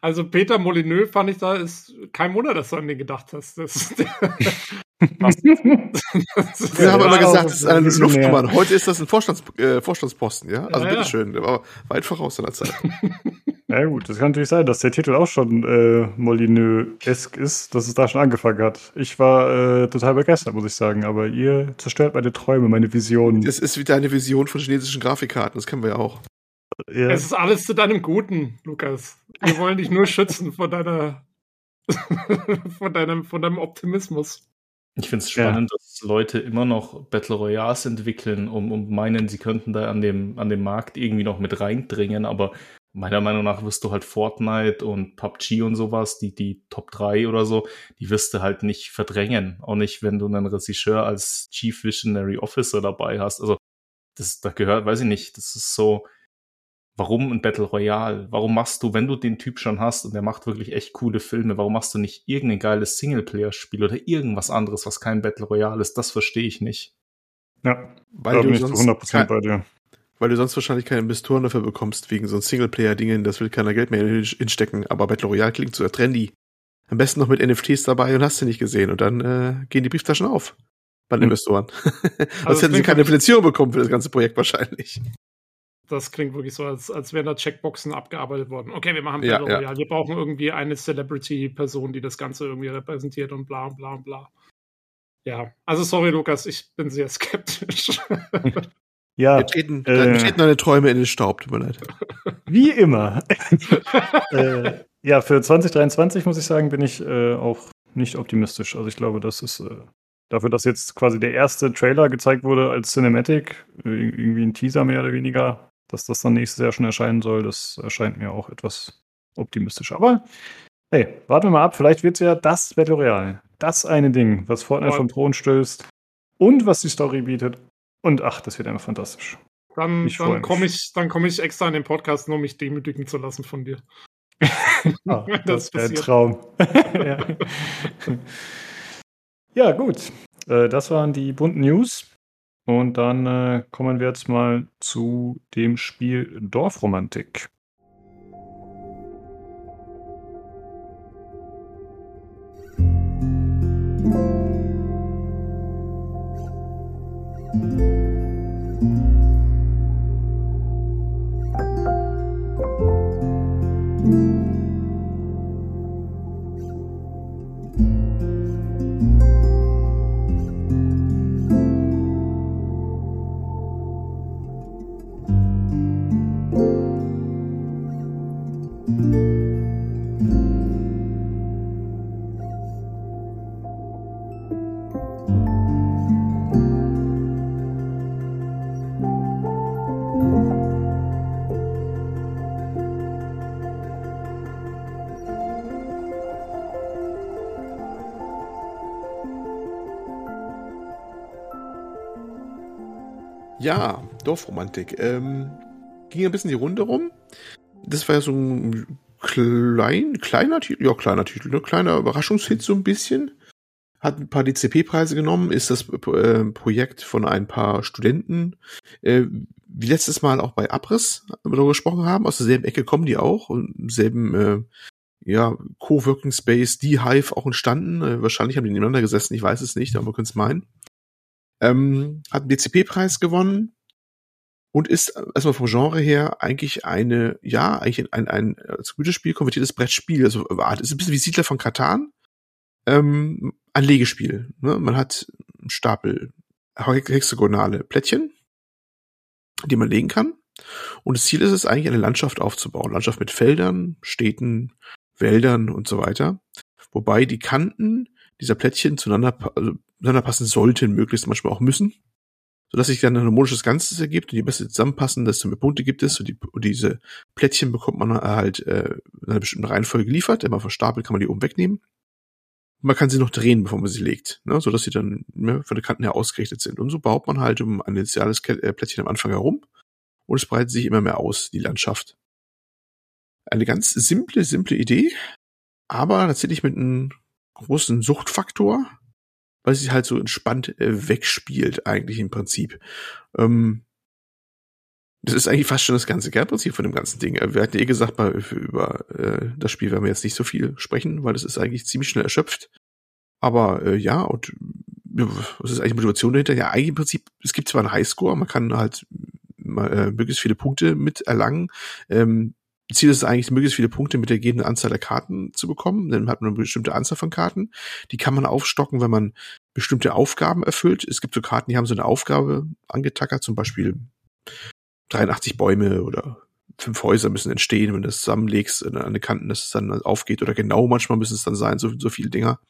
Also Peter Molyneux fand ich da ist kein Wunder, dass du an den gedacht hast. Das, Wir haben auch gesagt, es ist eine visionär. Luftnummer. Heute ist das ein Vorstands, äh, Vorstandsposten, ja? Also Ja, ja. bitteschön, der war weit voraus seiner Zeit. Ja gut, das kann natürlich sein, dass der Titel auch schon äh, Molyneux-esk ist, dass es da schon angefangen hat. Ich war äh, total begeistert, muss ich sagen, aber ihr zerstört meine Träume, meine Visionen. Das ist wieder eine Vision von chinesischen Grafikkarten, das kennen wir ja auch. Ja. Es ist alles zu deinem Guten, Lukas. Wir wollen dich nur schützen vor deiner von deinem, von deinem Optimismus. Ich finde es spannend, dass Leute immer noch Battle Royales entwickeln, um, um meinen, sie könnten da an dem, an dem Markt irgendwie noch mit reindringen, aber meiner Meinung nach wirst du halt Fortnite und PUBG und sowas, die, die Top 3 oder so, die wirst du halt nicht verdrängen. Auch nicht, wenn du einen Regisseur als Chief Visionary Officer dabei hast. Also, das, da gehört, weiß ich nicht, das ist so, warum ein Battle Royale? Warum machst du, wenn du den Typ schon hast und der macht wirklich echt coole Filme, warum machst du nicht irgendein geiles Singleplayer-Spiel oder irgendwas anderes, was kein Battle Royale ist? Das verstehe ich nicht. ja, Weil du bin ich zu sonst 100% kein- bei dir. Weil du sonst wahrscheinlich keine Investoren dafür bekommst, wegen so ein Singleplayer-Dingen, das will keiner Geld mehr hinstecken, aber Battle Royale klingt so trendy. Am besten noch mit NFTs dabei und hast du nicht gesehen und dann äh, gehen die Brieftaschen auf bei den Hm. Investoren. Also Sonst hätten sie keine Finanzierung bekommen für das ganze Projekt wahrscheinlich. Das klingt wirklich so, als, als wären da Checkboxen abgearbeitet worden. Okay, wir machen Ja, Battle ja. Royale. Wir brauchen irgendwie eine Celebrity-Person, die das Ganze irgendwie repräsentiert und bla bla bla. Ja, also sorry, Lukas, ich bin sehr skeptisch. Ja, Wir treten, äh. wir treten deine Träume in den Staub, tut mir leid. wie immer. äh, ja, für 2023 muss ich sagen, bin ich äh, auch nicht optimistisch. Also ich glaube, das ist äh, dafür, dass jetzt quasi der erste Trailer gezeigt wurde als Cinematic, äh, irgendwie ein Teaser mehr oder weniger, dass das dann nächstes Jahr schon erscheinen soll, das erscheint mir auch etwas optimistisch. Aber hey, warten wir mal ab, vielleicht wird es ja das Battle Royale. Das eine Ding, was Fortnite vom Thron stößt und was die Story bietet. Und ach, das wird einfach fantastisch. Dann, Ich dann komme ich, dann komm ich extra in den Podcast, nur um mich demütigen zu lassen von dir. Ah, das wäre ein. Traum. ja. ja, gut. Äh, das waren die bunten News. Und dann äh, kommen wir jetzt mal zu dem Spiel Dorfromantik. Dorfromantik. Ähm, ging ein bisschen die Runde rum. Das war ja so ein klein, kleiner Titel, ja, kleiner Titel, ne? kleiner Überraschungshit so ein bisschen. Hat ein paar DCP-Preise genommen, ist das äh, Projekt von ein paar Studenten, äh, wie letztes Mal auch bei Abriss wir darüber gesprochen haben, aus derselben Ecke kommen die auch und im selben äh, ja, Coworking Space, die Hive auch entstanden. Äh, wahrscheinlich haben die nebeneinander gesessen, ich weiß es nicht, aber man könnte es meinen. Ähm, hat einen DCP-Preis gewonnen und ist äh, erstmal vom Genre her eigentlich eine, ja, eigentlich ein, ein, ein als gutes Spiel konvertiertes Brettspiel. Also äh, ist ein bisschen wie Siedler von Katan. Ähm, ein Legespiel. Ne? Man hat einen Stapel hexagonale Plättchen, die man legen kann. Und das Ziel ist es eigentlich, eine Landschaft aufzubauen. Landschaft mit Feldern, Städten, Wäldern und so weiter. Wobei die Kanten dieser Plättchen zueinander, also, zueinander passen sollten, möglichst manchmal auch müssen. Sodass sich dann ein harmonisches Ganzes ergibt und je besser zusammenpassen, desto mehr Punkte gibt es. Und, die, und diese Plättchen bekommt man halt äh, in einer bestimmten Reihenfolge geliefert. Immer verstapelt kann man die oben wegnehmen. Man kann sie noch drehen, bevor man sie legt, ne, sodass sie dann ne, von den Kanten her ausgerichtet sind. Und so baut man halt um ein initiales äh, Plättchen am Anfang herum und es breitet sich immer mehr aus, die Landschaft. Eine ganz simple, simple Idee, aber tatsächlich mit einem großen Suchtfaktor, weil sie halt so entspannt äh, wegspielt, eigentlich im Prinzip. Ähm, das ist eigentlich fast schon das ganze Kernprinzip von dem ganzen Ding. Äh, Wir hatten eh gesagt, bei, über äh, das Spiel werden wir jetzt nicht so viel sprechen, weil es ist eigentlich ziemlich schnell erschöpft. Aber äh, ja, und was ist eigentlich Motivation dahinter? Ja, eigentlich im Prinzip, es gibt zwar einen Highscore, man kann halt äh, möglichst viele Punkte mit erlangen. Ähm, Ziel ist es eigentlich, möglichst viele Punkte mit der gegebenen Anzahl der Karten zu bekommen. Dann hat man eine bestimmte Anzahl von Karten. Die kann man aufstocken, wenn man bestimmte Aufgaben erfüllt. Es gibt so Karten, die haben so eine Aufgabe angetackert, zum Beispiel 83 Bäume oder fünf Häuser müssen entstehen, wenn du das zusammenlegst an den Kanten, dass es dann aufgeht. Oder genau manchmal müssen es dann sein, so, so viele Dinger.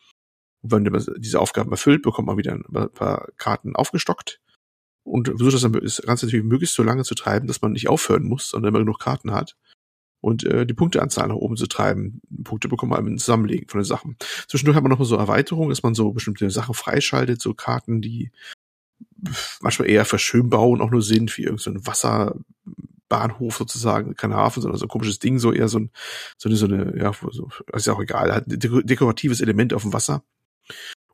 Und wenn man diese Aufgaben erfüllt, bekommt man wieder ein paar Karten aufgestockt und versucht das, dann, das Ganze natürlich möglichst so lange zu treiben, dass man nicht aufhören muss, sondern immer genug Karten hat. Und äh, die Punkteanzahl nach oben zu treiben. Punkte bekommt man im Zusammenlegen von den Sachen. Zwischendurch hat man noch so Erweiterungen, dass man so bestimmte Sachen freischaltet, so Karten, die manchmal eher für Schönbauen auch nur sind, wie irgendein so Wasserbahnhof sozusagen, kein Hafen, sondern so ein komisches Ding, so eher so, ein, so eine, so eine, ja, so, ist ja auch egal, halt ein deko- dekoratives Element auf dem Wasser.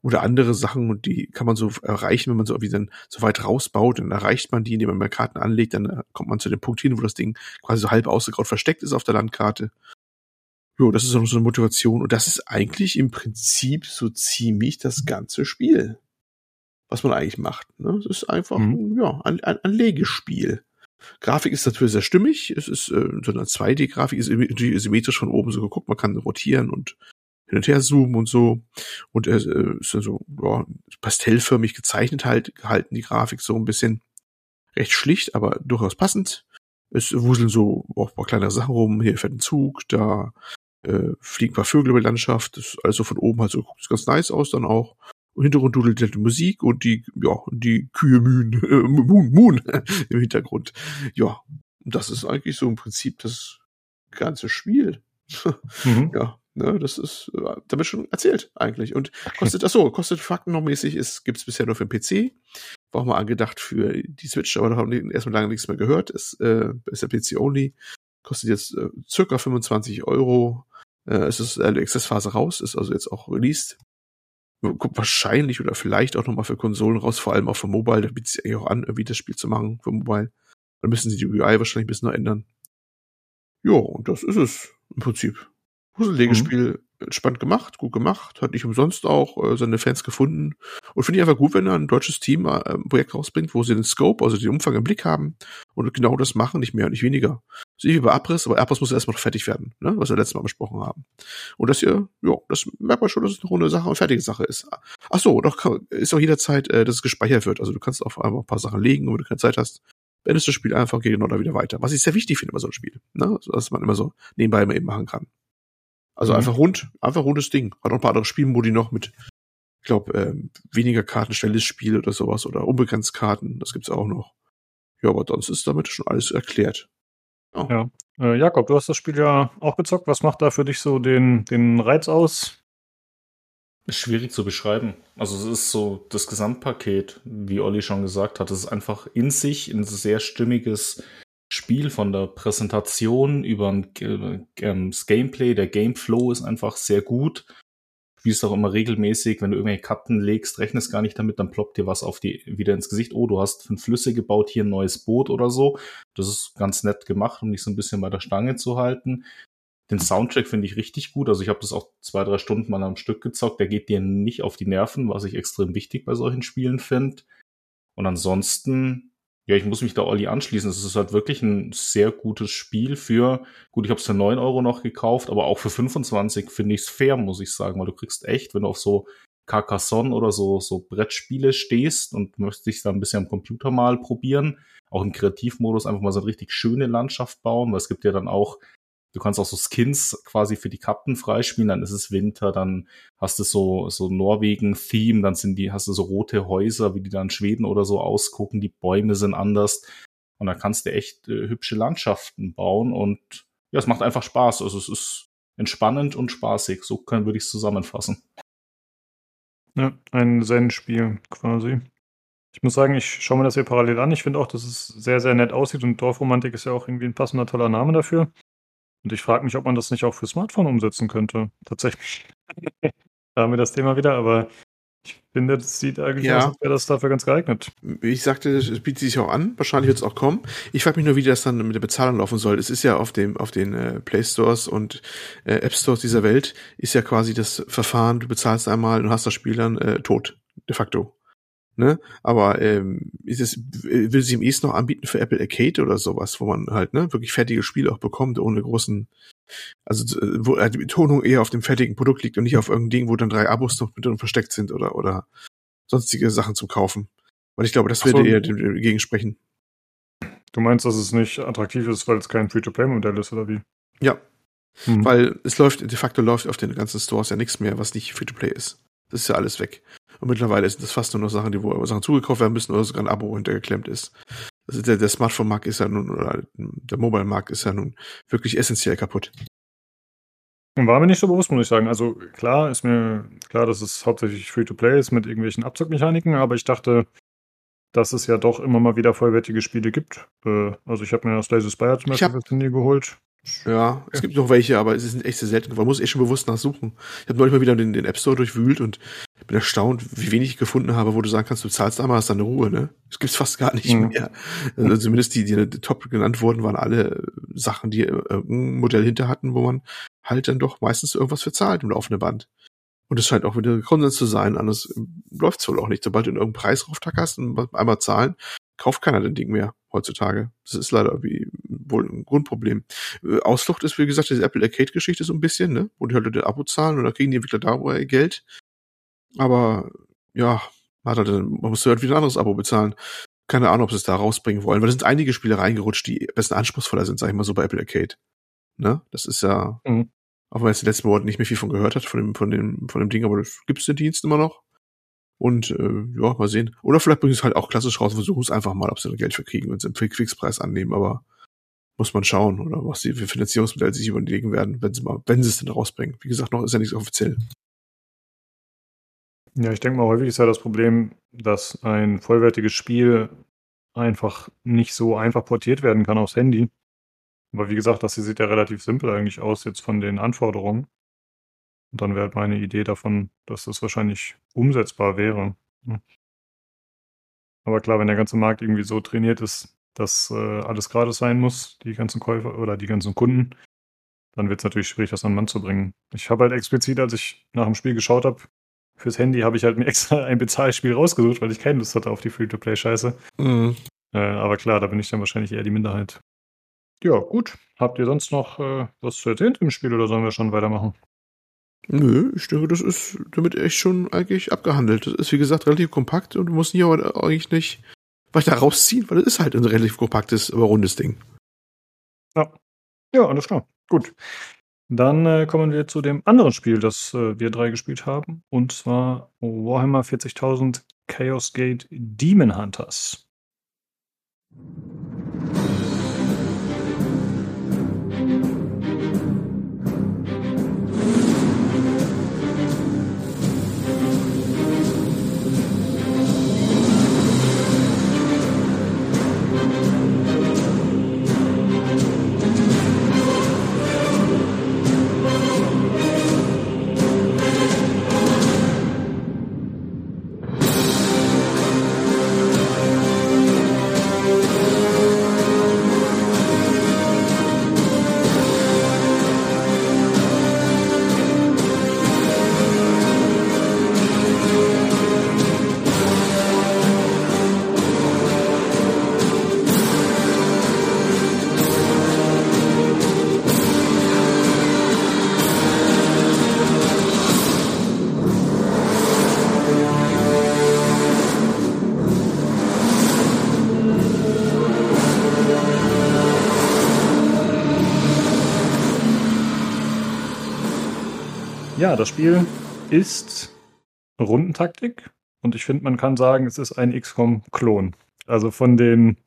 Oder andere Sachen und die kann man so erreichen, wenn man so irgendwie dann so weit rausbaut, dann erreicht man die, indem man mehr Karten anlegt, dann kommt man zu dem Punkt hin, wo das Ding quasi so halb ausgegraut versteckt ist auf der Landkarte. Jo, das ist so eine Motivation und das ist eigentlich im Prinzip so ziemlich das ganze Spiel, was man eigentlich macht. Ne? Es ist einfach Mhm. ja, ein, ein, ein Legespiel. Grafik ist natürlich sehr stimmig. Es ist äh, so eine 2D-Grafik, ist irgendwie symmetrisch von oben so geguckt. Man kann rotieren und hin und her zoomen und so. Und es äh, ist so ja, pastellförmig gezeichnet halt, gehalten die Grafik so ein bisschen recht schlicht, aber durchaus passend. Es wuseln so auch ein paar kleine Sachen rum. Hier fährt ein Zug, da äh, fliegen ein paar Vögel über die Landschaft. Das ist also von oben halt so guckt ganz nice aus dann auch. Im Hintergrund dudelt halt die Musik und die, ja, die Kühe mühen, äh, Moon, Moon im Hintergrund. Ja, das ist eigentlich so im Prinzip das ganze Spiel. Mhm. Ja, ne, das ist äh, damit schon erzählt eigentlich. Und kostet, ach so, kostet Fakten noch mäßig, ist, gibt's bisher nur für den PC. War auch mal angedacht für die Switch, aber da haben wir erstmal lange nichts mehr gehört. Ist, äh, ist der PC only. Kostet jetzt äh, circa 25 Euro. Äh, es ist Early Access Phase raus, ist also jetzt auch released. Wahrscheinlich oder vielleicht auch nochmal für Konsolen raus, vor allem auch für Mobile. Da bietet sich eigentlich auch an, irgendwie das Spiel zu machen für Mobile. Dann müssen sie die UI wahrscheinlich ein bisschen noch ändern. Ja, und das ist es im Prinzip. Puzzle-Legespiel entspannt gemacht, gut gemacht, hat nicht umsonst auch äh, seine Fans gefunden. Und finde ich einfach gut, wenn da ein deutsches Team äh, ein Projekt rausbringt, wo sie den Scope, also den Umfang im Blick haben und genau das machen, nicht mehr und nicht weniger. So wie bei Abriss, aber Abriss muss erstmal noch fertig werden, ne, was wir letztes Mal besprochen haben. Und das hier, ja, das merkt man schon, dass es eine runde Sache und fertige Sache ist. Ach so, doch ist auch jederzeit, äh, dass es gespeichert wird. Also du kannst auf einmal ein paar Sachen legen, wenn du keine Zeit hast, beendest das Spiel einfach, geht genau da wieder weiter. Was ich sehr wichtig finde bei so einem Spiel, ne, dass man immer so nebenbei immer eben machen kann. Also Mhm. einfach rund, einfach rundes Ding. Hat noch ein paar andere Spielmodi noch mit, ich glaube, ähm, weniger Karten, schnelles Spiel oder sowas oder unbegrenzt Karten, das gibt's auch noch. Ja, aber sonst ist damit schon alles erklärt. Ja. Äh, Jakob, du hast das Spiel ja auch gezockt. Was macht da für dich so den, den Reiz aus? Ist schwierig zu beschreiben. Also es ist so das Gesamtpaket, wie Olli schon gesagt hat. Es ist einfach in sich ein sehr stimmiges Spiel von der Präsentation über äh, ähm, das Gameplay. Der Gameflow ist einfach sehr gut. Spielst auch immer regelmäßig, wenn du irgendwelche Karten legst, rechnest gar nicht damit, dann ploppt dir was auf die wieder ins Gesicht. Oh, du hast fünf Flüsse gebaut, hier ein neues Boot oder so. Das ist ganz nett gemacht, um dich so ein bisschen bei der Stange zu halten. Den Soundtrack finde ich richtig gut. Also ich habe das auch zwei, drei Stunden mal am Stück gezockt. Der geht dir nicht auf die Nerven, was ich extrem wichtig bei solchen Spielen finde. Und ansonsten, ja, ich muss mich da Olli anschließen. Es ist halt wirklich ein sehr gutes Spiel für, gut, ich habe es für 9 Euro noch gekauft, aber auch für 25 finde ich es fair, muss ich sagen, weil du kriegst echt, wenn du auf so Carcassonne oder so, so Brettspiele stehst und möchtest dich da ein bisschen am Computer mal probieren, auch im Kreativmodus einfach mal so eine richtig schöne Landschaft bauen, weil es gibt ja dann auch Du kannst auch so Skins quasi für die Karten freispielen, dann ist es Winter, dann hast du so, so Norwegen-Theme, dann sind die, hast du so rote Häuser, wie die dann in Schweden oder so ausgucken, die Bäume sind anders. Und da kannst du echt äh, hübsche Landschaften bauen und ja, es macht einfach Spaß. Also es ist entspannend und spaßig. So können, würde ich es zusammenfassen. Ja, ein Zen-Spiel quasi. Ich muss sagen, ich schaue mir das hier parallel an. Ich finde auch, dass es sehr, sehr nett aussieht und Dorfromantik ist ja auch irgendwie ein passender, toller Name dafür. Und ich frage mich, ob man das nicht auch für Smartphone umsetzen könnte. Tatsächlich. da haben wir das Thema wieder, aber ich finde, das sieht eigentlich Ja. aus, als wäre das dafür ganz geeignet. Ich sagte, es bietet sich auch an. Wahrscheinlich wird es auch kommen. Ich frage mich nur, wie das dann mit der Bezahlung laufen soll. Es ist ja auf dem auf den äh, Play Stores und äh, App Stores dieser Welt ist ja quasi das Verfahren. Du bezahlst einmal und hast das Spiel dann äh, tot de facto. Ne? Aber ähm, ist es will sie im ehesten noch anbieten für Apple Arcade oder sowas, wo man halt ne wirklich fertige Spiele auch bekommt ohne großen also wo äh, die Betonung eher auf dem fertigen Produkt liegt und nicht auf irgendein Ding, wo dann drei Abos noch mit drin versteckt sind oder oder sonstige Sachen zum Kaufen. Weil ich glaube, das Ach so. würde eher dem- dem gegensprechen. Du meinst, dass es nicht attraktiv ist, weil es kein Free-to-Play-Modell ist, oder wie? Ja, Hm. weil es läuft, de facto läuft auf den ganzen Stores ja nichts mehr, was nicht Free-to-Play ist. Das ist ja alles weg. Und mittlerweile sind das fast nur noch Sachen, die wo Sachen zugekauft werden müssen oder sogar ein Abo hintergeklemmt ist. Also der, der Smartphone-Markt ist ja nun, oder der Mobile-Markt ist ja nun wirklich essentiell kaputt. War mir nicht so bewusst, muss ich sagen. Also klar ist mir klar, dass es hauptsächlich Free-to-Play ist mit irgendwelchen Abzockmechaniken, aber ich dachte, dass es ja doch immer mal wieder vollwertige Spiele gibt. Äh, also ich habe mir Slay the Spire zum Beispiel hab- Handy geholt. Ja, es gibt noch welche, aber es sind echt sehr selten. Man muss echt schon bewusst nachsuchen. Ich habe neulich mal wieder den, den App Store durchwühlt und bin bin erstaunt, wie wenig ich gefunden habe, wo du sagen kannst, du zahlst einmal, hast deine Ruhe, ne? Das gibt's fast gar nicht Mhm. mehr. Also zumindest die, die top genannt wurden, waren alle Sachen, die irgendein Modell hinter hatten, wo man halt dann doch meistens irgendwas für zahlt im laufenden Band. Und es scheint auch wieder Konsens zu sein, anders läuft's wohl auch nicht. Sobald du in irgendeinen Preis rauftackerst und einmal zahlen, kauft keiner den Ding mehr heutzutage. Das ist leider wie wohl ein Grundproblem. Äh, Ausflucht ist, wie gesagt, diese Apple Arcade-Geschichte so ein bisschen, ne? Wo die halt Leute Abo zahlen und dann kriegen die Entwickler da wohl ihr Geld. Aber ja, man, hat halt, man muss halt wieder ein anderes Abo bezahlen. Keine Ahnung, ob sie es da rausbringen wollen, weil es sind einige Spiele reingerutscht, die ein bisschen anspruchsvoller sind, sag ich mal so, bei Apple Arcade. Ne? Das ist ja, Mhm. auch wenn man jetzt die letzten Monate nicht mehr viel von gehört hat, von dem, von dem, von dem Ding, aber das gibt's den Dienst immer noch. Und äh, ja, mal sehen. Oder vielleicht bringen sie es halt auch klassisch raus, versuchen es einfach mal, ob sie da Geld für kriegen, wenn sie einen Fixpreis annehmen, aber muss man schauen, oder was sie für Finanzierungsmodelle sich überlegen werden, wenn sie mal, wenn sie es denn rausbringen. Wie gesagt, noch ist ja nichts offiziell. Ja, ich denke mal, häufig ist ja das Problem, dass ein vollwertiges Spiel einfach nicht so einfach portiert werden kann aufs Handy. Aber wie gesagt, das hier sieht ja relativ simpel eigentlich aus jetzt von den Anforderungen. Und dann wäre halt meine Idee davon, dass das wahrscheinlich umsetzbar wäre. Hm. Aber klar, wenn der ganze Markt irgendwie so trainiert ist, dass äh, alles gratis sein muss, die ganzen Käufer oder die ganzen Kunden, dann wird es natürlich schwierig, das an den Mann zu bringen. Ich habe halt explizit, als ich nach dem Spiel geschaut habe, fürs Handy habe ich halt mir extra ein Bezahlspiel rausgesucht, weil ich keine Lust hatte auf die Free-to-Play-Scheiße. Mhm. Äh, aber klar, da bin ich dann wahrscheinlich eher die Minderheit. Ja, gut. Habt ihr sonst noch äh, was zu erzählen im Spiel oder sollen wir schon weitermachen? Nö, ich denke, das ist damit echt schon eigentlich abgehandelt. Das ist, wie gesagt, relativ kompakt und du musst hier aber eigentlich nicht weiter rausziehen, weil es ist halt ein relativ kompaktes, aber rundes Ding. Ja. Ja, alles klar. Gut. Dann äh, kommen wir zu dem anderen Spiel, das äh, wir drei gespielt haben. Und zwar Warhammer 40.000 Chaos Gate Demon Hunters. Das Spiel ist Rundentaktik und ich finde, man kann sagen, es ist ein XCOM-Klon. Also von den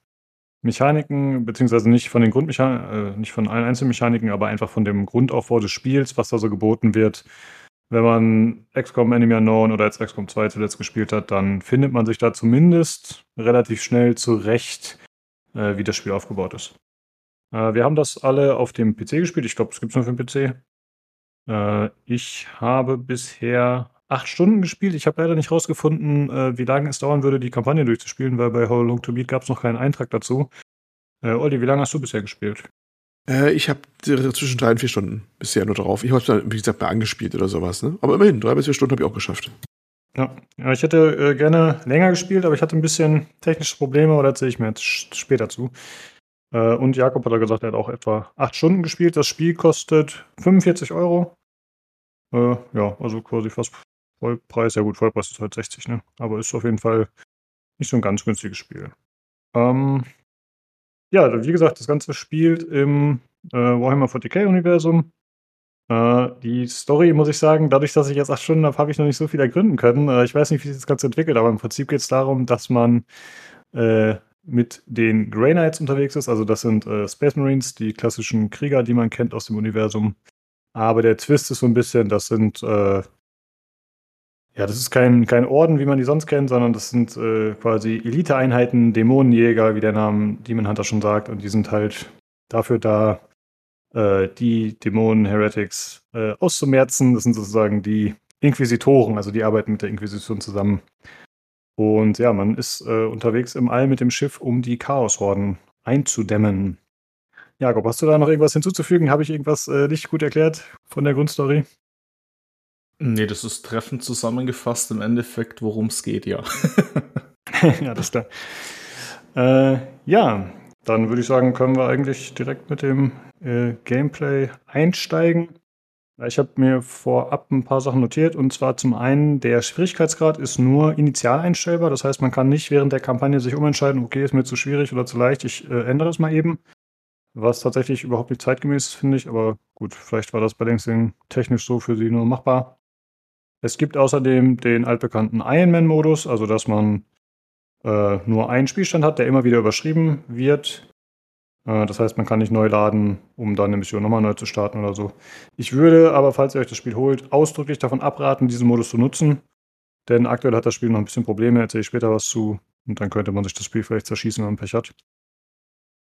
Mechaniken, beziehungsweise nicht von den Grundmechaniken, äh, nicht von allen Einzelmechaniken, aber einfach von dem Grundaufbau des Spiels, was da so geboten wird. Wenn man XCOM Enemy Unknown oder jetzt XCOM 2 zuletzt gespielt hat, dann findet man sich da zumindest relativ schnell zurecht, äh, wie das Spiel aufgebaut ist. Äh, wir haben das alle auf dem PC gespielt. Ich glaube, es gibt es nur für den PC. Äh, ich habe bisher acht Stunden gespielt. Ich habe leider nicht rausgefunden, äh, wie lange es dauern würde, die Kampagne durchzuspielen, weil bei How Long to Beat gab es noch keinen Eintrag dazu. Äh, Olli, wie lange hast du bisher gespielt? Äh, ich habe zwischen drei und vier Stunden bisher nur drauf. Ich habe es, wie gesagt, mal angespielt oder sowas. Ne? Aber immerhin, drei bis vier Stunden habe ich auch geschafft. Ja, ja ich hätte äh, gerne länger gespielt, aber ich hatte ein bisschen technische Probleme, aber da erzähle ich mir jetzt später zu. Äh, und Jakob hat er gesagt, er hat auch etwa acht Stunden gespielt. Das Spiel kostet 45 Euro. Äh, ja, also quasi fast Vollpreis. Ja gut, Vollpreis ist halt 60, ne? Aber ist auf jeden Fall nicht so ein ganz günstiges Spiel. Ähm, ja, wie gesagt, das Ganze spielt im äh, Warhammer 40k-Universum. Äh, die Story, muss ich sagen, dadurch, dass ich jetzt acht Stunden habe, habe ich noch nicht so viel ergründen können. Äh, ich weiß nicht, wie sich das Ganze entwickelt, aber im Prinzip geht es darum, dass man äh, mit den Grey Knights unterwegs ist. Also das sind äh, Space Marines, die klassischen Krieger, die man kennt aus dem Universum. Aber der Twist ist so ein bisschen, das sind äh, ja, das ist kein, kein Orden, wie man die sonst kennt, sondern das sind äh, quasi Eliteeinheiten, Dämonenjäger, wie der Name Demon Hunter schon sagt. Und die sind halt dafür da, äh, die Dämonen, Heretics äh, auszumerzen. Das sind sozusagen die Inquisitoren, also die arbeiten mit der Inquisition zusammen. Und ja, man ist äh, unterwegs im All mit dem Schiff, um die Chaoshorden einzudämmen. Jakob, hast du da noch irgendwas hinzuzufügen? Habe ich irgendwas äh, nicht gut erklärt von der Grundstory? Nee, das ist treffend zusammengefasst im Endeffekt, worum es geht, ja. ja, das ist klar. Äh, ja, dann würde ich sagen, können wir eigentlich direkt mit dem äh, Gameplay einsteigen. Ich habe mir vorab ein paar Sachen notiert und zwar zum einen, der Schwierigkeitsgrad ist nur initial einstellbar. Das heißt, man kann nicht während der Kampagne sich umentscheiden, okay, ist mir zu schwierig oder zu leicht, ich äh, ändere das mal eben. Was tatsächlich überhaupt nicht zeitgemäß ist, finde ich, aber gut, vielleicht war das bei Lansing technisch so für sie nur machbar. Es gibt außerdem den altbekannten Ironman-Modus, also dass man äh, nur einen Spielstand hat, der immer wieder überschrieben wird. Äh, das heißt, man kann nicht neu laden, um dann eine Mission nochmal neu zu starten oder so. Ich würde aber, falls ihr euch das Spiel holt, ausdrücklich davon abraten, diesen Modus zu nutzen. Denn aktuell hat das Spiel noch ein bisschen Probleme, erzähle ich später was zu. Und dann könnte man sich das Spiel vielleicht zerschießen, wenn man Pech hat.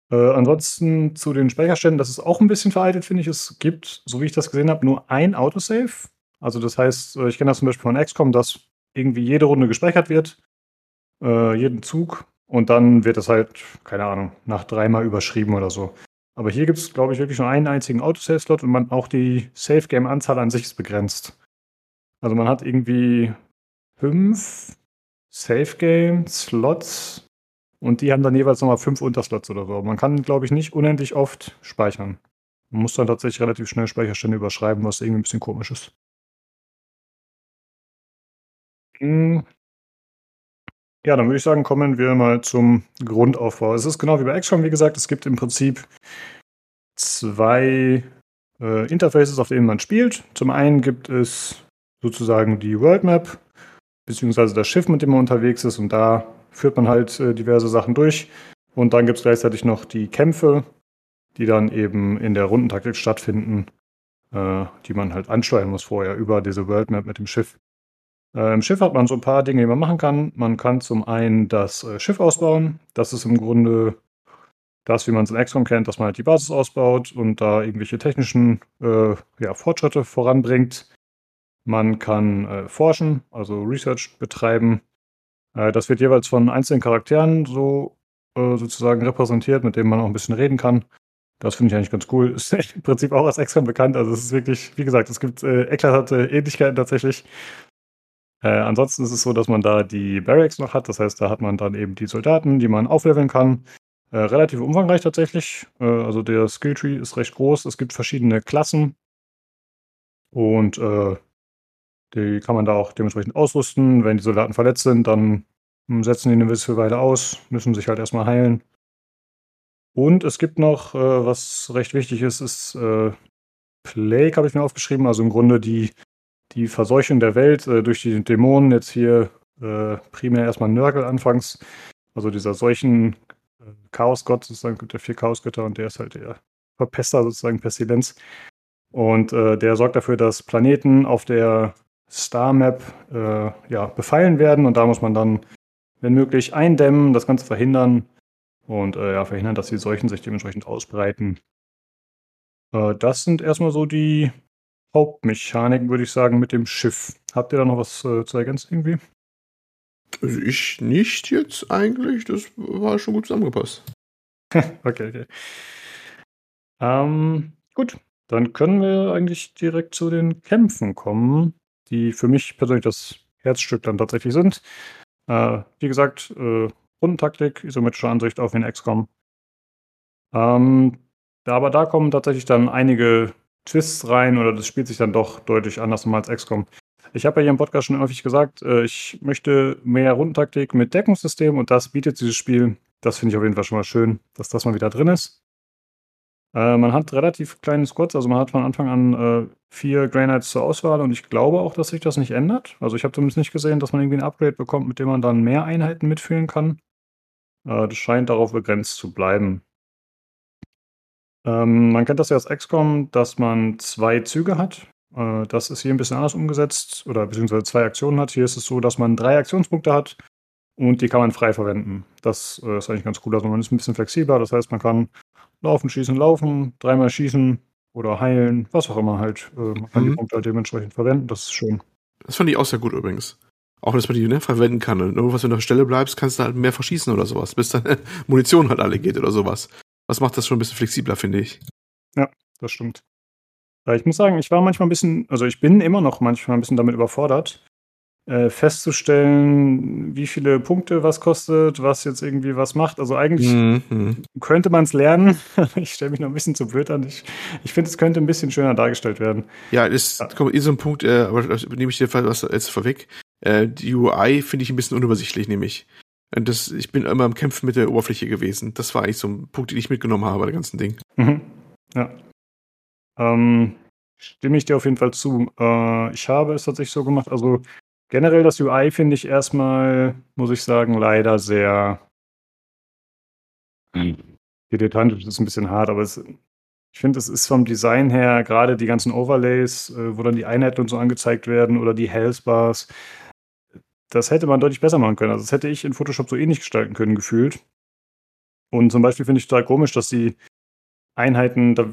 Äh, ansonsten zu den Speicherständen, das ist auch ein bisschen veraltet, finde ich. Es gibt, so wie ich das gesehen habe, nur ein Autosave. Also das heißt, äh, ich kenne das zum Beispiel von XCOM, dass irgendwie jede Runde gespeichert wird, äh, jeden Zug, und dann wird das halt, keine Ahnung, nach dreimal überschrieben oder so. Aber hier gibt es, glaube ich, wirklich nur einen einzigen Autosave-Slot und man auch die Safe-Game-Anzahl an sich ist begrenzt. Also man hat irgendwie fünf Safe-Game-Slots und die haben dann jeweils nochmal fünf Unterslots oder so. Man kann, glaube ich, nicht unendlich oft speichern. Man muss dann tatsächlich relativ schnell Speicherstände überschreiben, was irgendwie ein bisschen komisch ist. Hm. Ja, dann würde ich sagen, kommen wir mal zum Grundaufbau. Es ist genau wie bei XCOM, wie gesagt, es gibt im Prinzip zwei äh, Interfaces, auf denen man spielt. Zum einen gibt es sozusagen die World Map, beziehungsweise das Schiff, mit dem man unterwegs ist, und da führt man halt äh, diverse Sachen durch. Und dann gibt es gleichzeitig noch die Kämpfe, die dann eben in der Rundentaktik stattfinden, äh, die man halt ansteuern muss vorher über diese World Map mit dem Schiff. Äh, Im Schiff hat man so ein paar Dinge, die man machen kann. Man kann zum einen das äh, Schiff ausbauen. Das ist im Grunde das, wie man es in XCOM kennt, dass man halt die Basis ausbaut und da irgendwelche technischen äh, ja, Fortschritte voranbringt. Man kann äh, forschen, also Research betreiben. Äh, das wird jeweils von einzelnen Charakteren so äh, sozusagen repräsentiert, mit denen man auch ein bisschen reden kann. Das finde ich eigentlich ganz cool. Ist im Prinzip auch als XCOM bekannt. Also es ist wirklich, wie gesagt, es gibt äh, eklatante Ähnlichkeiten tatsächlich. Äh, ansonsten ist es so, dass man da die Barracks noch hat. Das heißt, da hat man dann eben die Soldaten, die man aufleveln kann. Äh, relativ umfangreich tatsächlich. Äh, also der Skilltree ist recht groß. Es gibt verschiedene Klassen. Und äh, die kann man da auch dementsprechend ausrüsten. Wenn die Soldaten verletzt sind, dann hm, setzen die eine gewisse Weile aus, müssen sich halt erstmal heilen. Und es gibt noch, äh, was recht wichtig ist, ist äh, Plague, habe ich mir aufgeschrieben. Also im Grunde die die Verseuchung der Welt äh, durch die Dämonen, jetzt hier äh, primär erstmal Nörgel anfangs, also dieser solchen äh, Chaosgott, sozusagen gibt ja vier Chaosgötter und der ist halt der Verpester, sozusagen Pestilenz. Und äh, der sorgt dafür, dass Planeten auf der Star Map äh, ja, befallen werden und da muss man dann, wenn möglich, eindämmen, das Ganze verhindern und äh, ja, verhindern, dass die Seuchen sich dementsprechend ausbreiten. das sind erstmal so die Hauptmechaniken, würde ich sagen, mit dem Schiff. Habt ihr da noch was äh, zu ergänzen irgendwie? Also ich nicht jetzt eigentlich. Das war schon gut zusammengepasst. okay, okay. Ähm, gut, dann können wir eigentlich direkt zu den Kämpfen kommen, die für mich persönlich das Herzstück dann tatsächlich sind. Äh, wie gesagt, äh, Rundentaktik, isometrische Ansicht auf den XCOM. Ähm, aber da kommen tatsächlich dann einige Twists rein oder das spielt sich dann doch deutlich anders als XCOM. Ich habe ja hier im Podcast schon häufig gesagt, äh, ich möchte mehr Rundentaktik mit Deckungssystem und das bietet dieses Spiel. Das finde ich auf jeden Fall schon mal schön, dass das mal wieder drin ist. Äh, man hat relativ kleine Squads, also man hat von Anfang an äh, vier Grey zur Auswahl und ich glaube auch, dass sich das nicht ändert. Also ich habe zumindest nicht gesehen, dass man irgendwie ein Upgrade bekommt, mit dem man dann mehr Einheiten mitführen kann. Äh, das scheint darauf begrenzt zu bleiben. Ähm, man kennt das ja aus XCOM, dass man zwei Züge hat. Äh, das ist hier ein bisschen anders umgesetzt oder beziehungsweise zwei Aktionen hat. Hier ist es so, dass man drei Aktionspunkte hat und die kann man frei verwenden. Das äh, ist eigentlich ganz cool. Also man ist ein bisschen flexibler. Das heißt, man kann laufen, schießen, laufen, dreimal schießen oder heilen, was auch immer halt. Äh, man kann mhm. die Punkte halt dementsprechend verwenden. Das ist schön. Das fand ich auch sehr gut übrigens. Auch, dass man die ne, verwenden kann. Und irgendwas, wenn du auf der Stelle bleibst, kannst du halt mehr verschießen oder sowas, bis dann Munition halt alle geht oder sowas. Das macht das schon ein bisschen flexibler, finde ich. Das stimmt. Ja, ich muss sagen, ich war manchmal ein bisschen, also ich bin immer noch manchmal ein bisschen damit überfordert, äh, festzustellen, wie viele Punkte was kostet, was jetzt irgendwie was macht. Also eigentlich Mhm. könnte man es lernen. ich stelle mich noch ein bisschen zu blöd an. Ich, ich finde, es könnte ein bisschen schöner dargestellt werden. Ja, das kommt eh so ein Punkt, äh, aber das nehme ich dir was jetzt vorweg. Äh, die UI finde ich ein bisschen unübersichtlich, nämlich. Und das, ich bin immer am Kämpfen mit der Oberfläche gewesen. Das war eigentlich so ein Punkt, den ich mitgenommen habe bei dem ganzen Ding. Mhm. Ja. Ähm, stimme ich dir auf jeden Fall zu. Äh, ich habe es tatsächlich so gemacht. Also generell das UI finde ich erstmal, muss ich sagen, leider sehr dilettantisch. Das ist ein bisschen hart, aber es, ich finde, es ist vom Design her, gerade die ganzen Overlays, äh, wo dann die Einheiten und so angezeigt werden oder die Health-Bars, das hätte man deutlich besser machen können. Also das hätte ich in Photoshop so ähnlich gestalten können, gefühlt. Und zum Beispiel finde ich total komisch, dass die Einheiten, da,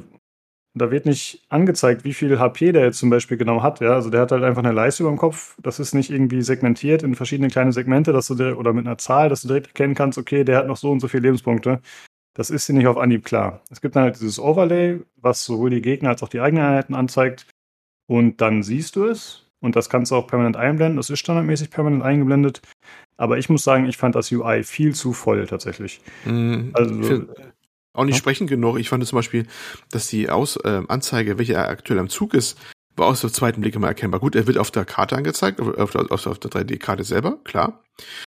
da wird nicht angezeigt, wie viel HP der jetzt zum Beispiel genau hat. Ja? Also der hat halt einfach eine Leiste über dem Kopf. Das ist nicht irgendwie segmentiert in verschiedene kleine Segmente, dass du dir, oder mit einer Zahl, dass du direkt erkennen kannst, okay, der hat noch so und so viele Lebenspunkte. Das ist dir nicht auf Anhieb klar. Es gibt dann halt dieses Overlay, was sowohl die Gegner als auch die eigenen Einheiten anzeigt. Und dann siehst du es. Und das kannst du auch permanent einblenden. Das ist standardmäßig permanent eingeblendet. Aber ich muss sagen, ich fand das UI viel zu voll tatsächlich. Mhm. Also, auch nicht Ja. sprechend genug. Ich fand zum Beispiel, dass die Aus, äh, Anzeige, welcher aktuell am Zug ist, war aus dem zweiten Blick immer erkennbar. Gut, er wird auf der Karte angezeigt, auf, auf, auf der 3D-Karte selber, klar.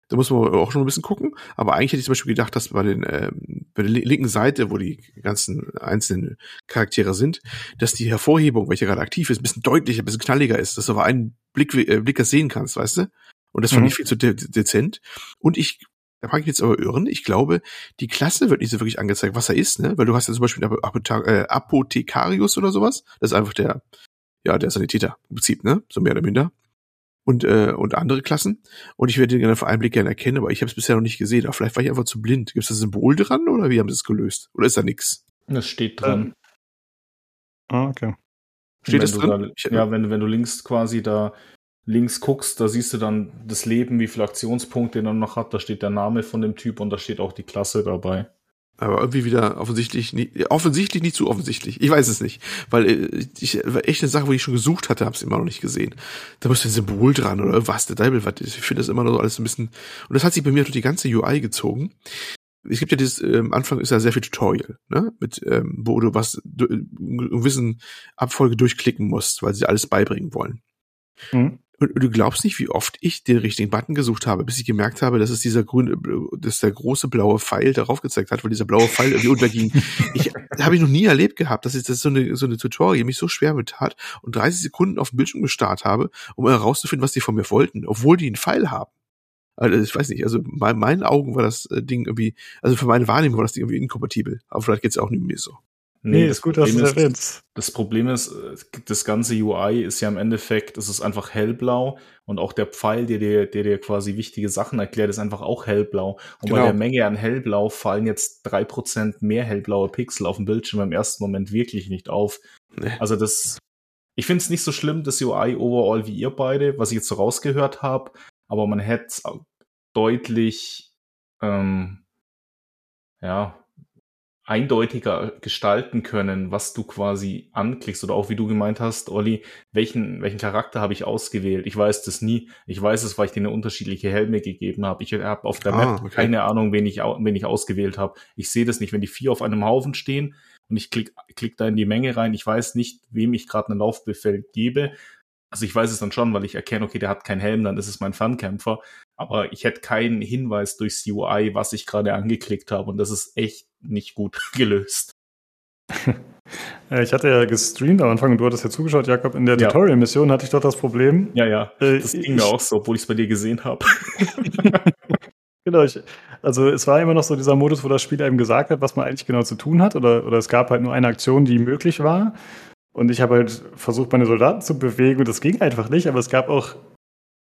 Da muss man auch schon ein bisschen gucken. Aber eigentlich hätte ich zum Beispiel gedacht, dass bei, den, ähm, bei der li- linken Seite, wo die ganzen einzelnen Charaktere sind, dass die Hervorhebung, welche gerade aktiv ist, ein bisschen deutlicher, ein bisschen knalliger ist, dass du auf einen Blick, äh, Blick das sehen kannst, weißt du? Und das fand Mhm. ich viel zu de dezent. Und ich, da mag ich jetzt aber irren, ich glaube, die Klasse wird nicht so wirklich angezeigt, was er ist, ne? Weil du hast ja zum Beispiel einen Apothe äh, Apothekarius oder sowas. Das ist einfach der, ja, der Sanitäter im Prinzip, ne? So mehr oder minder. Und, äh, und andere Klassen. Und ich werde den gerne auf einen Blick gerne erkennen, aber ich habe es bisher noch nicht gesehen. Aber vielleicht war ich einfach zu blind. Gibt es das Symbol dran oder wie haben sie es gelöst? Oder ist da nix? Das steht dran. ah, okay. Steht das drin? Da, Ich- ja, wenn, du- wenn du links quasi da links guckst, da siehst du dann das Leben, wie viele Aktionspunkte er noch hat. Da steht der Name von dem Typ und da steht auch die Klasse dabei. Aber irgendwie wieder offensichtlich nicht, offensichtlich nicht zu offensichtlich. Ich weiß es nicht. Weil äh, ich war echt eine Sache, wo ich schon gesucht hatte, habe es immer noch nicht gesehen. Da muss ein Symbol dran oder was, der Deibel, was. Ich finde das immer noch so alles ein bisschen. Und das hat sich bei mir durch die ganze UI gezogen. Es gibt ja dieses, äh, Anfang ist ja sehr viel Tutorial, ne? Mit, ähm, wo du was du, äh, gewissen Abfolge durchklicken musst, weil sie alles beibringen wollen. Mhm. Und du glaubst nicht, wie oft ich den richtigen Button gesucht habe, bis ich gemerkt habe, dass es dieser grüne, dass der große blaue Pfeil darauf gezeigt hat, weil dieser blaue Pfeil irgendwie unterging. Ich habe ich noch nie erlebt gehabt, dass ich das so eine so eine Tutorial mich so schwer mit hat und 30 Sekunden auf dem Bildschirm gestarrt habe, um herauszufinden, was die von mir wollten, obwohl die einen Pfeil haben. Also ich weiß nicht, also bei meinen Augen war das äh, Ding irgendwie, also für meine Wahrnehmung war das Ding irgendwie inkompatibel. Aber vielleicht geht's auch nicht mehr so. Nee, ist gut, dass du Problem es erwähnst. Das Problem ist, äh, das ganze UI ist ja im Endeffekt, es ist einfach hellblau und auch der Pfeil, der dir, der dir quasi wichtige Sachen erklärt, ist einfach auch hellblau. Und bei Genau. der Menge an hellblau fallen jetzt drei Prozent mehr hellblaue Pixel auf dem Bildschirm im ersten Moment wirklich nicht auf. Nee. Also das, ich finde es nicht so schlimm, das UI overall wie ihr beide, was ich jetzt so rausgehört habe, aber man hätte es deutlich, ähm, ja, eindeutiger gestalten können, was du quasi anklickst oder auch wie du gemeint hast, Olli, welchen, welchen Charakter habe ich ausgewählt? Ich weiß das nie. Ich weiß es, weil ich denen unterschiedliche Helme gegeben habe. Ich habe auf der Ah, Map okay. keine Ahnung, wen ich, wen ich ausgewählt habe. Ich sehe das nicht, wenn die vier auf einem Haufen stehen und ich klick, klick da in die Menge rein. Ich weiß nicht, wem ich gerade einen Laufbefehl gebe. Also ich weiß es dann schon, weil ich erkenne, okay, der hat keinen Helm, dann ist es mein Fernkämpfer. Aber ich hätte keinen Hinweis durchs UI, was ich gerade angeklickt habe. Und das ist echt nicht gut gelöst. Äh, Ich hatte ja gestreamt am Anfang und du hattest ja zugeschaut, Jakob. In der Ja. Tutorial-Mission hatte ich doch das Problem. Ja, ja. Äh, Das ich- ging mir auch so, obwohl ich es bei dir gesehen habe. Genau, ich, also es war immer noch so dieser Modus, wo das Spiel einem gesagt hat, was man eigentlich genau zu tun hat, oder, oder es gab halt nur eine Aktion, die möglich war. Und ich habe halt versucht, meine Soldaten zu bewegen und das ging einfach nicht, aber es gab auch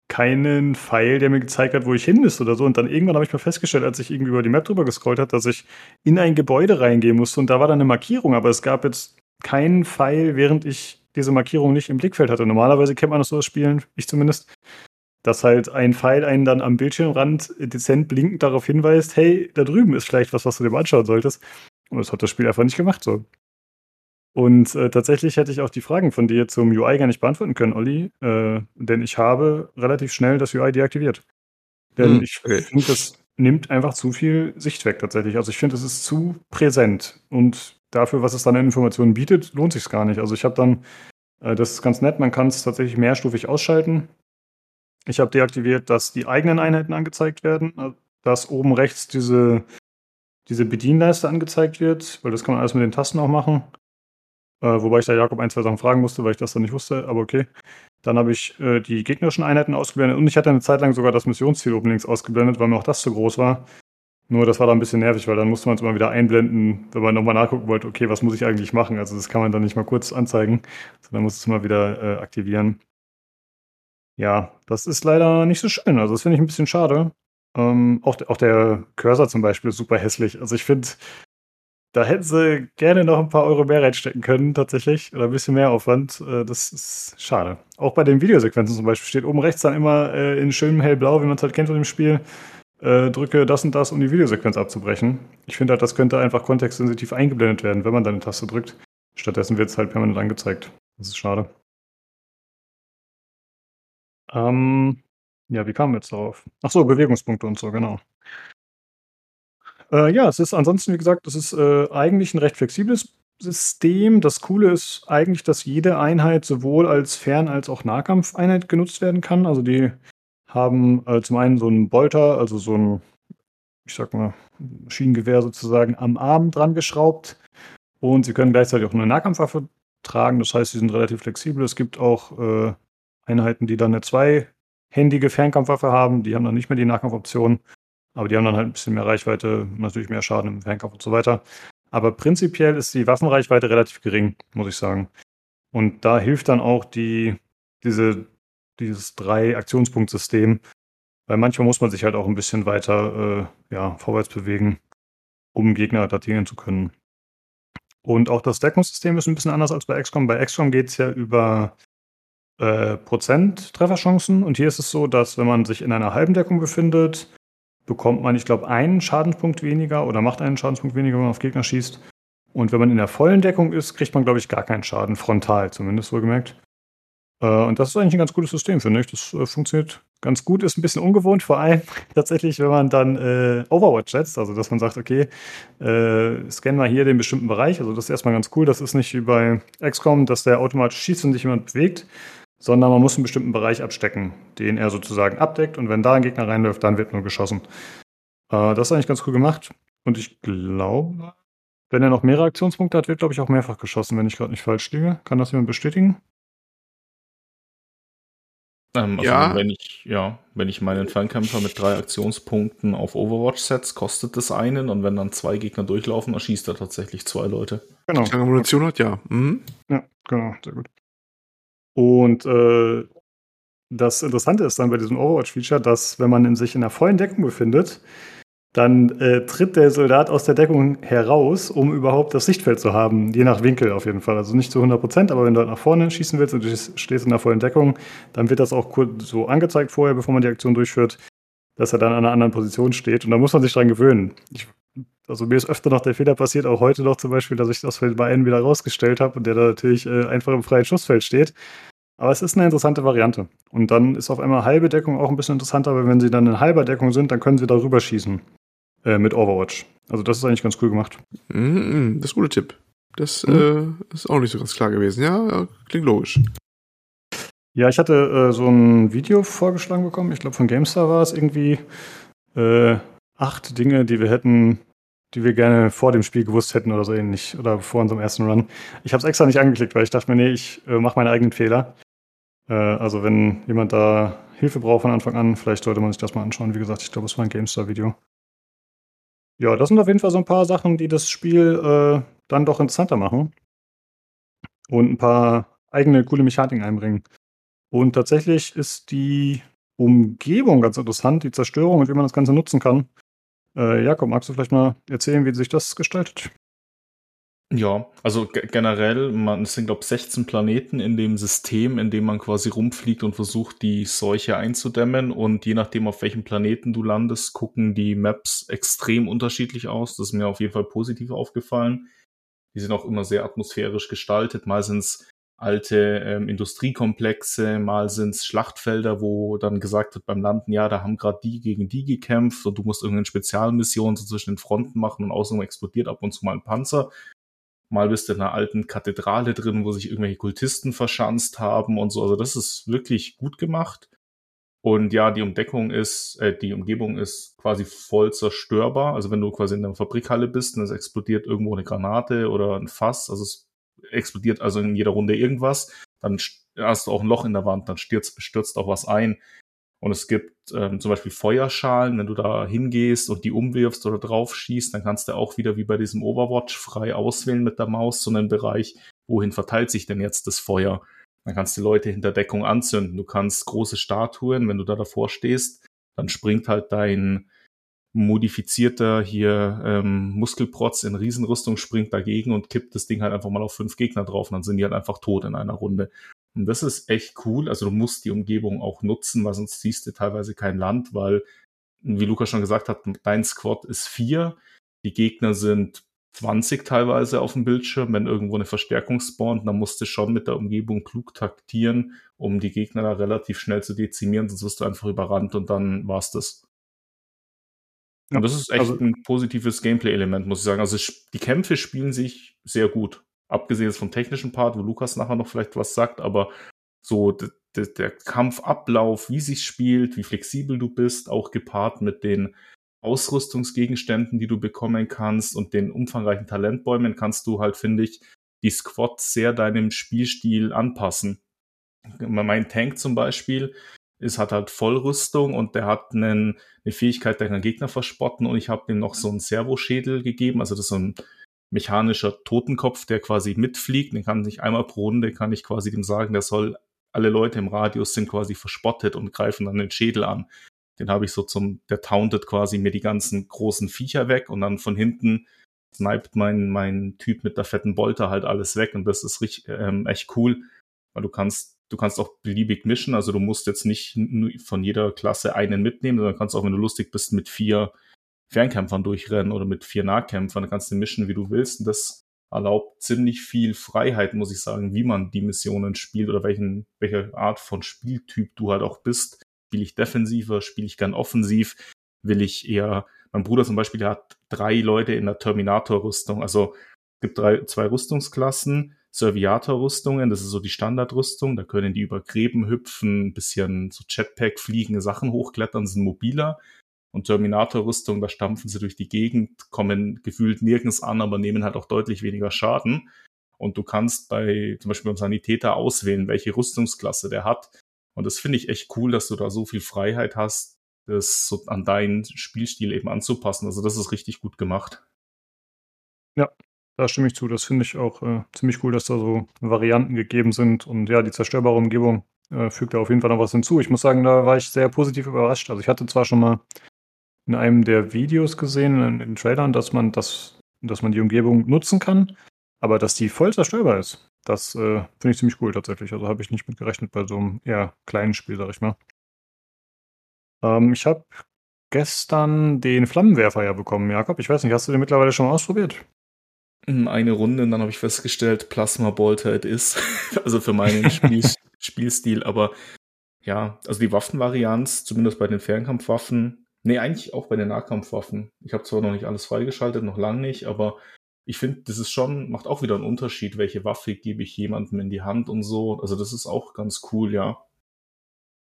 keinen Pfeil, der mir gezeigt hat, wo ich hin müsste oder so. Und dann irgendwann habe ich mal festgestellt, als ich irgendwie über die Map drüber gescrollt habe, dass ich in ein Gebäude reingehen musste und da war dann eine Markierung, aber es gab jetzt keinen Pfeil, während ich diese Markierung nicht im Blickfeld hatte. Normalerweise kennt man das so aus Spielen, ich zumindest, dass halt ein Pfeil einen dann am Bildschirmrand dezent blinkend darauf hinweist, hey, da drüben ist vielleicht was, was du dir mal anschauen solltest. Und das hat das Spiel einfach nicht gemacht so. Und äh, tatsächlich hätte ich auch die Fragen von dir zum UI gar nicht beantworten können, Olli, äh, denn ich habe relativ schnell das UI deaktiviert. Denn Hm, ich okay. finde, das nimmt einfach zu viel Sicht weg tatsächlich. Also ich finde, es ist zu präsent und dafür, was es dann an Informationen bietet, lohnt sich gar nicht. Also ich habe dann, äh, das ist ganz nett, man kann es tatsächlich mehrstufig ausschalten. Ich habe deaktiviert, dass die eigenen Einheiten angezeigt werden, also dass oben rechts diese, diese Bedienleiste angezeigt wird, weil das kann man alles mit den Tasten auch machen. Äh, wobei ich da Jakob ein, zwei Sachen fragen musste, weil ich das dann nicht wusste, aber okay. Dann habe ich äh, die gegnerischen Einheiten ausgeblendet und ich hatte eine Zeit lang sogar das Missionsziel oben links ausgeblendet, weil mir auch das zu groß war. Nur das war dann ein bisschen nervig, weil dann musste man es immer wieder einblenden, wenn man nochmal nachgucken wollte, okay, was muss ich eigentlich machen? Also das kann man dann nicht mal kurz anzeigen, sondern muss es immer wieder äh, aktivieren. Ja, das ist leider nicht so schön. Also das finde ich ein bisschen schade. Ähm, auch, auch der Cursor zum Beispiel ist super hässlich. Also ich finde, da hätten sie gerne noch ein paar Euro mehr reinstecken können, tatsächlich. Oder ein bisschen mehr Aufwand. Äh, das ist schade. Auch bei den Videosequenzen zum Beispiel steht oben rechts dann immer äh, in schönem hellblau, wie man es halt kennt von dem Spiel, äh, drücke das und das, um die Videosequenz abzubrechen. Ich finde halt, das könnte einfach kontextsensitiv eingeblendet werden, wenn man dann eine Taste drückt. Stattdessen wird es halt permanent angezeigt. Das ist schade. Ähm, ja, wie kamen wir jetzt darauf? Ach so, Bewegungspunkte und so, genau. Äh, ja, es ist ansonsten, wie gesagt, es ist äh, eigentlich ein recht flexibles System. Das Coole ist eigentlich, dass jede Einheit sowohl als Fern- als auch Nahkampfeinheit genutzt werden kann. Also die haben äh, zum einen so einen Bolter, also so ein, ich sag mal, Schienengewehr sozusagen am Arm dran geschraubt. Und sie können gleichzeitig auch eine Nahkampfwaffe tragen. Das heißt, sie sind relativ flexibel. Es gibt auch äh, Einheiten, die dann eine zweihändige Fernkampfwaffe haben. Die haben dann nicht mehr die Nahkampfoption. Aber die haben dann halt ein bisschen mehr Reichweite, natürlich mehr Schaden im Fernkampf und so weiter. Aber prinzipiell ist die Waffenreichweite relativ gering, muss ich sagen. Und da hilft dann auch die, diese, dieses Drei-Aktionspunkt-System. Weil manchmal muss man sich halt auch ein bisschen weiter äh, ja, vorwärts bewegen, um Gegner datieren zu können. Und auch das Deckungssystem ist ein bisschen anders als bei XCOM. Bei XCOM geht es ja über äh, Prozent Trefferchancen. Und hier ist es so, dass wenn man sich in einer halben Deckung befindet, bekommt man, ich glaube, einen Schadenspunkt weniger oder macht einen Schadenspunkt weniger, wenn man auf Gegner schießt. Und wenn man in der vollen Deckung ist, kriegt man, glaube ich, gar keinen Schaden, frontal zumindest wohlgemerkt. Äh, und das ist eigentlich ein ganz gutes System, finde ich. Das äh, funktioniert ganz gut, ist ein bisschen ungewohnt, vor allem tatsächlich, wenn man dann äh, Overwatch setzt, also dass man sagt, okay, äh, scannen wir hier den bestimmten Bereich. Also das ist erstmal ganz cool. Das ist nicht wie bei XCOM, dass der automatisch schießt und sich jemand bewegt, sondern man muss einen bestimmten Bereich abstecken, den er sozusagen abdeckt. Und wenn da ein Gegner reinläuft, dann wird nur geschossen. Äh, das ist eigentlich ganz cool gemacht. Und ich glaube, wenn er noch mehrere Aktionspunkte hat, wird, glaube ich, auch mehrfach geschossen, wenn ich gerade nicht falsch liege. Kann das jemand bestätigen? Ähm, also Ja. wenn ich, ja, wenn ich meinen Fernkämpfer mit drei Aktionspunkten auf Overwatch setze, kostet das einen und wenn dann zwei Gegner durchlaufen, erschießt er tatsächlich zwei Leute. Genau. Solange er Munition hat, ja. Mhm. Ja, genau, sehr gut. Und äh, das Interessante ist dann bei diesem Overwatch-Feature, dass wenn man in sich in einer vollen Deckung befindet, dann äh, tritt der Soldat aus der Deckung heraus, um überhaupt das Sichtfeld zu haben, je nach Winkel auf jeden Fall. Also nicht zu 100 Prozent, aber wenn du halt nach vorne schießen willst und du stehst in der vollen Deckung, dann wird das auch kurz so angezeigt vorher, bevor man die Aktion durchführt, dass er dann an einer anderen Position steht. Und da muss man sich dran gewöhnen. Ich, also mir ist öfter noch der Fehler passiert, auch heute noch zum Beispiel, dass ich das bei einen wieder rausgestellt habe und der da natürlich äh, einfach im freien Schussfeld steht. Aber es ist eine interessante Variante. Und dann ist auf einmal halbe Deckung auch ein bisschen interessanter, weil wenn sie dann in halber Deckung sind, dann können sie darüber schießen äh, mit Overwatch. Also das ist eigentlich ganz cool gemacht. Mhm, das ist ein guter Tipp. Das Mhm. äh, ist auch nicht so ganz klar gewesen. Ja, ja klingt logisch. Ja, ich hatte äh, so ein Video vorgeschlagen bekommen. Ich glaube, von GameStar war es irgendwie äh, acht Dinge, die wir hätten, die wir gerne vor dem Spiel gewusst hätten oder so ähnlich. Oder vor unserem ersten Run. Ich habe es extra nicht angeklickt, weil ich dachte mir, nee, ich äh, mache meine eigenen Fehler. Äh, also wenn jemand da Hilfe braucht von Anfang an, vielleicht sollte man sich das mal anschauen. Wie gesagt, ich glaube, es war ein GameStar-Video. Ja, das sind auf jeden Fall so ein paar Sachen, die das Spiel äh, dann doch interessanter machen. Und ein paar eigene coole Mechaniken einbringen. Und tatsächlich ist die Umgebung ganz interessant, die Zerstörung und wie man das Ganze nutzen kann. Äh, Jakob, magst du vielleicht mal erzählen, wie sich das gestaltet? Ja, also generell, man, es sind, glaube ich, 16 Planeten in dem System, in dem man quasi rumfliegt und versucht, die Seuche einzudämmen. Und je nachdem, auf welchem Planeten du landest, gucken die Maps extrem unterschiedlich aus. Das ist mir auf jeden Fall positiv aufgefallen. Die sind auch immer sehr atmosphärisch gestaltet. Es alte ähm, Industriekomplexe, mal sind es Schlachtfelder, wo dann gesagt wird beim Landen, ja, da haben gerade die gegen die gekämpft und du musst irgendeine Spezialmission so zwischen den Fronten machen und außerdem explodiert ab und zu mal ein Panzer. Mal bist du in einer alten Kathedrale drin, wo sich irgendwelche Kultisten verschanzt haben und so. Also das ist wirklich gut gemacht. Und ja, die Umdeckung ist, äh, die Umgebung ist quasi voll zerstörbar. Also wenn du quasi in einer Fabrikhalle bist und es explodiert irgendwo eine Granate oder ein Fass, also es explodiert also in jeder Runde irgendwas, dann hast du auch ein Loch in der Wand, dann stürzt, stürzt auch was ein. Und es gibt ähm, zum Beispiel Feuerschalen, wenn du da hingehst und die umwirfst oder drauf schießt, dann kannst du auch wieder wie bei diesem Overwatch frei auswählen mit der Maus so einen Bereich, wohin verteilt sich denn jetzt das Feuer. Dann kannst du Leute hinter Deckung anzünden. Du kannst große Statuen, wenn du da davor stehst, dann springt halt dein modifizierter hier ähm, Muskelprotz in Riesenrüstung springt dagegen und kippt das Ding halt einfach mal auf fünf Gegner drauf und dann sind die halt einfach tot in einer Runde. Und das ist echt cool. Also du musst die Umgebung auch nutzen, weil sonst siehst du teilweise kein Land, weil, wie Luca schon gesagt hat, dein Squad ist vier. Die Gegner sind 20 teilweise auf dem Bildschirm, wenn irgendwo eine Verstärkung spawnt, dann musst du schon mit der Umgebung klug taktieren, um die Gegner da relativ schnell zu dezimieren, sonst wirst du einfach überrannt und dann war's das. Und das ist echt also, ein positives Gameplay-Element, muss ich sagen. Also die Kämpfe spielen sich sehr gut abgesehen vom technischen Part, wo Lukas nachher noch vielleicht was sagt, aber so der Kampfablauf, wie sich spielt, wie flexibel du bist, auch gepaart mit den Ausrüstungsgegenständen, die du bekommen kannst und den umfangreichen Talentbäumen, kannst du halt, finde ich, die Squads sehr deinem Spielstil anpassen. Mein Tank zum Beispiel ist, hat halt Vollrüstung und der hat einen, eine Fähigkeit, der kann Gegner verspotten und ich habe ihm noch so einen Servoschädel gegeben, also das ist so ein mechanischer Totenkopf, der quasi mitfliegt. Den kann ich einmal pro Runde, kann ich quasi dem sagen, der soll, alle Leute im Radius sind quasi verspottet und greifen dann den Schädel an. Den habe ich so zum, der tauntet quasi mir die ganzen großen Viecher weg und dann von hinten sniped mein, mein Typ mit der fetten Bolter halt alles weg und das ist richtig, ähm, echt cool, weil du kannst, du kannst auch beliebig mischen, also du musst jetzt nicht von jeder Klasse einen mitnehmen, sondern kannst auch, wenn du lustig bist, mit vier Fernkämpfern durchrennen oder mit vier Nahkämpfern. Da kannst du mischen, wie du willst. Und das erlaubt ziemlich viel Freiheit, muss ich sagen, wie man die Missionen spielt oder welchen, welche Art von Spieltyp du halt auch bist. Spiele ich defensiver, spiele ich gern offensiv, will ich eher, mein Bruder zum Beispiel, der hat drei Leute in der Terminator-Rüstung. Also es gibt drei, zwei Rüstungsklassen, Serviator-Rüstungen, das ist so die Standardrüstung, da können die über Gräben hüpfen, ein bisschen so Jetpack fliegende Sachen hochklettern, sind mobiler und Terminator-Rüstung, da stampfen sie durch die Gegend, kommen gefühlt nirgends an, aber nehmen halt auch deutlich weniger Schaden. Und du kannst bei zum Beispiel beim Sanitäter auswählen, welche Rüstungsklasse der hat. Und das finde ich echt cool, dass du da so viel Freiheit hast, das so an deinen Spielstil eben anzupassen. Also das ist richtig gut gemacht. Ja, da stimme ich zu. Das finde ich auch äh, ziemlich cool, dass da so Varianten gegeben sind. Und ja, die zerstörbare Umgebung äh, fügt da auf jeden Fall noch was hinzu. Ich muss sagen, da war ich sehr positiv überrascht. Also ich hatte zwar schon mal in einem der Videos gesehen, in den Trailern, dass man das, dass man die Umgebung nutzen kann, aber dass die voll zerstörbar ist. Das äh, finde ich ziemlich cool tatsächlich. Also habe ich nicht mit gerechnet bei so einem eher kleinen Spiel, sag ich mal. Ähm, ich habe gestern den Flammenwerfer ja bekommen, Jakob. Ich weiß nicht, hast du den mittlerweile schon mal ausprobiert? Hm, eine Runde und dann habe ich festgestellt, Plasma Bolter it is. also für meinen Spiel Spielstil. Aber ja, also die Waffenvarianz, zumindest bei den Fernkampfwaffen, Nee, eigentlich auch bei den Nahkampfwaffen. Ich habe zwar noch nicht alles freigeschaltet, noch lang nicht, aber ich finde, das ist schon, macht auch wieder einen Unterschied, welche Waffe gebe ich jemandem in die Hand und so. Also das ist auch ganz cool, ja.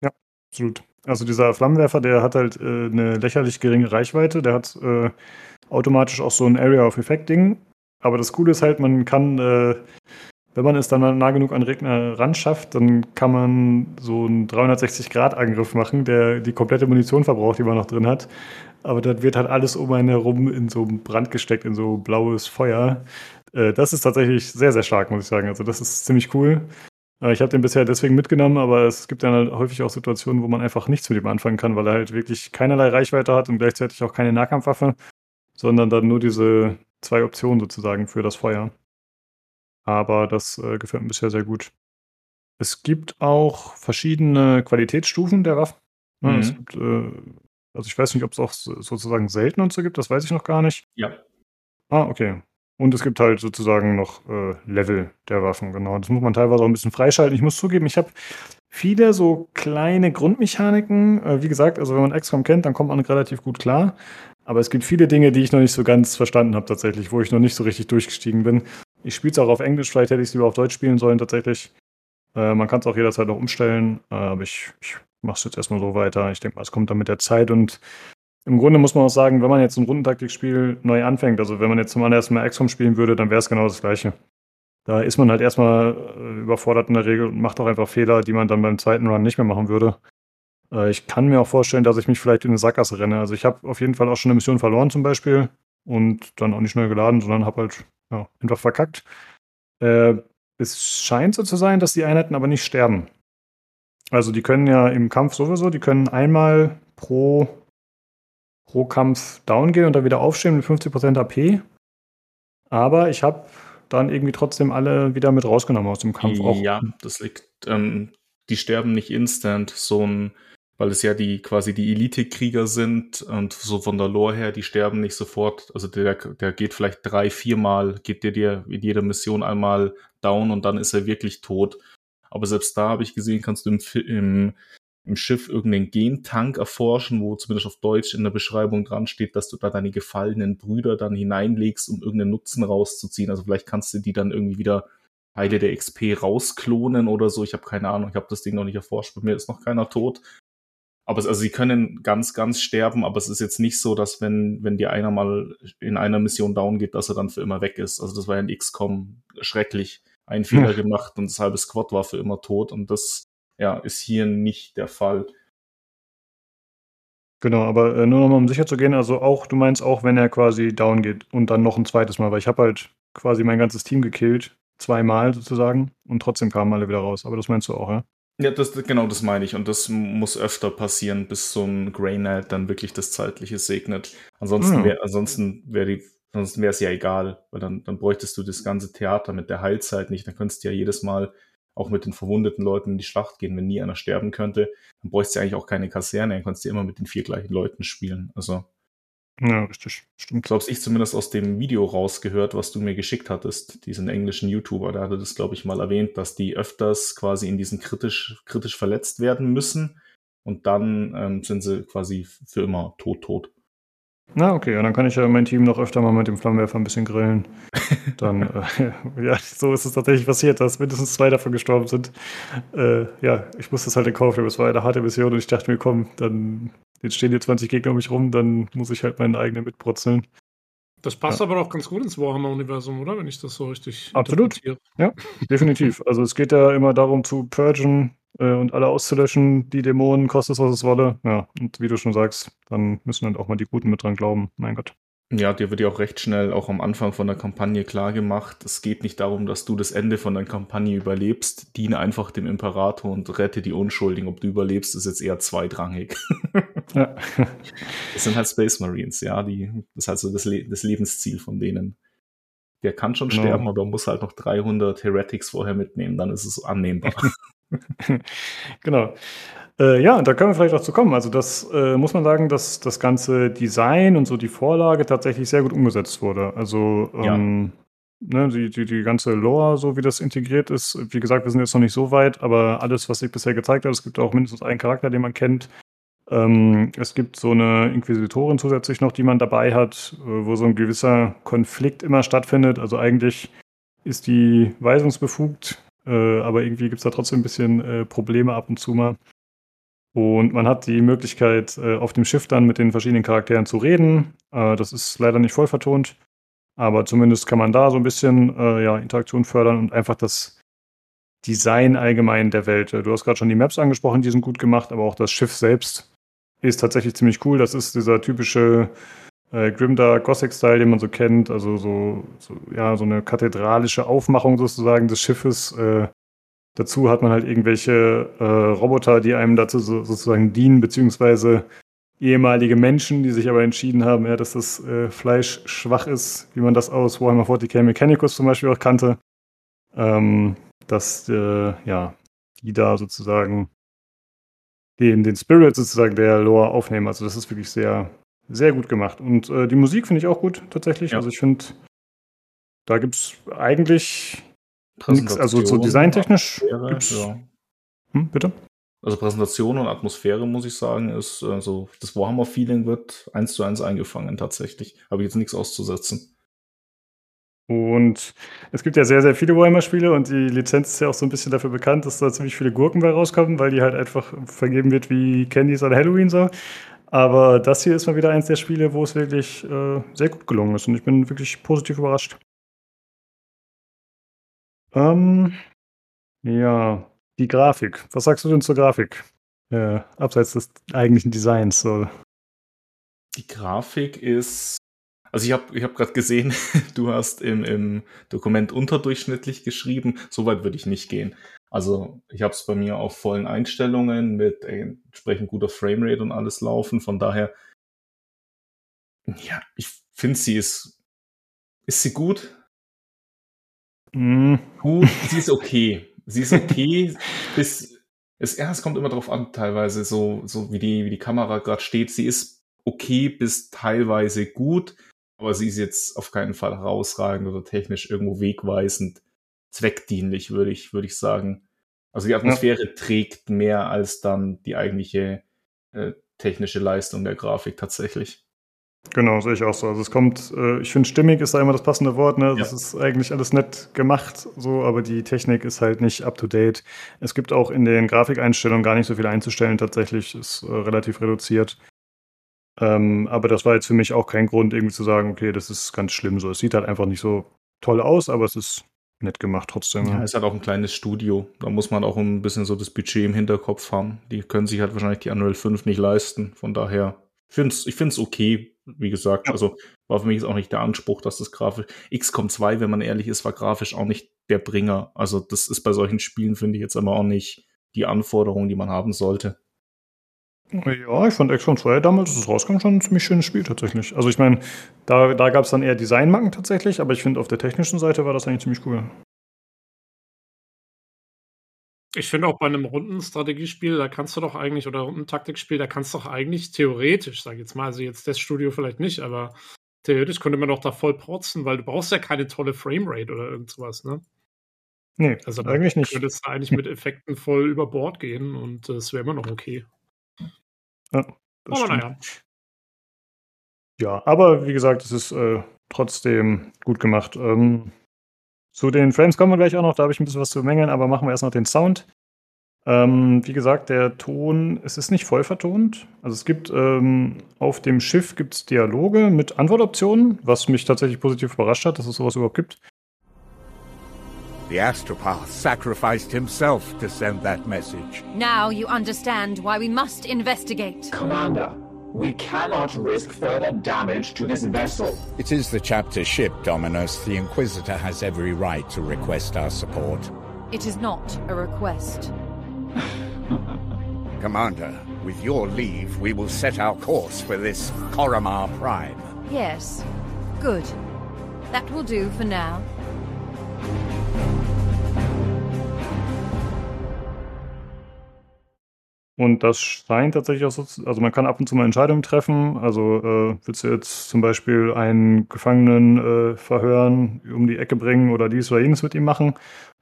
Ja, absolut. Also dieser Flammenwerfer, der hat halt äh, eine lächerlich geringe Reichweite, der hat äh, automatisch auch so ein Area of Effect Ding. Aber das Coole ist halt, man kann äh, wenn man es dann nah genug an Regner ran schafft, dann kann man so einen 360-Grad-Angriff machen, der die komplette Munition verbraucht, die man noch drin hat. Aber dann wird halt alles um einen herum in so einen Brand gesteckt, in so blaues Feuer. Äh, das ist tatsächlich sehr, sehr stark, muss ich sagen. Also das ist ziemlich cool. Äh, ich habe den bisher deswegen mitgenommen, aber es gibt dann halt häufig auch Situationen, wo man einfach nichts mit ihm anfangen kann, weil er halt wirklich keinerlei Reichweite hat und gleichzeitig auch keine Nahkampfwaffe, sondern dann nur diese zwei Optionen sozusagen für das Feuer. Aber das äh, gefällt mir bisher sehr gut. Es gibt auch verschiedene Qualitätsstufen der Waffen. Ne, Mhm. Es gibt, äh, also ich weiß nicht, ob es auch so- sozusagen selten und so gibt, das weiß ich noch gar nicht. Ja. Ah, okay. Und es gibt halt sozusagen noch äh, Level der Waffen, genau. Das muss man teilweise auch ein bisschen freischalten. Ich muss zugeben, ich habe viele so kleine Grundmechaniken. Äh, wie gesagt, also wenn man XCOM kennt, dann kommt man relativ gut klar. Aber es gibt viele Dinge, die ich noch nicht so ganz verstanden habe tatsächlich, wo ich noch nicht so richtig durchgestiegen bin. Ich spiele es auch auf Englisch, vielleicht hätte ich es lieber auf Deutsch spielen sollen tatsächlich. Äh, man kann es auch jederzeit noch umstellen, äh, aber ich, ich mache es jetzt erstmal so weiter. Ich denke mal, es kommt dann mit der Zeit und im Grunde muss man auch sagen, wenn man jetzt ein Rundentaktikspiel neu anfängt, also wenn man jetzt zum allerersten Mal XCOM spielen würde, dann wäre es genau das Gleiche. Da ist man halt erstmal äh, überfordert in der Regel und macht auch einfach Fehler, die man dann beim zweiten Run nicht mehr machen würde. Äh, ich kann mir auch vorstellen, dass ich mich vielleicht in eine Sackgasse renne. Also ich habe auf jeden Fall auch schon eine Mission verloren zum Beispiel und dann auch nicht schnell geladen, sondern habe halt ja, einfach verkackt. Äh, es scheint so zu sein, dass die Einheiten aber nicht sterben. Also die können ja im Kampf sowieso, die können einmal pro, pro Kampf down gehen und dann wieder aufstehen mit 50% AP. Aber ich habe dann irgendwie trotzdem alle wieder mit rausgenommen aus dem Kampf. Auch Ja, das liegt, ähm, die sterben nicht instant, so ein, weil es ja die quasi die Elite-Krieger sind und so von der Lore her, die sterben nicht sofort. Also der, der geht vielleicht drei, viermal, geht der dir in jeder Mission einmal down und dann ist er wirklich tot. Aber selbst da habe ich gesehen, kannst du im, im, im Schiff irgendeinen Gentank erforschen, wo zumindest auf Deutsch in der Beschreibung dran steht, dass du da deine gefallenen Brüder dann hineinlegst, um irgendeinen Nutzen rauszuziehen. Also vielleicht kannst du die dann irgendwie wieder Teile der XP rausklonen oder so. Ich habe keine Ahnung, ich habe das Ding noch nicht erforscht. Bei mir ist noch keiner tot. Aber es, also sie können ganz, ganz sterben, aber es ist jetzt nicht so, dass wenn, wenn dir einer mal in einer Mission down geht, dass er dann für immer weg ist. Also das war ja in XCOM schrecklich. Ein Fehler Ja. gemacht und das halbe Squad war für immer tot und das ja, ist hier nicht der Fall. Genau, aber äh, nur nochmal um sicher zu gehen, also auch, du meinst auch, wenn er quasi down geht und dann noch ein zweites Mal, weil ich habe halt quasi mein ganzes Team gekillt, zweimal sozusagen, und trotzdem kamen alle wieder raus. Aber das meinst du auch, ja? Ja, das, genau das meine ich. Und das muss öfter passieren, bis so ein Grey Knight dann wirklich das Zeitliche segnet. Ansonsten Ja. wäre ansonsten wäre die, ansonsten wäre es ja egal, weil dann, dann bräuchtest du das ganze Theater mit der Heilzeit nicht. Dann könntest du ja jedes Mal auch mit den verwundeten Leuten in die Schlacht gehen, wenn nie einer sterben könnte. Dann bräuchst du ja eigentlich auch keine Kaserne, dann kannst du ja immer mit den vier gleichen Leuten spielen. Also, Ja, richtig. Stimmt. so habe ich zumindest aus dem Video rausgehört, was du mir geschickt hattest, diesen englischen YouTuber, der hatte das, glaube ich, mal erwähnt, dass die öfters quasi in diesen kritisch, kritisch verletzt werden müssen und dann ähm, sind sie quasi für immer tot, tot. Na, okay, ja, dann kann ich ja mein Team noch öfter mal mit dem Flammenwerfer ein bisschen grillen. Dann, äh, ja, so ist es tatsächlich passiert, dass mindestens zwei davon gestorben sind. Äh, ja, ich musste es halt in Kauf nehmen. Es war eine harte Mission und ich dachte mir, komm, dann jetzt stehen hier 20 Gegner um mich rum, dann muss ich halt meinen eigenen mitbrutzeln. Das passt Ja. aber doch ganz gut ins Warhammer-Universum, oder? Wenn ich das so richtig Absolut. interpretiere. Definitiv. Also es geht ja immer darum zu purgen äh, und alle auszulöschen, die Dämonen, kostet es, was es wolle. Ja, und wie du schon sagst, dann müssen dann auch mal die Guten mit dran glauben. Mein Gott. Ja, dir wird ja auch recht schnell auch am Anfang von der Kampagne klar gemacht, es geht nicht darum, dass du das Ende von der Kampagne überlebst. Diene einfach dem Imperator und rette die Unschuldigen. Ob du überlebst, ist jetzt eher zweitrangig. Ja. Das sind halt Space Marines, ja, die, das ist halt so das, Le das Lebensziel von denen. Der kann schon Genau. sterben, aber muss halt noch 300 Heretics vorher mitnehmen, dann ist es annehmbar. Genau. Äh, ja, da können wir vielleicht auch zu kommen. Also das äh, muss man sagen, dass das ganze Design und so die Vorlage tatsächlich sehr gut umgesetzt wurde. Also Ja. ähm, ne, die, die, die ganze Lore, so wie das integriert ist, wie gesagt, wir sind jetzt noch nicht so weit, aber alles, was sich bisher gezeigt hat, es gibt auch mindestens einen Charakter, den man kennt. Ähm, es gibt so eine Inquisitorin zusätzlich noch, die man dabei hat, äh, wo so ein gewisser Konflikt immer stattfindet. Also eigentlich ist die weisungsbefugt, äh, aber irgendwie gibt es da trotzdem ein bisschen äh, Probleme ab und zu mal. Und man hat die Möglichkeit, äh, auf dem Schiff dann mit den verschiedenen Charakteren zu reden. Äh, das ist leider nicht voll vertont, aber zumindest kann man da so ein bisschen äh, ja, Interaktion fördern und einfach das Design allgemein der Welt. Du hast gerade schon die Maps angesprochen, die sind gut gemacht, aber auch das Schiff selbst ist tatsächlich ziemlich cool. Das ist dieser typische äh, Grimdark Gothic-Style, den man so kennt. Also so, so, ja, so eine kathedralische Aufmachung sozusagen des Schiffes. Äh, dazu hat man halt irgendwelche äh, Roboter, die einem dazu so, sozusagen dienen, beziehungsweise ehemalige Menschen, die sich aber entschieden haben, ja, dass das äh, Fleisch schwach ist, wie man das aus Warhammer 40k Mechanicus zum Beispiel auch kannte. ähm, dass äh, ja, die da sozusagen den, den Spirit sozusagen der Lore aufnehmen. Also das ist wirklich sehr, sehr gut gemacht. Und äh, die Musik finde ich auch gut tatsächlich. Ja. Also ich finde, da gibt es eigentlich nichts, also so designtechnisch gibt's, ja. hm, bitte? Also Präsentation und Atmosphäre, muss ich sagen, ist, also das Warhammer-Feeling wird eins zu eins eingefangen tatsächlich. Habe ich jetzt nichts auszusetzen. Und es gibt ja sehr, sehr viele Warhammer-Spiele und die Lizenz ist ja auch so ein bisschen dafür bekannt, dass da ziemlich viele Gurken bei rauskommen, weil die halt einfach vergeben wird wie Candies oder Halloween so. Aber das hier ist mal wieder eins der Spiele, wo es wirklich äh, sehr gut gelungen ist und ich bin wirklich positiv überrascht. Ähm, ja, die Grafik. Was sagst du denn zur Grafik? Äh, abseits des eigentlichen Designs. So. Die Grafik ist also ich habe ich hab gerade gesehen, du hast im, im Dokument unterdurchschnittlich geschrieben. So weit würde ich nicht gehen. Also ich habe es bei mir auf vollen Einstellungen mit entsprechend guter Framerate und alles laufen. Von daher, ja, ich finde sie ist, ist sie gut? Mm. Gut, sie ist okay. Sie ist okay bis, es, ja, es kommt immer darauf an, teilweise so, so wie die, wie die Kamera gerade steht. Sie ist okay bis teilweise gut. Aber sie ist jetzt auf keinen Fall herausragend oder technisch irgendwo wegweisend, zweckdienlich, würde ich, würde ich sagen. Also die Atmosphäre ja. trägt mehr als dann die eigentliche äh, technische Leistung der Grafik tatsächlich. Genau, sehe ich auch so. Also es kommt, äh, ich finde stimmig ist da immer das passende Wort, ne? Das ja. ist eigentlich alles nett gemacht, so, aber die Technik ist halt nicht up to date. Es gibt auch in den Grafikeinstellungen gar nicht so viel einzustellen, tatsächlich ist äh, relativ reduziert. Ähm, aber das war jetzt für mich auch kein Grund, irgendwie zu sagen, okay, das ist ganz schlimm so. Es sieht halt einfach nicht so toll aus, aber es ist nett gemacht trotzdem. Ja, es ist halt auch ein kleines Studio. Da muss man auch ein bisschen so das Budget im Hinterkopf haben. Die können sich halt wahrscheinlich die Unreal 5 nicht leisten. Von daher, ich finde es ich find's okay, wie gesagt. Ja. Also war für mich jetzt auch nicht der Anspruch, dass das grafisch. XCOM 2, wenn man ehrlich ist, war grafisch auch nicht der Bringer. Also das ist bei solchen Spielen, finde ich, jetzt aber auch nicht die Anforderung, die man haben sollte. Ja, ich fand XCOM 2 damals, als es rauskam, schon ein ziemlich schönes Spiel tatsächlich. Also ich meine, da, da gab es dann eher Designmacken tatsächlich, aber ich finde, auf der technischen Seite war das eigentlich ziemlich cool. Ich finde auch bei einem Rundenstrategiespiel, da kannst du doch eigentlich, oder Rundentaktikspiel, da kannst du doch eigentlich theoretisch, sag ich jetzt mal, also jetzt das Studio vielleicht nicht, aber theoretisch könnte man doch da voll protzen, weil du brauchst ja keine tolle Framerate oder irgend sowas, ne? Nee, also eigentlich nicht. Du könntest eigentlich mit Effekten voll über Bord gehen und es wäre immer noch okay. Ja, das aber naja. Ja, aber wie gesagt, es ist äh, trotzdem gut gemacht. Ähm, zu den Frames kommen wir gleich auch noch, da habe ich ein bisschen was zu bemängeln, aber machen wir erst noch den Sound. Ähm, wie gesagt, der Ton, es ist nicht voll vertont. Also es gibt ähm, auf dem Schiff gibt's Dialoge mit Antwortoptionen, was mich tatsächlich positiv überrascht hat, dass es sowas überhaupt gibt. The Astropath sacrificed himself to send that message. Now you understand why we must investigate. Commander, we cannot risk further damage to this vessel. It is the chapter ship, Dominus. The Inquisitor has every right to request our support. It is not a request. Commander, with your leave, we will set our course for this Koromar Prime. Yes. Good. That will do for now. Und das scheint tatsächlich auch so, zu, also man kann ab und zu mal Entscheidungen treffen. Also äh, willst du jetzt zum Beispiel einen Gefangenen äh, verhören, um die Ecke bringen oder dies oder jenes mit ihm machen.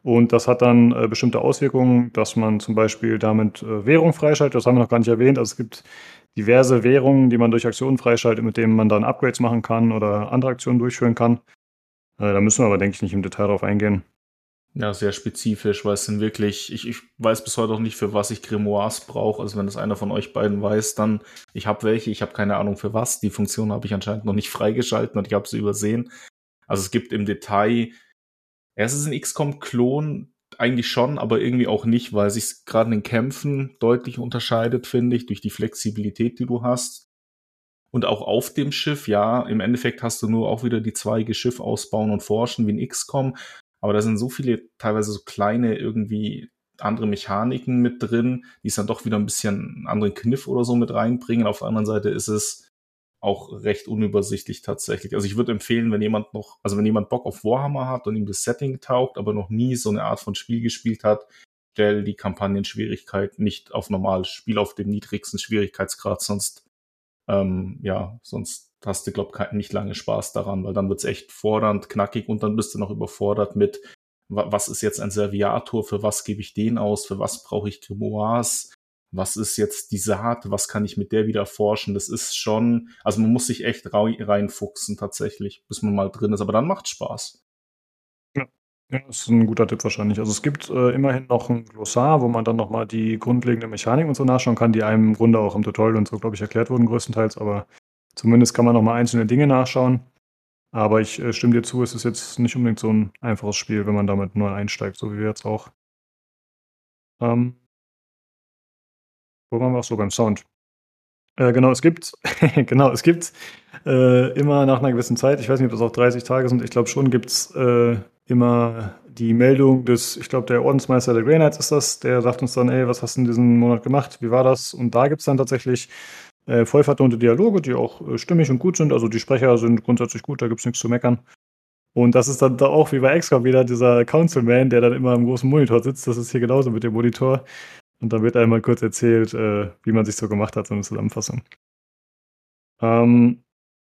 Und das hat dann äh, bestimmte Auswirkungen, dass man zum Beispiel damit äh, Währung freischaltet. Das haben wir noch gar nicht erwähnt. Also es gibt diverse Währungen, die man durch Aktionen freischaltet, mit denen man dann Upgrades machen kann oder andere Aktionen durchführen kann. Äh, da müssen wir aber, denke ich, nicht im Detail drauf eingehen. Ja, sehr spezifisch, weil es sind wirklich, ich, ich weiß bis heute auch nicht, für was ich Grimoires brauche. Also wenn das einer von euch beiden weiß, dann, ich habe welche, ich habe keine Ahnung für was. Die Funktion habe ich anscheinend noch nicht freigeschalten und ich habe sie übersehen. Also es gibt im Detail, es ist ein XCOM-Klon, eigentlich schon, aber irgendwie auch nicht, weil sich gerade in den Kämpfen deutlich unterscheidet, finde ich, durch die Flexibilität, die du hast. Und auch auf dem Schiff, ja, im Endeffekt hast du nur auch wieder die zwei Schiff ausbauen und forschen wie ein XCOM. Aber da sind so viele, teilweise so kleine irgendwie andere Mechaniken mit drin, die es dann doch wieder ein bisschen einen anderen Kniff oder so mit reinbringen. Auf der anderen Seite ist es auch recht unübersichtlich tatsächlich. Also ich würde empfehlen, wenn jemand noch, also wenn jemand Bock auf Warhammer hat und ihm das Setting taugt, aber noch nie so eine Art von Spiel gespielt hat, stell die Kampagnenschwierigkeit nicht auf normales Spiel auf dem niedrigsten Schwierigkeitsgrad, sonst ähm, ja, sonst hast du, glaub ich, nicht lange Spaß daran, weil dann wird's echt fordernd, knackig und dann bist du noch überfordert mit, was ist jetzt ein Serviator, für was gebe ich den aus, für was brauche ich Grimoires, was ist jetzt die Saat, was kann ich mit der wieder erforschen, das ist schon, also man muss sich echt reinfuchsen tatsächlich, bis man mal drin ist, aber dann macht Spaß. Ja, ja, das ist ein guter Tipp wahrscheinlich. Also es gibt äh, immerhin noch ein Glossar, wo man dann nochmal die grundlegende Mechanik und so nachschauen kann, die einem im Grunde auch im Tutorial und so, glaube ich, erklärt wurden größtenteils, aber zumindest kann man nochmal einzelne Dinge nachschauen. Aber ich äh, stimme dir zu, es ist jetzt nicht unbedingt so ein einfaches Spiel, wenn man damit neu einsteigt, so wie wir jetzt auch. Ähm, wo waren wir auch so beim Sound? Äh, genau, es gibt, genau, es gibt äh, immer nach einer gewissen Zeit, ich weiß nicht, ob das auch 30 Tage sind, ich glaube schon, gibt es äh, immer die Meldung des, ich glaube, der Ordensmeister der Grey Knights ist das, der sagt uns dann, ey, was hast du in diesem Monat gemacht, wie war das? Und da gibt es dann tatsächlich äh, voll vertonte Dialoge, die auch äh, stimmig und gut sind, also die Sprecher sind grundsätzlich gut, da gibt es nichts zu meckern. Und das ist dann da auch wie bei XCOM wieder dieser Councilman, der dann immer am großen Monitor sitzt. Das ist hier genauso mit dem Monitor. Und dann wird einmal kurz erzählt, äh, wie man sich so gemacht hat, so eine Zusammenfassung. Ähm,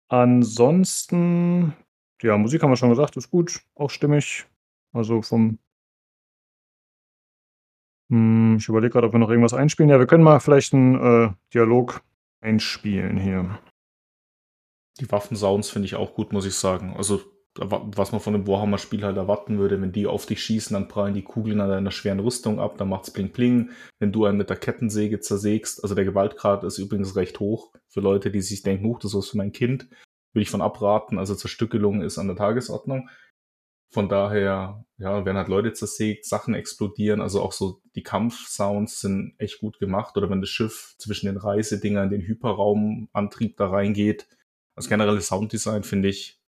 ansonsten, ja, Musik haben wir schon gesagt, ist gut, auch stimmig. Also vom. Hm, ich überlege gerade, ob wir noch irgendwas einspielen. Ja, wir können mal vielleicht einen äh, Dialog einspielen hier. Die Waffensounds finde ich auch gut, muss ich sagen. Also was man von einem Warhammer-Spiel halt erwarten würde, wenn die auf dich schießen, dann prallen die Kugeln an deiner schweren Rüstung ab, dann macht's bling bling. Wenn du einen mit der Kettensäge zersägst, also der Gewaltgrad ist übrigens recht hoch für Leute, die sich denken, huch, das ist was für mein Kind, würde ich von abraten. Also Zerstückelung ist an der Tagesordnung. Von daher, ja, werden halt Leute zersägt, Sachen explodieren, also auch so die Kampfsounds sind echt gut gemacht. Oder wenn das Schiff zwischen den Reisedingern in den Hyperraumantrieb da reingeht. Das generelle Sounddesign finde ich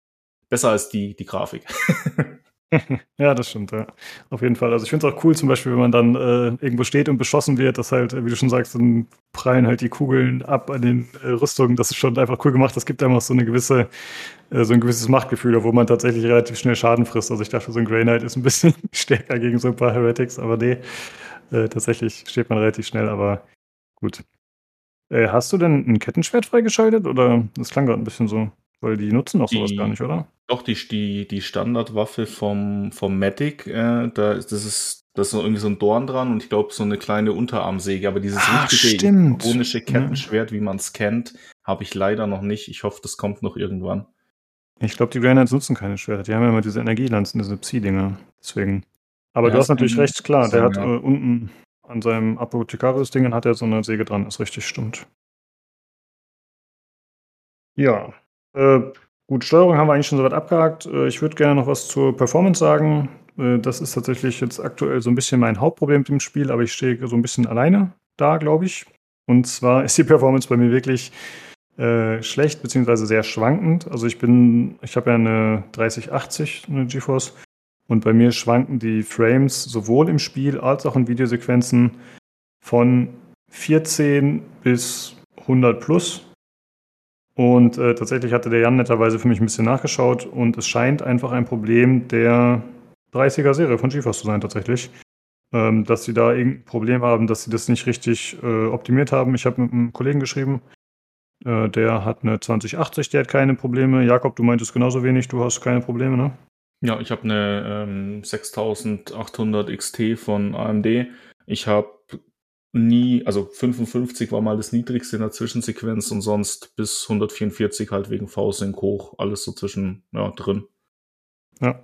besser als die, die Grafik. ja, das stimmt, ja. Auf jeden Fall. Also ich finde es auch cool, zum Beispiel, wenn man dann äh, irgendwo steht und beschossen wird, dass halt, wie du schon sagst, dann prallen halt die Kugeln ab an den äh, Rüstungen. Das ist schon einfach cool gemacht. Das gibt einem auch so eine gewisse, äh, so ein gewisses Machtgefühl, wo man tatsächlich relativ schnell Schaden frisst. Also ich dachte, so ein Grey Knight ist ein bisschen stärker gegen so ein paar Heretics, aber nee, äh, tatsächlich steht man relativ schnell, aber gut. Äh, hast du denn ein Kettenschwert freigeschaltet oder das klang gerade ein bisschen so? Weil die nutzen doch sowas Die- gar nicht, oder? Doch, die, die, die Standardwaffe vom, vom Matic, äh, da ist, das ist, das ist so irgendwie so ein Dorn dran und ich glaube so eine kleine Unterarmsäge, aber dieses Ah, richtige ikonische Kettenschwert, wie man es kennt, habe ich leider noch nicht. Ich hoffe, das kommt noch irgendwann. Ich glaube, die Knights nutzen keine Schwerter. Die haben ja immer diese Energielanzen, diese Psi-Dinger. Deswegen. Aber Ja, du hast das natürlich recht, klar. Der hat ja. äh, unten an seinem Apothekarius-Dingen hat er so eine Säge dran. Ist richtig, stimmt. Ja. Äh, gut, Steuerung haben wir eigentlich schon soweit abgehakt. Äh, ich würde gerne noch was zur Performance sagen. Äh, das ist tatsächlich jetzt aktuell so ein bisschen mein Hauptproblem mit dem Spiel, aber ich stehe so ein bisschen alleine da, glaube ich. Und zwar ist die Performance bei mir wirklich äh, schlecht beziehungsweise sehr schwankend. Also ich bin, ich habe ja eine 3080, eine GeForce, und bei mir schwanken die Frames sowohl im Spiel als auch in Videosequenzen von 14 bis 100 plus. Und äh, tatsächlich hatte der Jan netterweise für mich ein bisschen nachgeschaut und es scheint einfach ein Problem der 30er-Serie von GeForce zu sein tatsächlich. Ähm, dass sie da irgendein Problem haben, dass sie das nicht richtig äh, optimiert haben. Ich habe mit einem Kollegen geschrieben, äh, der hat eine 2080, der hat keine Probleme. Jakob, du meintest genauso wenig, du hast keine Probleme, ne? Ja, ich habe eine ähm, 6800 XT von AMD. Ich habe nie, also 55 war mal das niedrigste in der Zwischensequenz und sonst bis 144 halt wegen V-Sync hoch, alles so zwischen, ja, drin. Ja.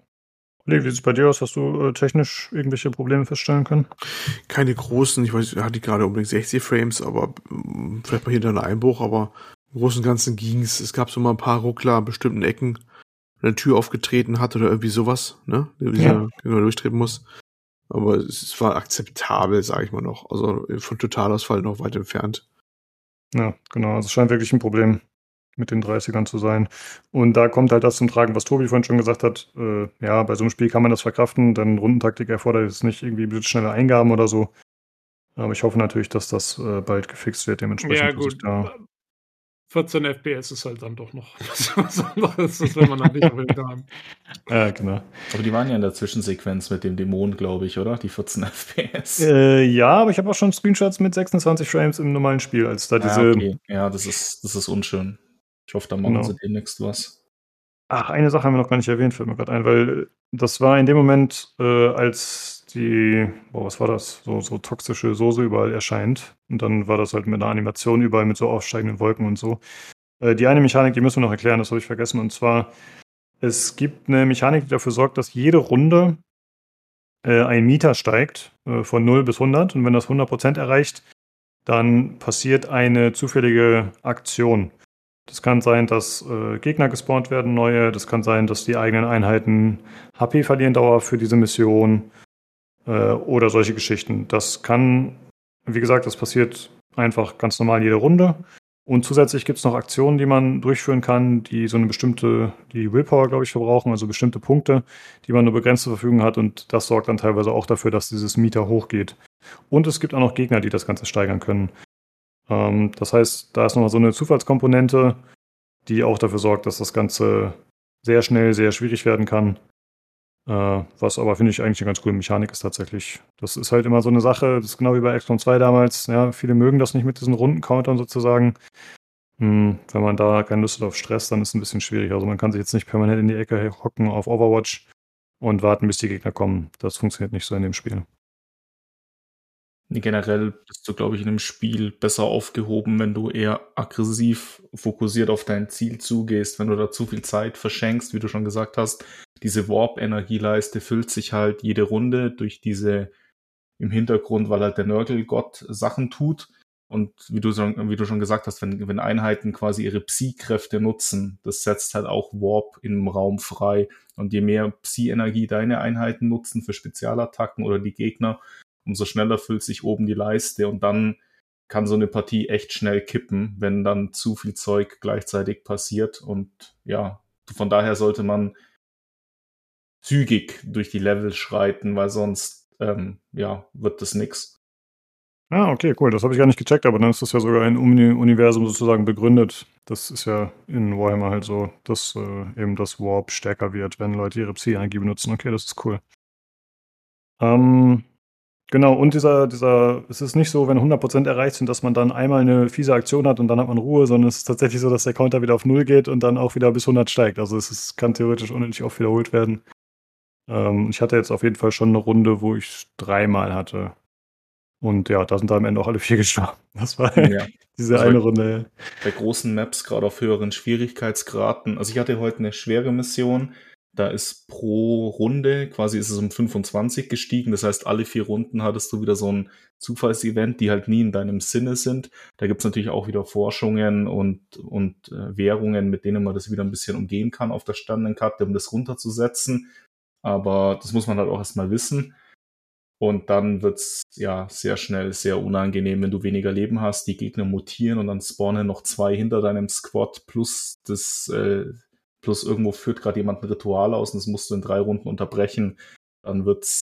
Kollege, wie sieht es bei dir aus? Hast du äh, technisch irgendwelche Probleme feststellen können? Keine großen, ich weiß, hatte gerade unbedingt 60 Frames, aber mm, vielleicht mal hier da ein Einbruch, aber im Großen und Ganzen ging's. Es gab so mal ein paar Ruckler an bestimmten Ecken, wenn eine Tür aufgetreten hat oder irgendwie sowas, ne? Die Ja. ja. man durchtreten muss. Aber es war akzeptabel, sage ich mal noch. Also von Totalausfall noch weit entfernt. Ja, genau. Also es scheint wirklich ein Problem mit den 30ern zu sein. Und da kommt halt das zum Tragen, was Tobi vorhin schon gesagt hat. Äh, ja, bei so einem Spiel kann man das verkraften, denn Rundentaktik erfordert jetzt nicht irgendwie blitzschnelle Eingaben oder so. Aber ich hoffe natürlich, dass das äh, bald gefixt wird, dementsprechend. Ja, gut. Da 14 FPS ist halt dann doch noch was anderes, das will man dann nicht unbedingt haben. Ja, genau. Aber die waren ja in der Zwischensequenz mit dem Dämon, glaube ich, oder? Die 14 FPS. Äh, ja, aber ich habe auch schon Screenshots mit 26 Frames im normalen Spiel, als da diese. ja, okay. ja, das ist, das ist unschön. Ich hoffe, da machen Genau. sie demnächst was. Ach, eine Sache haben wir noch gar nicht erwähnt, fällt mir gerade ein, weil das war in dem Moment, äh, als die, boah, was war das? So, so toxische Soße überall erscheint. Und dann war das halt mit einer Animation überall mit so aufsteigenden Wolken und so. Äh, die eine Mechanik, die müssen wir noch erklären, das habe ich vergessen. Und zwar, es gibt eine Mechanik, die dafür sorgt, dass jede Runde äh, ein Mieter steigt, äh, von 0 bis 100. Und wenn das 100% erreicht, dann passiert eine zufällige Aktion. Das kann sein, dass äh, Gegner gespawnt werden, neue. Das kann sein, dass die eigenen Einheiten HP verlieren Dauer für diese Mission äh, oder solche Geschichten. Das kann, wie gesagt, das passiert einfach ganz normal jede Runde. Und zusätzlich gibt es noch Aktionen, die man durchführen kann, die so eine bestimmte, die Willpower, glaube ich, verbrauchen, also bestimmte Punkte, die man nur begrenzt zur Verfügung hat. Und das sorgt dann teilweise auch dafür, dass dieses Mieter hochgeht. Und es gibt auch noch Gegner, die das Ganze steigern können. Ähm, das heißt, da ist nochmal so eine Zufallskomponente, die auch dafür sorgt, dass das Ganze sehr schnell, sehr schwierig werden kann. Äh, was aber, finde ich, eigentlich eine ganz coole Mechanik ist tatsächlich. Das ist halt immer so eine Sache, das ist genau wie bei XCOM 2 damals. Ja, viele mögen das nicht mit diesen Runden-Countern sozusagen. Hm, wenn man da keine Lust hat auf Stress, dann ist es ein bisschen schwierig. Also man kann sich jetzt nicht permanent in die Ecke hocken auf Overwatch und warten, bis die Gegner kommen. Das funktioniert nicht so in dem Spiel. Generell bist du, glaube ich, in einem Spiel besser aufgehoben, wenn du eher aggressiv fokussiert auf dein Ziel zugehst, wenn du da zu viel Zeit verschenkst, wie du schon gesagt hast. Diese Warp-Energieleiste füllt sich halt jede Runde durch diese im Hintergrund, weil halt der Nörgelgott Sachen tut. Und wie du, schon, wie du schon gesagt hast, wenn, wenn Einheiten quasi ihre Psi-Kräfte nutzen, das setzt halt auch Warp im Raum frei. Und je mehr Psi-Energie deine Einheiten nutzen für Spezialattacken oder die Gegner, umso schneller füllt sich oben die Leiste und dann kann so eine Partie echt schnell kippen, wenn dann zu viel Zeug gleichzeitig passiert. Und ja, von daher sollte man zügig durch die Level schreiten, weil sonst ähm, ja, wird das nix. Ah, okay, cool. Das habe ich gar nicht gecheckt, aber dann ist das ja sogar ein Uni Universum sozusagen begründet. Das ist ja in Warhammer halt so, dass äh, eben das Warp stärker wird, wenn Leute ihre Psi-Energie benutzen. Okay, das ist cool. Ähm, genau, und dieser, dieser, es ist nicht so, wenn 100% erreicht sind, dass man dann einmal eine fiese Aktion hat und dann hat man Ruhe, sondern es ist tatsächlich so, dass der Counter wieder auf Null geht und dann auch wieder bis 100 steigt. Also es ist, kann theoretisch unendlich oft wiederholt werden. Ähm, ich hatte jetzt auf jeden Fall schon eine Runde, wo ich es dreimal hatte. Und ja, da sind da am Ende auch alle vier gestorben. Das war Ja. diese Also eine Runde. bei großen Maps, gerade auf höheren Schwierigkeitsgraden. Also ich hatte heute eine schwere Mission. Da ist pro Runde, quasi ist es um 25 gestiegen. Das heißt, alle vier Runden hattest du wieder so ein Zufallsevent, die halt nie in deinem Sinne sind. Da gibt's natürlich auch wieder Forschungen und, und äh, Währungen, mit denen man das wieder ein bisschen umgehen kann auf der Standenkarte, um das runterzusetzen. Aber das muss man halt auch erstmal wissen. Und dann wird's ja sehr schnell sehr unangenehm, wenn du weniger Leben hast, die Gegner mutieren und dann spawnen noch zwei hinter deinem Squad plus das äh, plus irgendwo führt gerade jemand ein Ritual aus und das musst du in drei Runden unterbrechen. Dann wird's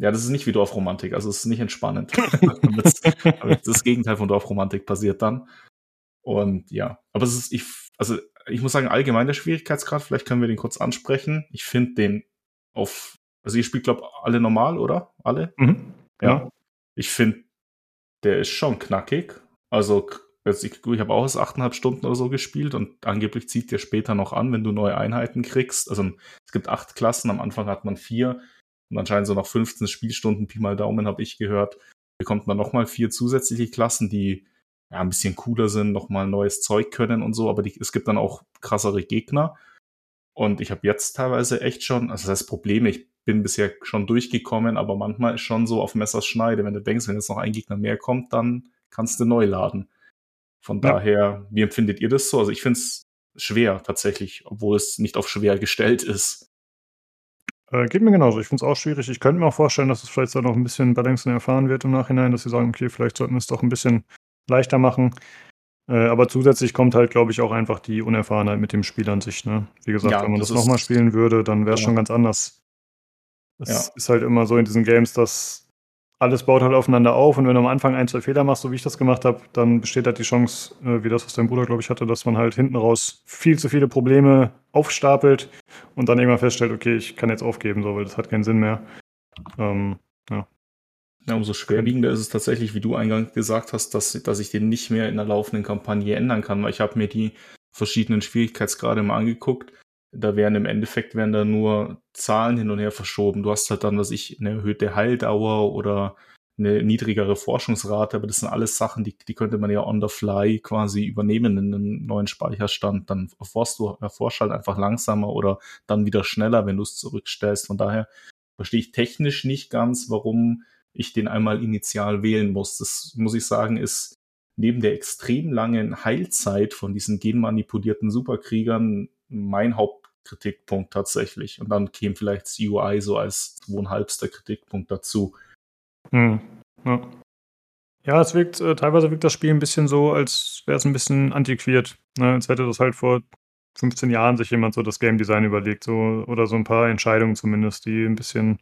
ja, das ist nicht wie Dorfromantik, also es ist nicht entspannend. Das Gegenteil von Dorfromantik passiert dann. Und ja, aber es ist, ich, also ich muss sagen, allgemein der Schwierigkeitsgrad, vielleicht können wir den kurz ansprechen. Ich finde den auf, also ihr spielt, glaube alle normal, oder? Alle? Mhm. Ja. Ich finde, der ist schon knackig. Also, jetzt, ich, ich habe auch erst 8,5 Stunden oder so gespielt und angeblich zieht der später noch an, wenn du neue Einheiten kriegst. Also, es gibt acht Klassen, am Anfang hat man vier und anscheinend so nach 15 Spielstunden, Pi mal Daumen, habe ich gehört, bekommt man nochmal vier zusätzliche Klassen, die ja ein bisschen cooler sind, nochmal neues Zeug können und so, aber die, es gibt dann auch krassere Gegner. Und ich habe jetzt teilweise echt schon, also das heißt Probleme, ich bin bisher schon durchgekommen, aber manchmal ist schon so auf Messers Schneide, wenn du denkst, wenn jetzt noch ein Gegner mehr kommt, dann kannst du neu laden. Von Ja. daher, wie empfindet ihr das so? Also ich finde es schwer tatsächlich, obwohl es nicht auf schwer gestellt ist. Äh, geht mir genauso. Ich finde es auch schwierig. Ich könnte mir auch vorstellen, dass es vielleicht dann noch ein bisschen Balancen erfahren wird im Nachhinein, dass sie sagen, okay, vielleicht sollten wir es doch ein bisschen leichter machen. Äh, aber zusätzlich kommt halt, glaube ich, auch einfach die Unerfahrenheit mit dem Spiel an sich. Ne? Wie gesagt, Ja, wenn man das das, nochmal spielen würde, dann wäre es Ja. schon ganz anders. Es Ja. ist halt immer so in diesen Games, dass alles baut halt aufeinander auf und wenn du am Anfang ein, zwei Fehler machst, so wie ich das gemacht habe, dann besteht halt die Chance, äh, wie das, was dein Bruder, glaube ich, hatte, dass man halt hinten raus viel zu viele Probleme aufstapelt und dann irgendwann feststellt, okay, ich kann jetzt aufgeben, so, weil das hat keinen Sinn mehr. Ähm, ja. Ja, umso schwerwiegender ist es tatsächlich, wie du eingangs gesagt hast, dass, dass ich den nicht mehr in der laufenden Kampagne ändern kann, weil ich habe mir die verschiedenen Schwierigkeitsgrade mal angeguckt. Da werden im Endeffekt werden da nur Zahlen hin und her verschoben. Du hast halt dann, was ich, eine erhöhte Heildauer oder eine niedrigere Forschungsrate, aber das sind alles Sachen, die, die könnte man ja on the fly quasi übernehmen in einen neuen Speicherstand. Dann erforschst du, erforschst halt einfach langsamer oder dann wieder schneller, wenn du es zurückstellst. Von daher verstehe ich technisch nicht ganz, warum ich den einmal initial wählen muss. Das muss ich sagen, ist neben der extrem langen Heilzeit von diesen genmanipulierten Superkriegern mein Hauptkritikpunkt tatsächlich. Und dann käme vielleicht das UI so als zweieinhalbster Kritikpunkt dazu. Hm. Ja. ja, es wirkt, äh, teilweise wirkt das Spiel ein bisschen so, als wäre es ein bisschen antiquiert. Ne? Als hätte das halt vor 15 Jahren sich jemand so das Game Design überlegt, so, oder so ein paar Entscheidungen zumindest, die ein bisschen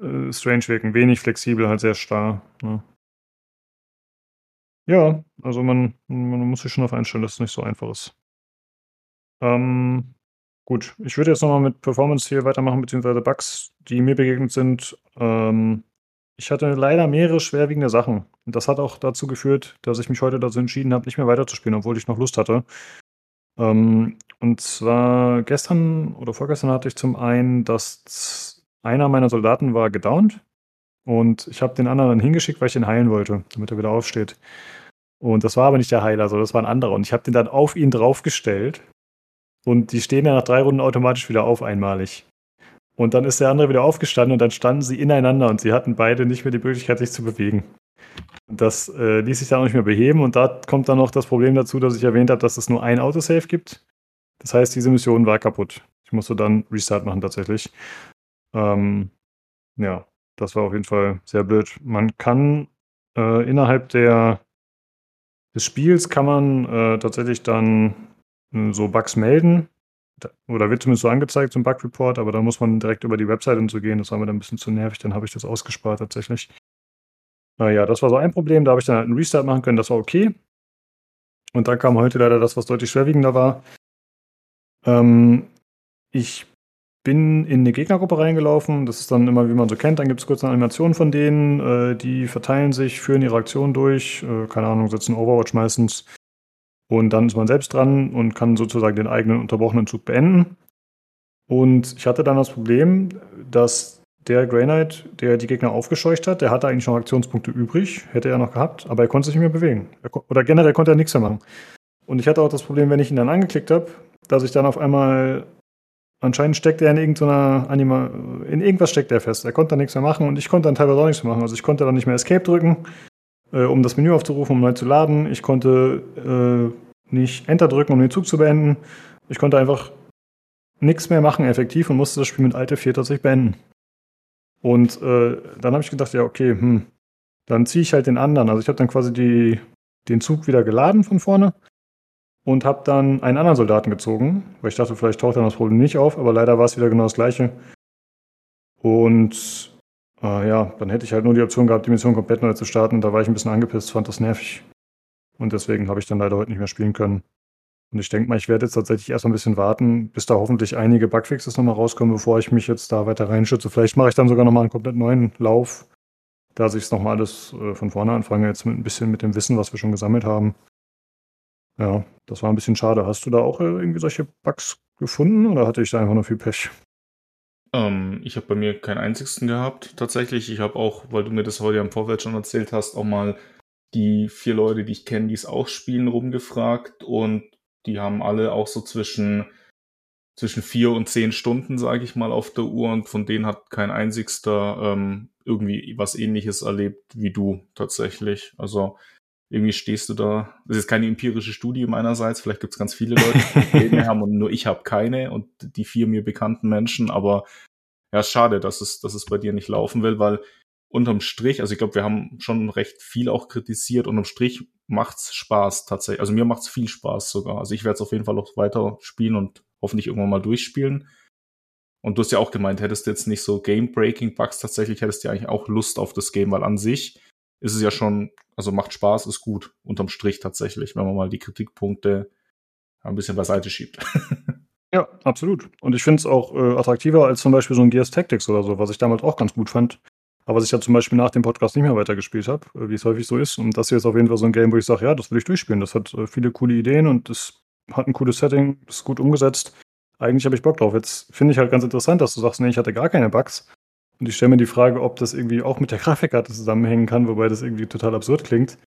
äh, strange wirken. Wenig flexibel, halt sehr starr. Ne? Ja, also man, man muss sich schon darauf einstellen, dass es nicht so einfach ist. Ähm, gut, ich würde jetzt nochmal mit Performance hier weitermachen, beziehungsweise Bugs, die mir begegnet sind. Ähm, ich hatte leider mehrere schwerwiegende Sachen. Das hat auch dazu geführt, dass ich mich heute dazu entschieden habe, nicht mehr weiterzuspielen, obwohl ich noch Lust hatte. Ähm, und zwar gestern oder vorgestern hatte ich zum einen, dass einer meiner Soldaten war gedownt und ich habe den anderen dann hingeschickt, weil ich ihn heilen wollte, damit er wieder aufsteht. Und das war aber nicht der Heiler, sondern das war ein anderer. Und ich habe den dann auf ihn draufgestellt. Und die stehen ja nach drei Runden automatisch wieder auf einmalig. Und dann ist der andere wieder aufgestanden und dann standen sie ineinander und sie hatten beide nicht mehr die Möglichkeit, sich zu bewegen. Das äh, ließ sich dann auch nicht mehr beheben und da kommt dann noch das Problem dazu, dass ich erwähnt habe, dass es nur ein Autosave gibt. Das heißt, diese Mission war kaputt. Ich musste dann Restart machen tatsächlich. Ähm, ja, das war auf jeden Fall sehr blöd. Man kann äh, innerhalb der, des Spiels kann man äh, tatsächlich dann äh, so Bugs melden. Oder wird zumindest so angezeigt, ein Bug-Report, aber da muss man direkt über die Website und so gehen. Das war mir dann ein bisschen zu nervig, dann habe ich das ausgespart tatsächlich. Naja, das war so ein Problem. Da habe ich dann halt einen Restart machen können, das war okay. Und dann kam heute leider das, was deutlich schwerwiegender war. Ähm, ich bin in eine Gegnergruppe reingelaufen. Das ist dann immer, wie man so kennt, dann gibt es kurz eine Animation von denen. Äh, die verteilen sich, führen ihre Aktion durch. Äh, keine Ahnung, setzen Overwatch meistens. Und dann ist man selbst dran und kann sozusagen den eigenen unterbrochenen Zug beenden. Und ich hatte dann das Problem, dass der Grey Knight, der die Gegner aufgescheucht hat, der hatte eigentlich noch Aktionspunkte übrig, hätte er noch gehabt, aber er konnte sich nicht mehr bewegen. oder generell konnte er nichts mehr machen. Und ich hatte auch das Problem, wenn ich ihn dann angeklickt habe, dass ich dann auf einmal Anscheinend steckt er in irgendeiner Anima, in irgendwas steckt er fest. Er konnte dann nichts mehr machen und ich konnte dann teilweise auch nichts mehr machen. Also ich konnte dann nicht mehr Escape drücken, äh, um das Menü aufzurufen, um neu zu laden. Ich konnte äh, nicht Enter drücken, um den Zug zu beenden. Ich konnte einfach nichts mehr machen effektiv und musste das Spiel mit Alt 4 tatsächlich beenden. Und äh, dann habe ich gedacht, ja, okay, hm, dann ziehe ich halt den anderen. Also ich habe dann quasi die, den Zug wieder geladen von vorne und habe dann einen anderen Soldaten gezogen, weil ich dachte, vielleicht taucht dann das Problem nicht auf, aber leider war es wieder genau das gleiche. Und äh, ja, dann hätte ich halt nur die Option gehabt, die Mission komplett neu zu starten. Da war ich ein bisschen angepisst, fand das nervig. Und deswegen habe ich dann leider heute nicht mehr spielen können. Und ich denke mal, ich werde jetzt tatsächlich erst mal ein bisschen warten, bis da hoffentlich einige Bugfixes nochmal rauskommen, bevor ich mich jetzt da weiter reinschütze. Vielleicht mache ich dann sogar nochmal einen komplett neuen Lauf, da ich es nochmal alles äh, von vorne anfange, jetzt mit ein bisschen mit dem Wissen, was wir schon gesammelt haben. Ja, das war ein bisschen schade. Hast du da auch äh, irgendwie solche Bugs gefunden oder hatte ich da einfach nur viel Pech? Ähm, ich habe bei mir keinen einzigsten gehabt, tatsächlich. Ich habe auch, weil du mir das heute am Vorfeld schon erzählt hast, auch mal die vier Leute, die ich kenne, die es auch spielen, rumgefragt und die haben alle auch so zwischen zwischen vier und zehn Stunden, sage ich mal, auf der Uhr und von denen hat kein einzigster ähm, irgendwie was ähnliches erlebt wie du tatsächlich. Also irgendwie stehst du da. Das ist keine empirische Studie meinerseits. Vielleicht gibt es ganz viele Leute, die Probleme haben und nur ich habe keine und die vier mir bekannten Menschen. Aber ja, schade, dass es, dass es bei dir nicht laufen will, weil unterm Strich, also ich glaube, wir haben schon recht viel auch kritisiert. Unterm Strich macht's Spaß tatsächlich. Also mir macht's viel Spaß sogar. Also ich werde es auf jeden Fall auch weiter spielen und hoffentlich irgendwann mal durchspielen. Und du hast ja auch gemeint, hättest du jetzt nicht so Game-Breaking-Bugs tatsächlich, hättest du ja eigentlich auch Lust auf das Game, weil an sich ist es ja schon, also macht Spaß, ist gut, unterm Strich tatsächlich, wenn man mal die Kritikpunkte ein bisschen beiseite schiebt. Ja, absolut. Und ich finde es auch äh, attraktiver als zum Beispiel so ein Gears Tactics oder so, was ich damals auch ganz gut fand. Aber was ich ja zum Beispiel nach dem Podcast nicht mehr weitergespielt habe, äh, wie es häufig so ist. Und das hier ist auf jeden Fall so ein Game, wo ich sage, ja, das will ich durchspielen. Das hat äh, viele coole Ideen und es hat ein cooles Setting, ist gut umgesetzt. Eigentlich habe ich Bock drauf. Jetzt finde ich halt ganz interessant, dass du sagst, nee, ich hatte gar keine Bugs. Und ich stelle mir die Frage, ob das irgendwie auch mit der Grafikkarte zusammenhängen kann, wobei das irgendwie total absurd klingt.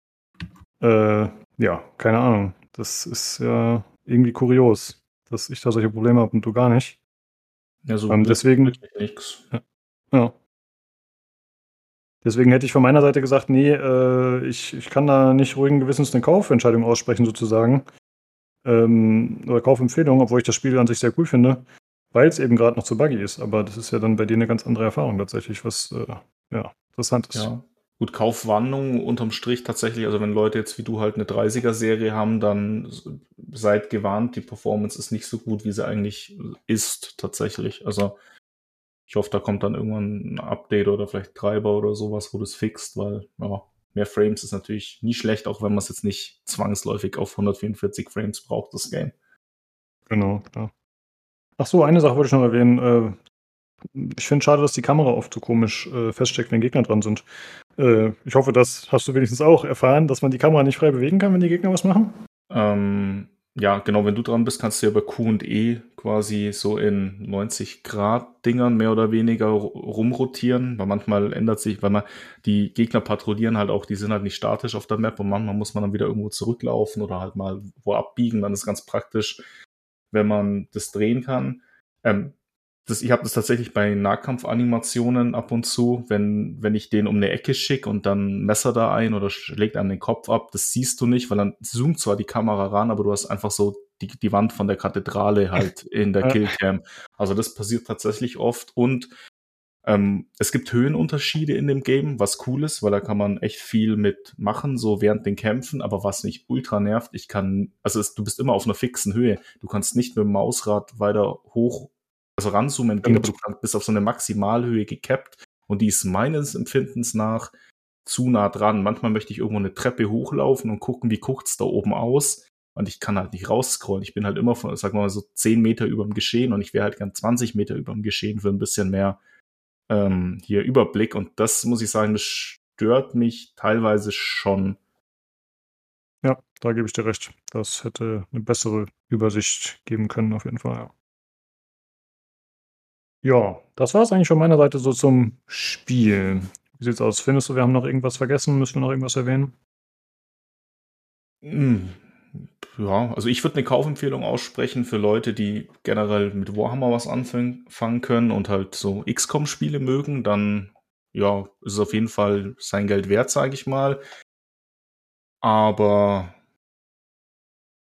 Äh, ja, keine Ahnung. Das ist ja irgendwie kurios dass ich da solche Probleme habe und du gar nicht. Ja, so Ähm, deswegen- nix. Ja. Deswegen hätte ich von meiner Seite gesagt, nee, äh, ich, ich kann da nicht ruhigen Gewissens eine Kaufentscheidung aussprechen, sozusagen. Ähm, oder Kaufempfehlung, obwohl ich das Spiel an sich sehr cool finde, weil es eben gerade noch zu buggy ist. Aber das ist ja dann bei dir eine ganz andere Erfahrung tatsächlich, was äh, ja, interessant ist. Ja. Gut, Kaufwarnung unterm Strich tatsächlich, also wenn Leute jetzt wie du halt eine 30er-Serie haben, dann seid gewarnt, die Performance ist nicht so gut, wie sie eigentlich ist tatsächlich. Also ich hoffe, da kommt dann irgendwann ein Update oder vielleicht Treiber oder sowas, wo das fixt, weil ja, mehr Frames ist natürlich nie schlecht, auch wenn man es jetzt nicht zwangsläufig auf 144 Frames braucht, das Game. Genau, klar. Ach so, eine Sache wollte ich noch erwähnen. Äh, ich finde schade, dass die Kamera oft so komisch äh, feststeckt, wenn Gegner dran sind. Äh, ich hoffe, das hast du wenigstens auch erfahren, dass man die Kamera nicht frei bewegen kann, wenn die Gegner was machen. Ähm, ja, genau, wenn du dran bist, kannst du ja bei Q und E quasi so in 90 Grad Dingern mehr oder weniger ru- rumrotieren, weil manchmal ändert sich, weil man die Gegner patrouillieren halt auch, die sind halt nicht statisch auf der Map und manchmal muss man dann wieder irgendwo zurücklaufen oder halt mal wo abbiegen, dann ist ganz praktisch, wenn man das drehen kann. Ähm, das, ich habe das tatsächlich bei Nahkampfanimationen ab und zu, wenn, wenn ich den um eine Ecke schicke und dann Messer da ein oder schlägt einem den Kopf ab, das siehst du nicht, weil dann zoomt zwar die Kamera ran, aber du hast einfach so die, die Wand von der Kathedrale halt in der. Killcam. Also das passiert tatsächlich oft und ähm, es gibt Höhenunterschiede in dem Game, was cool ist, weil da kann man echt viel mit machen, so während den Kämpfen, aber was mich ultra nervt, ich kann, also es, du bist immer auf einer fixen Höhe. Du kannst nicht mit dem Mausrad weiter hoch, also ranzoomen gehen, aber du kannst, bist auf so eine Maximalhöhe gekappt und die ist meines Empfindens nach zu nah dran. Manchmal möchte ich irgendwo eine Treppe hochlaufen und gucken, wie guckt's da oben aus. Und ich kann halt nicht rausscrollen. Ich bin halt immer von, sagen wir mal, so 10 Meter über dem Geschehen und ich wäre halt gern 20 Meter über dem Geschehen für ein bisschen mehr ähm, hier Überblick. Und das muss ich sagen, das stört mich teilweise schon. Ja, da gebe ich dir recht. Das hätte eine bessere Übersicht geben können, auf jeden Fall. Ja, ja das war es eigentlich von meiner Seite so zum Spiel. Wie sieht's aus? Findest du, wir haben noch irgendwas vergessen? Müssen wir noch irgendwas erwähnen? Ja, also ich würde eine Kaufempfehlung aussprechen für Leute, die generell mit Warhammer was anfangen fangen können und halt so XCOM-Spiele mögen, dann ja, ist es auf jeden Fall sein Geld wert, sage ich mal. Aber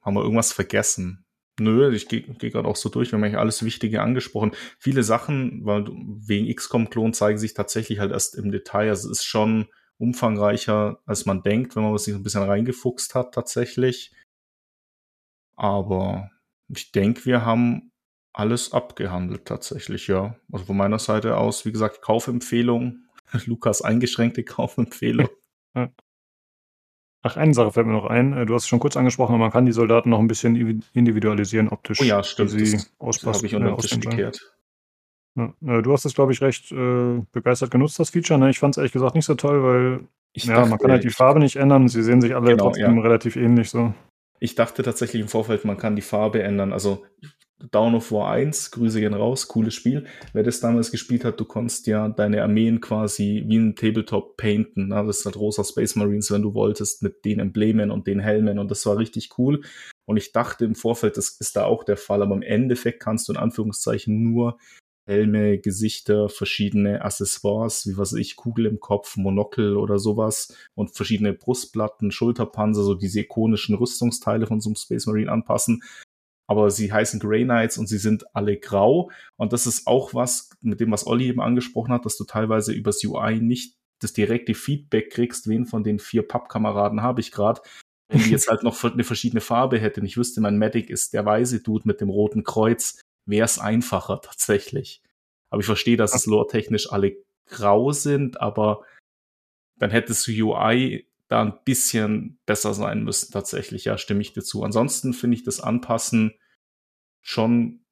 haben wir irgendwas vergessen? Nö, ich gehe geh gerade auch so durch, wir haben eigentlich alles Wichtige angesprochen. Viele Sachen, weil wegen XCOM-Klon zeigen sich tatsächlich halt erst im Detail. Also es ist schon umfangreicher, als man denkt, wenn man sich ein bisschen reingefuchst hat tatsächlich. Aber ich denke, wir haben alles abgehandelt tatsächlich, ja. Also von meiner Seite aus, wie gesagt, Kaufempfehlung. Lukas eingeschränkte Kaufempfehlung. Ach, eine Sache fällt mir noch ein. Äh, Du hast es schon kurz angesprochen, aber man kann die Soldaten noch ein bisschen ivi- individualisieren optisch. Oh ja, stimmt. Wie sie Das, das auspassen- habe ich äh, unter den Tisch aussehen sollen. gekehrt. Ja, äh, du hast es, glaube ich, recht äh, begeistert genutzt, das Feature. Ne? Ich fand es ehrlich gesagt nicht so toll, weil Ich ja, man dachte, kann halt die Farbe nicht ändern. Sie sehen sich alle Genau, trotzdem ja. relativ ähnlich so. Ich dachte tatsächlich im Vorfeld, man kann die Farbe ändern. Also Dawn of War 1, Grüße gehen raus, cooles Spiel. Wer das damals gespielt hat, du konntest ja deine Armeen quasi wie ein Tabletop painten. Ne? Das ist halt rosa Space Marines, wenn du wolltest, mit den Emblemen und den Helmen. Und das war richtig cool. Und ich dachte im Vorfeld, das ist da auch der Fall. Aber im Endeffekt kannst du in Anführungszeichen nur Helme, Gesichter, verschiedene Accessoires, wie was weiß ich, Kugel im Kopf, Monokel oder sowas und verschiedene Brustplatten, Schulterpanzer, so diese ikonischen Rüstungsteile von so einem Space Marine anpassen. Aber sie heißen Grey Knights und sie sind alle grau. Und das ist auch was, mit dem, was Olli eben angesprochen hat, dass du teilweise übers UI nicht das direkte Feedback kriegst, wen von den vier Pappkameraden habe ich gerade. Wenn die jetzt halt noch eine verschiedene Farbe hätten, ich wüsste, mein Medic ist der weiße Dude mit dem roten Kreuz, wäre es einfacher tatsächlich. Aber ich verstehe, dass es lore-technisch alle grau sind, aber dann hätte das UI da ein bisschen besser sein müssen, tatsächlich. Ja, stimme ich dir zu. Ansonsten finde ich das Anpassen schon,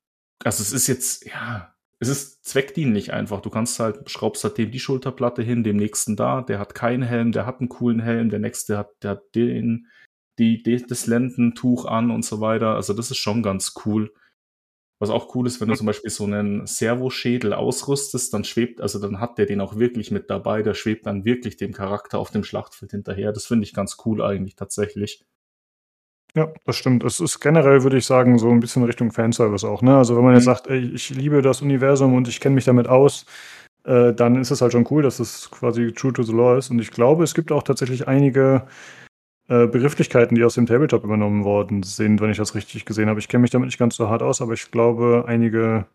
also es ist jetzt, ja, es ist zweckdienlich einfach. Du kannst halt, schraubst halt dem die Schulterplatte hin, dem nächsten da, der hat keinen Helm, der hat einen coolen Helm, der nächste hat, der hat den, die, die, das Lendentuch an und so weiter. Also das ist schon ganz cool. Was auch cool ist, wenn du zum Beispiel so einen Servoschädel ausrüstest, dann schwebt, also dann hat der den auch wirklich mit dabei, der schwebt dann wirklich dem Charakter auf dem Schlachtfeld hinterher. Das finde ich ganz cool eigentlich tatsächlich. Ja, das stimmt. Es ist generell, würde ich sagen, so ein bisschen Richtung Fanservice auch. Ne? Also wenn man jetzt Mhm. sagt, ey, ich liebe das Universum und ich kenne mich damit aus, äh, dann ist es halt schon cool, dass es quasi true to the law ist. Und ich glaube, es gibt auch tatsächlich einige äh, Begrifflichkeiten, die aus dem Tabletop übernommen worden sind, wenn ich das richtig gesehen habe. Ich kenne mich damit nicht ganz so hart aus, aber ich glaube, einige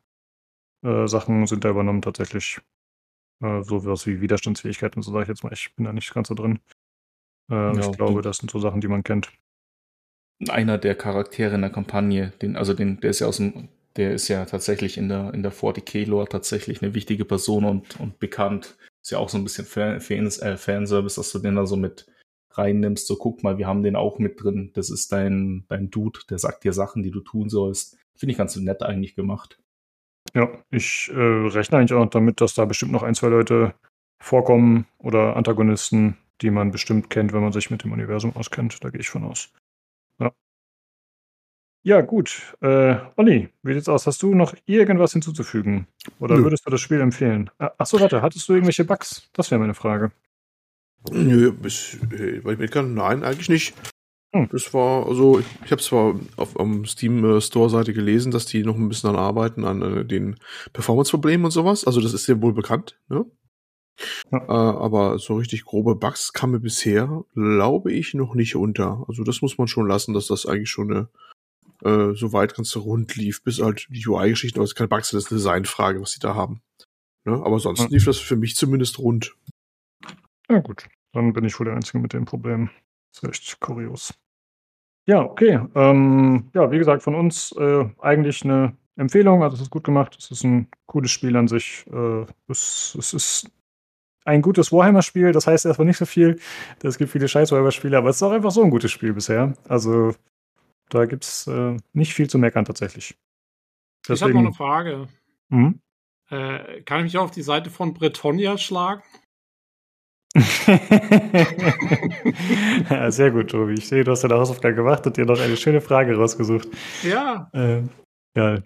äh, Sachen sind da übernommen tatsächlich. Äh, so was wie Widerstandsfähigkeit und so sage ich jetzt mal. Ich bin da nicht ganz so drin. Äh, Ja, ich glaube, das sind so Sachen, die man kennt. einer der Charaktere in der Kampagne, den, also den, der ist ja aus dem, der ist ja tatsächlich in der, in der 40k-Lore tatsächlich eine wichtige Person und, und bekannt. Ist ja auch so ein bisschen Fan, Fans, äh, Fanservice, dass du den da so mit reinnimmst. So, guck mal, wir haben den auch mit drin. Das ist dein, dein Dude, der sagt dir Sachen, die du tun sollst. Finde ich ganz nett eigentlich gemacht. Ja, ich äh, rechne eigentlich auch damit, dass da bestimmt noch ein, zwei Leute vorkommen oder Antagonisten, die man bestimmt kennt, wenn man sich mit dem Universum auskennt. Da gehe ich von aus. Ja. Ja, gut. Äh, Olli, wie sieht's aus? Hast du noch irgendwas hinzuzufügen? Oder Nö. würdest du das Spiel empfehlen? Ah, Achso, warte, hattest du irgendwelche Bugs? Das wäre meine Frage. Nö, bis, äh, weil ich mit kann, nein, eigentlich nicht. Hm. Das war, also, ich, ich habe zwar auf am Steam äh, Store-Seite gelesen, dass die noch ein bisschen an arbeiten, an äh, den Performance-Problemen und sowas. Also, das ist ja wohl bekannt, ne? Ja. Äh, aber so richtig grobe Bugs kam mir bisher, glaube ich, noch nicht unter. Also, das muss man schon lassen, dass das eigentlich schon eine, äh, so weit ganz rund lief, bis halt die UI-Geschichten, aber es ist keine Bugs, das ist eine Designfrage, was sie da haben. Ne? Aber ansonsten Ja. lief das für mich zumindest rund. Ja, gut. Dann bin ich wohl der Einzige mit dem Problem. Das ist echt kurios. Ja, okay. Ähm, ja, wie gesagt, von uns äh, eigentlich eine Empfehlung. Also, es ist gut gemacht. Es ist ein cooles Spiel an sich. Äh, es, es ist ein gutes Warhammer-Spiel. Das heißt erstmal nicht so viel. Es gibt viele scheiß Warhammer-Spiele, aber es ist auch einfach so ein gutes Spiel bisher. Also, da gibt es äh, nicht viel zu meckern tatsächlich. Ich habe noch eine Frage. Mhm. Äh, kann ich mich auf die Seite von Bretonia schlagen? ja, sehr gut, Tobi. Ich sehe, du hast deine Hausaufgaben gemacht und dir noch eine schöne Frage rausgesucht. Ja. Äh, ja,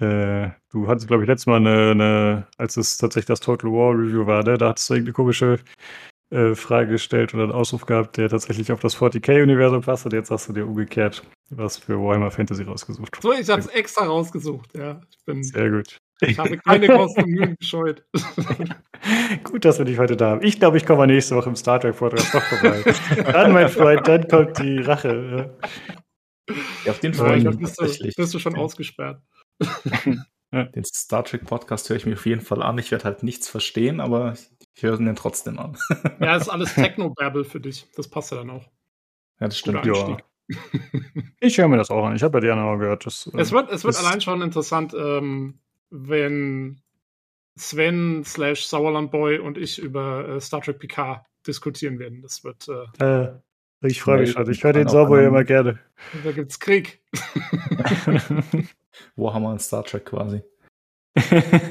äh, du hattest, glaube ich, letztes Mal eine, eine, als es tatsächlich das Total War Review war, ne, da hattest du irgendeine komische äh, Frage gestellt oder einen Ausruf gehabt, der tatsächlich auf das 40k-Universum passt und jetzt hast du dir umgekehrt was für Warhammer Fantasy rausgesucht. So, ich habe es extra rausgesucht. Ja, ich bin. Sehr gut. Ich habe keine Kosten und Mühen gescheut. Gut, dass wir dich heute da haben. Ich glaube, ich komme nächste Woche im Star Trek Podcast noch vorbei. dann, mein Freund, dann kommt die Rache. Ja, auf den freue ich ich mich bist, du, tatsächlich. bist du schon ausgesperrt. Den Star Trek Podcast höre ich mir auf jeden Fall an. Ich werde halt nichts verstehen, aber ich höre ihn trotzdem an. Ja, ist alles Techno-Babble für dich. Das passt ja dann auch. Ja, das stimmt. Ja. Ich höre mir das auch an. Ich habe ja die anderen auch gehört. Das, Es wird, es wird das- allein schon interessant, ähm, wenn Sven slash Sauerland Boy und ich über äh, Star Trek PK diskutieren werden. Das wird, äh, Äh, ich freue mich schon. Ich höre den anderen- immer gerne. da gibt's Krieg. Warhammer und Star Trek quasi.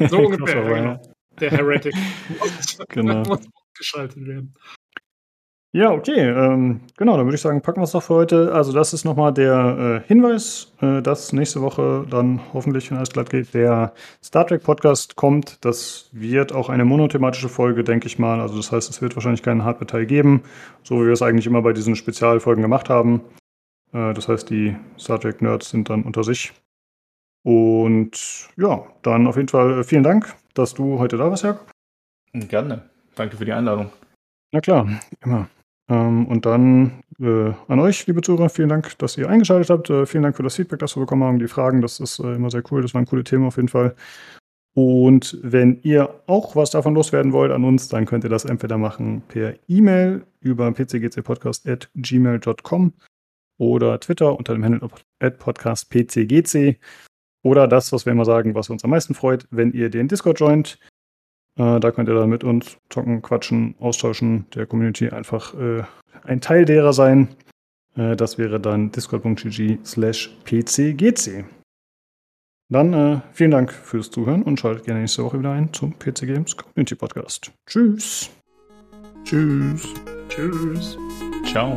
So ungefähr, ja. Der Heretic. Genau. muss geschaltet werden. Ja, okay. Ähm, genau, dann würde ich sagen, packen wir es doch für heute. Also, das ist nochmal der äh, Hinweis, äh, dass nächste Woche dann hoffentlich, wenn alles glatt geht, der Star Trek Podcast kommt. Das wird auch eine monothematische Folge, denke ich mal. Also, das heißt, es wird wahrscheinlich keinen Hardware-Teil geben, so wie wir es eigentlich immer bei diesen Spezialfolgen gemacht haben. Äh, das heißt, die Star Trek-Nerds sind dann unter sich. Und ja, dann auf jeden Fall äh, vielen Dank, dass du heute da warst, Jörg. Gerne. Danke für die Einladung. Na klar, immer. Ähm, und dann äh, an euch, liebe Zuhörer, vielen Dank, dass ihr eingeschaltet habt. Äh, vielen Dank für das Feedback, das wir bekommen haben, die Fragen. Das ist äh, immer sehr cool. Das waren coole Themen auf jeden Fall. Und wenn ihr auch was davon loswerden wollt an uns, dann könnt ihr das entweder machen per E-Mail über pcgcpodcast.gmail.com oder Twitter unter dem Handle podcastpcgc. Oder das, was wir immer sagen, was uns am meisten freut, wenn ihr den Discord joint. Äh, da könnt ihr dann mit uns zocken, quatschen, austauschen, der Community einfach äh, ein Teil derer sein. Äh, das wäre dann discord.gg slash pcgc. Dann äh, vielen Dank fürs Zuhören und schaltet gerne nächste Woche wieder ein zum PC Games Community Podcast. Tschüss. Tschüss. Tschüss. Ciao.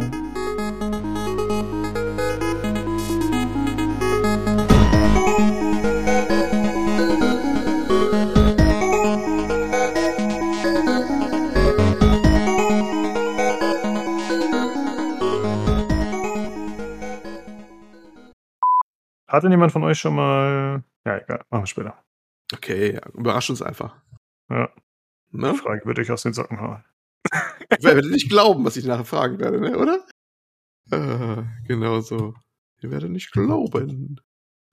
Hatte jemand von euch schon mal. Ja, egal, machen wir später. Okay, ja, überrasch uns einfach. Ja, Ne? die Frage wird euch aus den Socken hauen. Ich werde nicht glauben, was ich nachher fragen werde, ne? oder? Äh, genau so. Ihr werdet nicht glauben.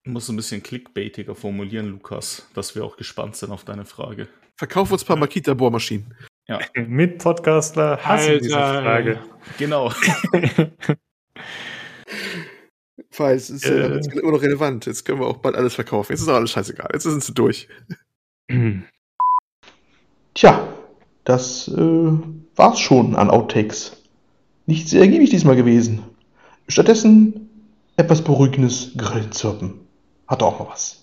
Du musst ein bisschen clickbaitiger formulieren, Lukas, dass wir auch gespannt sind auf deine Frage. Verkauf uns ein paar Makita-Bohrmaschinen. Mit Podcastler hasse Alter, diese Frage. Genau. Weil es ist Äh. jetzt immer noch relevant. Jetzt können wir auch bald alles verkaufen. Jetzt ist auch alles scheißegal. Jetzt sind sie durch. Tja, das äh, war's schon an Outtakes. Nicht sehr ergiebig diesmal gewesen. Stattdessen etwas beruhigendes Grillenzirpen. Hat auch mal was.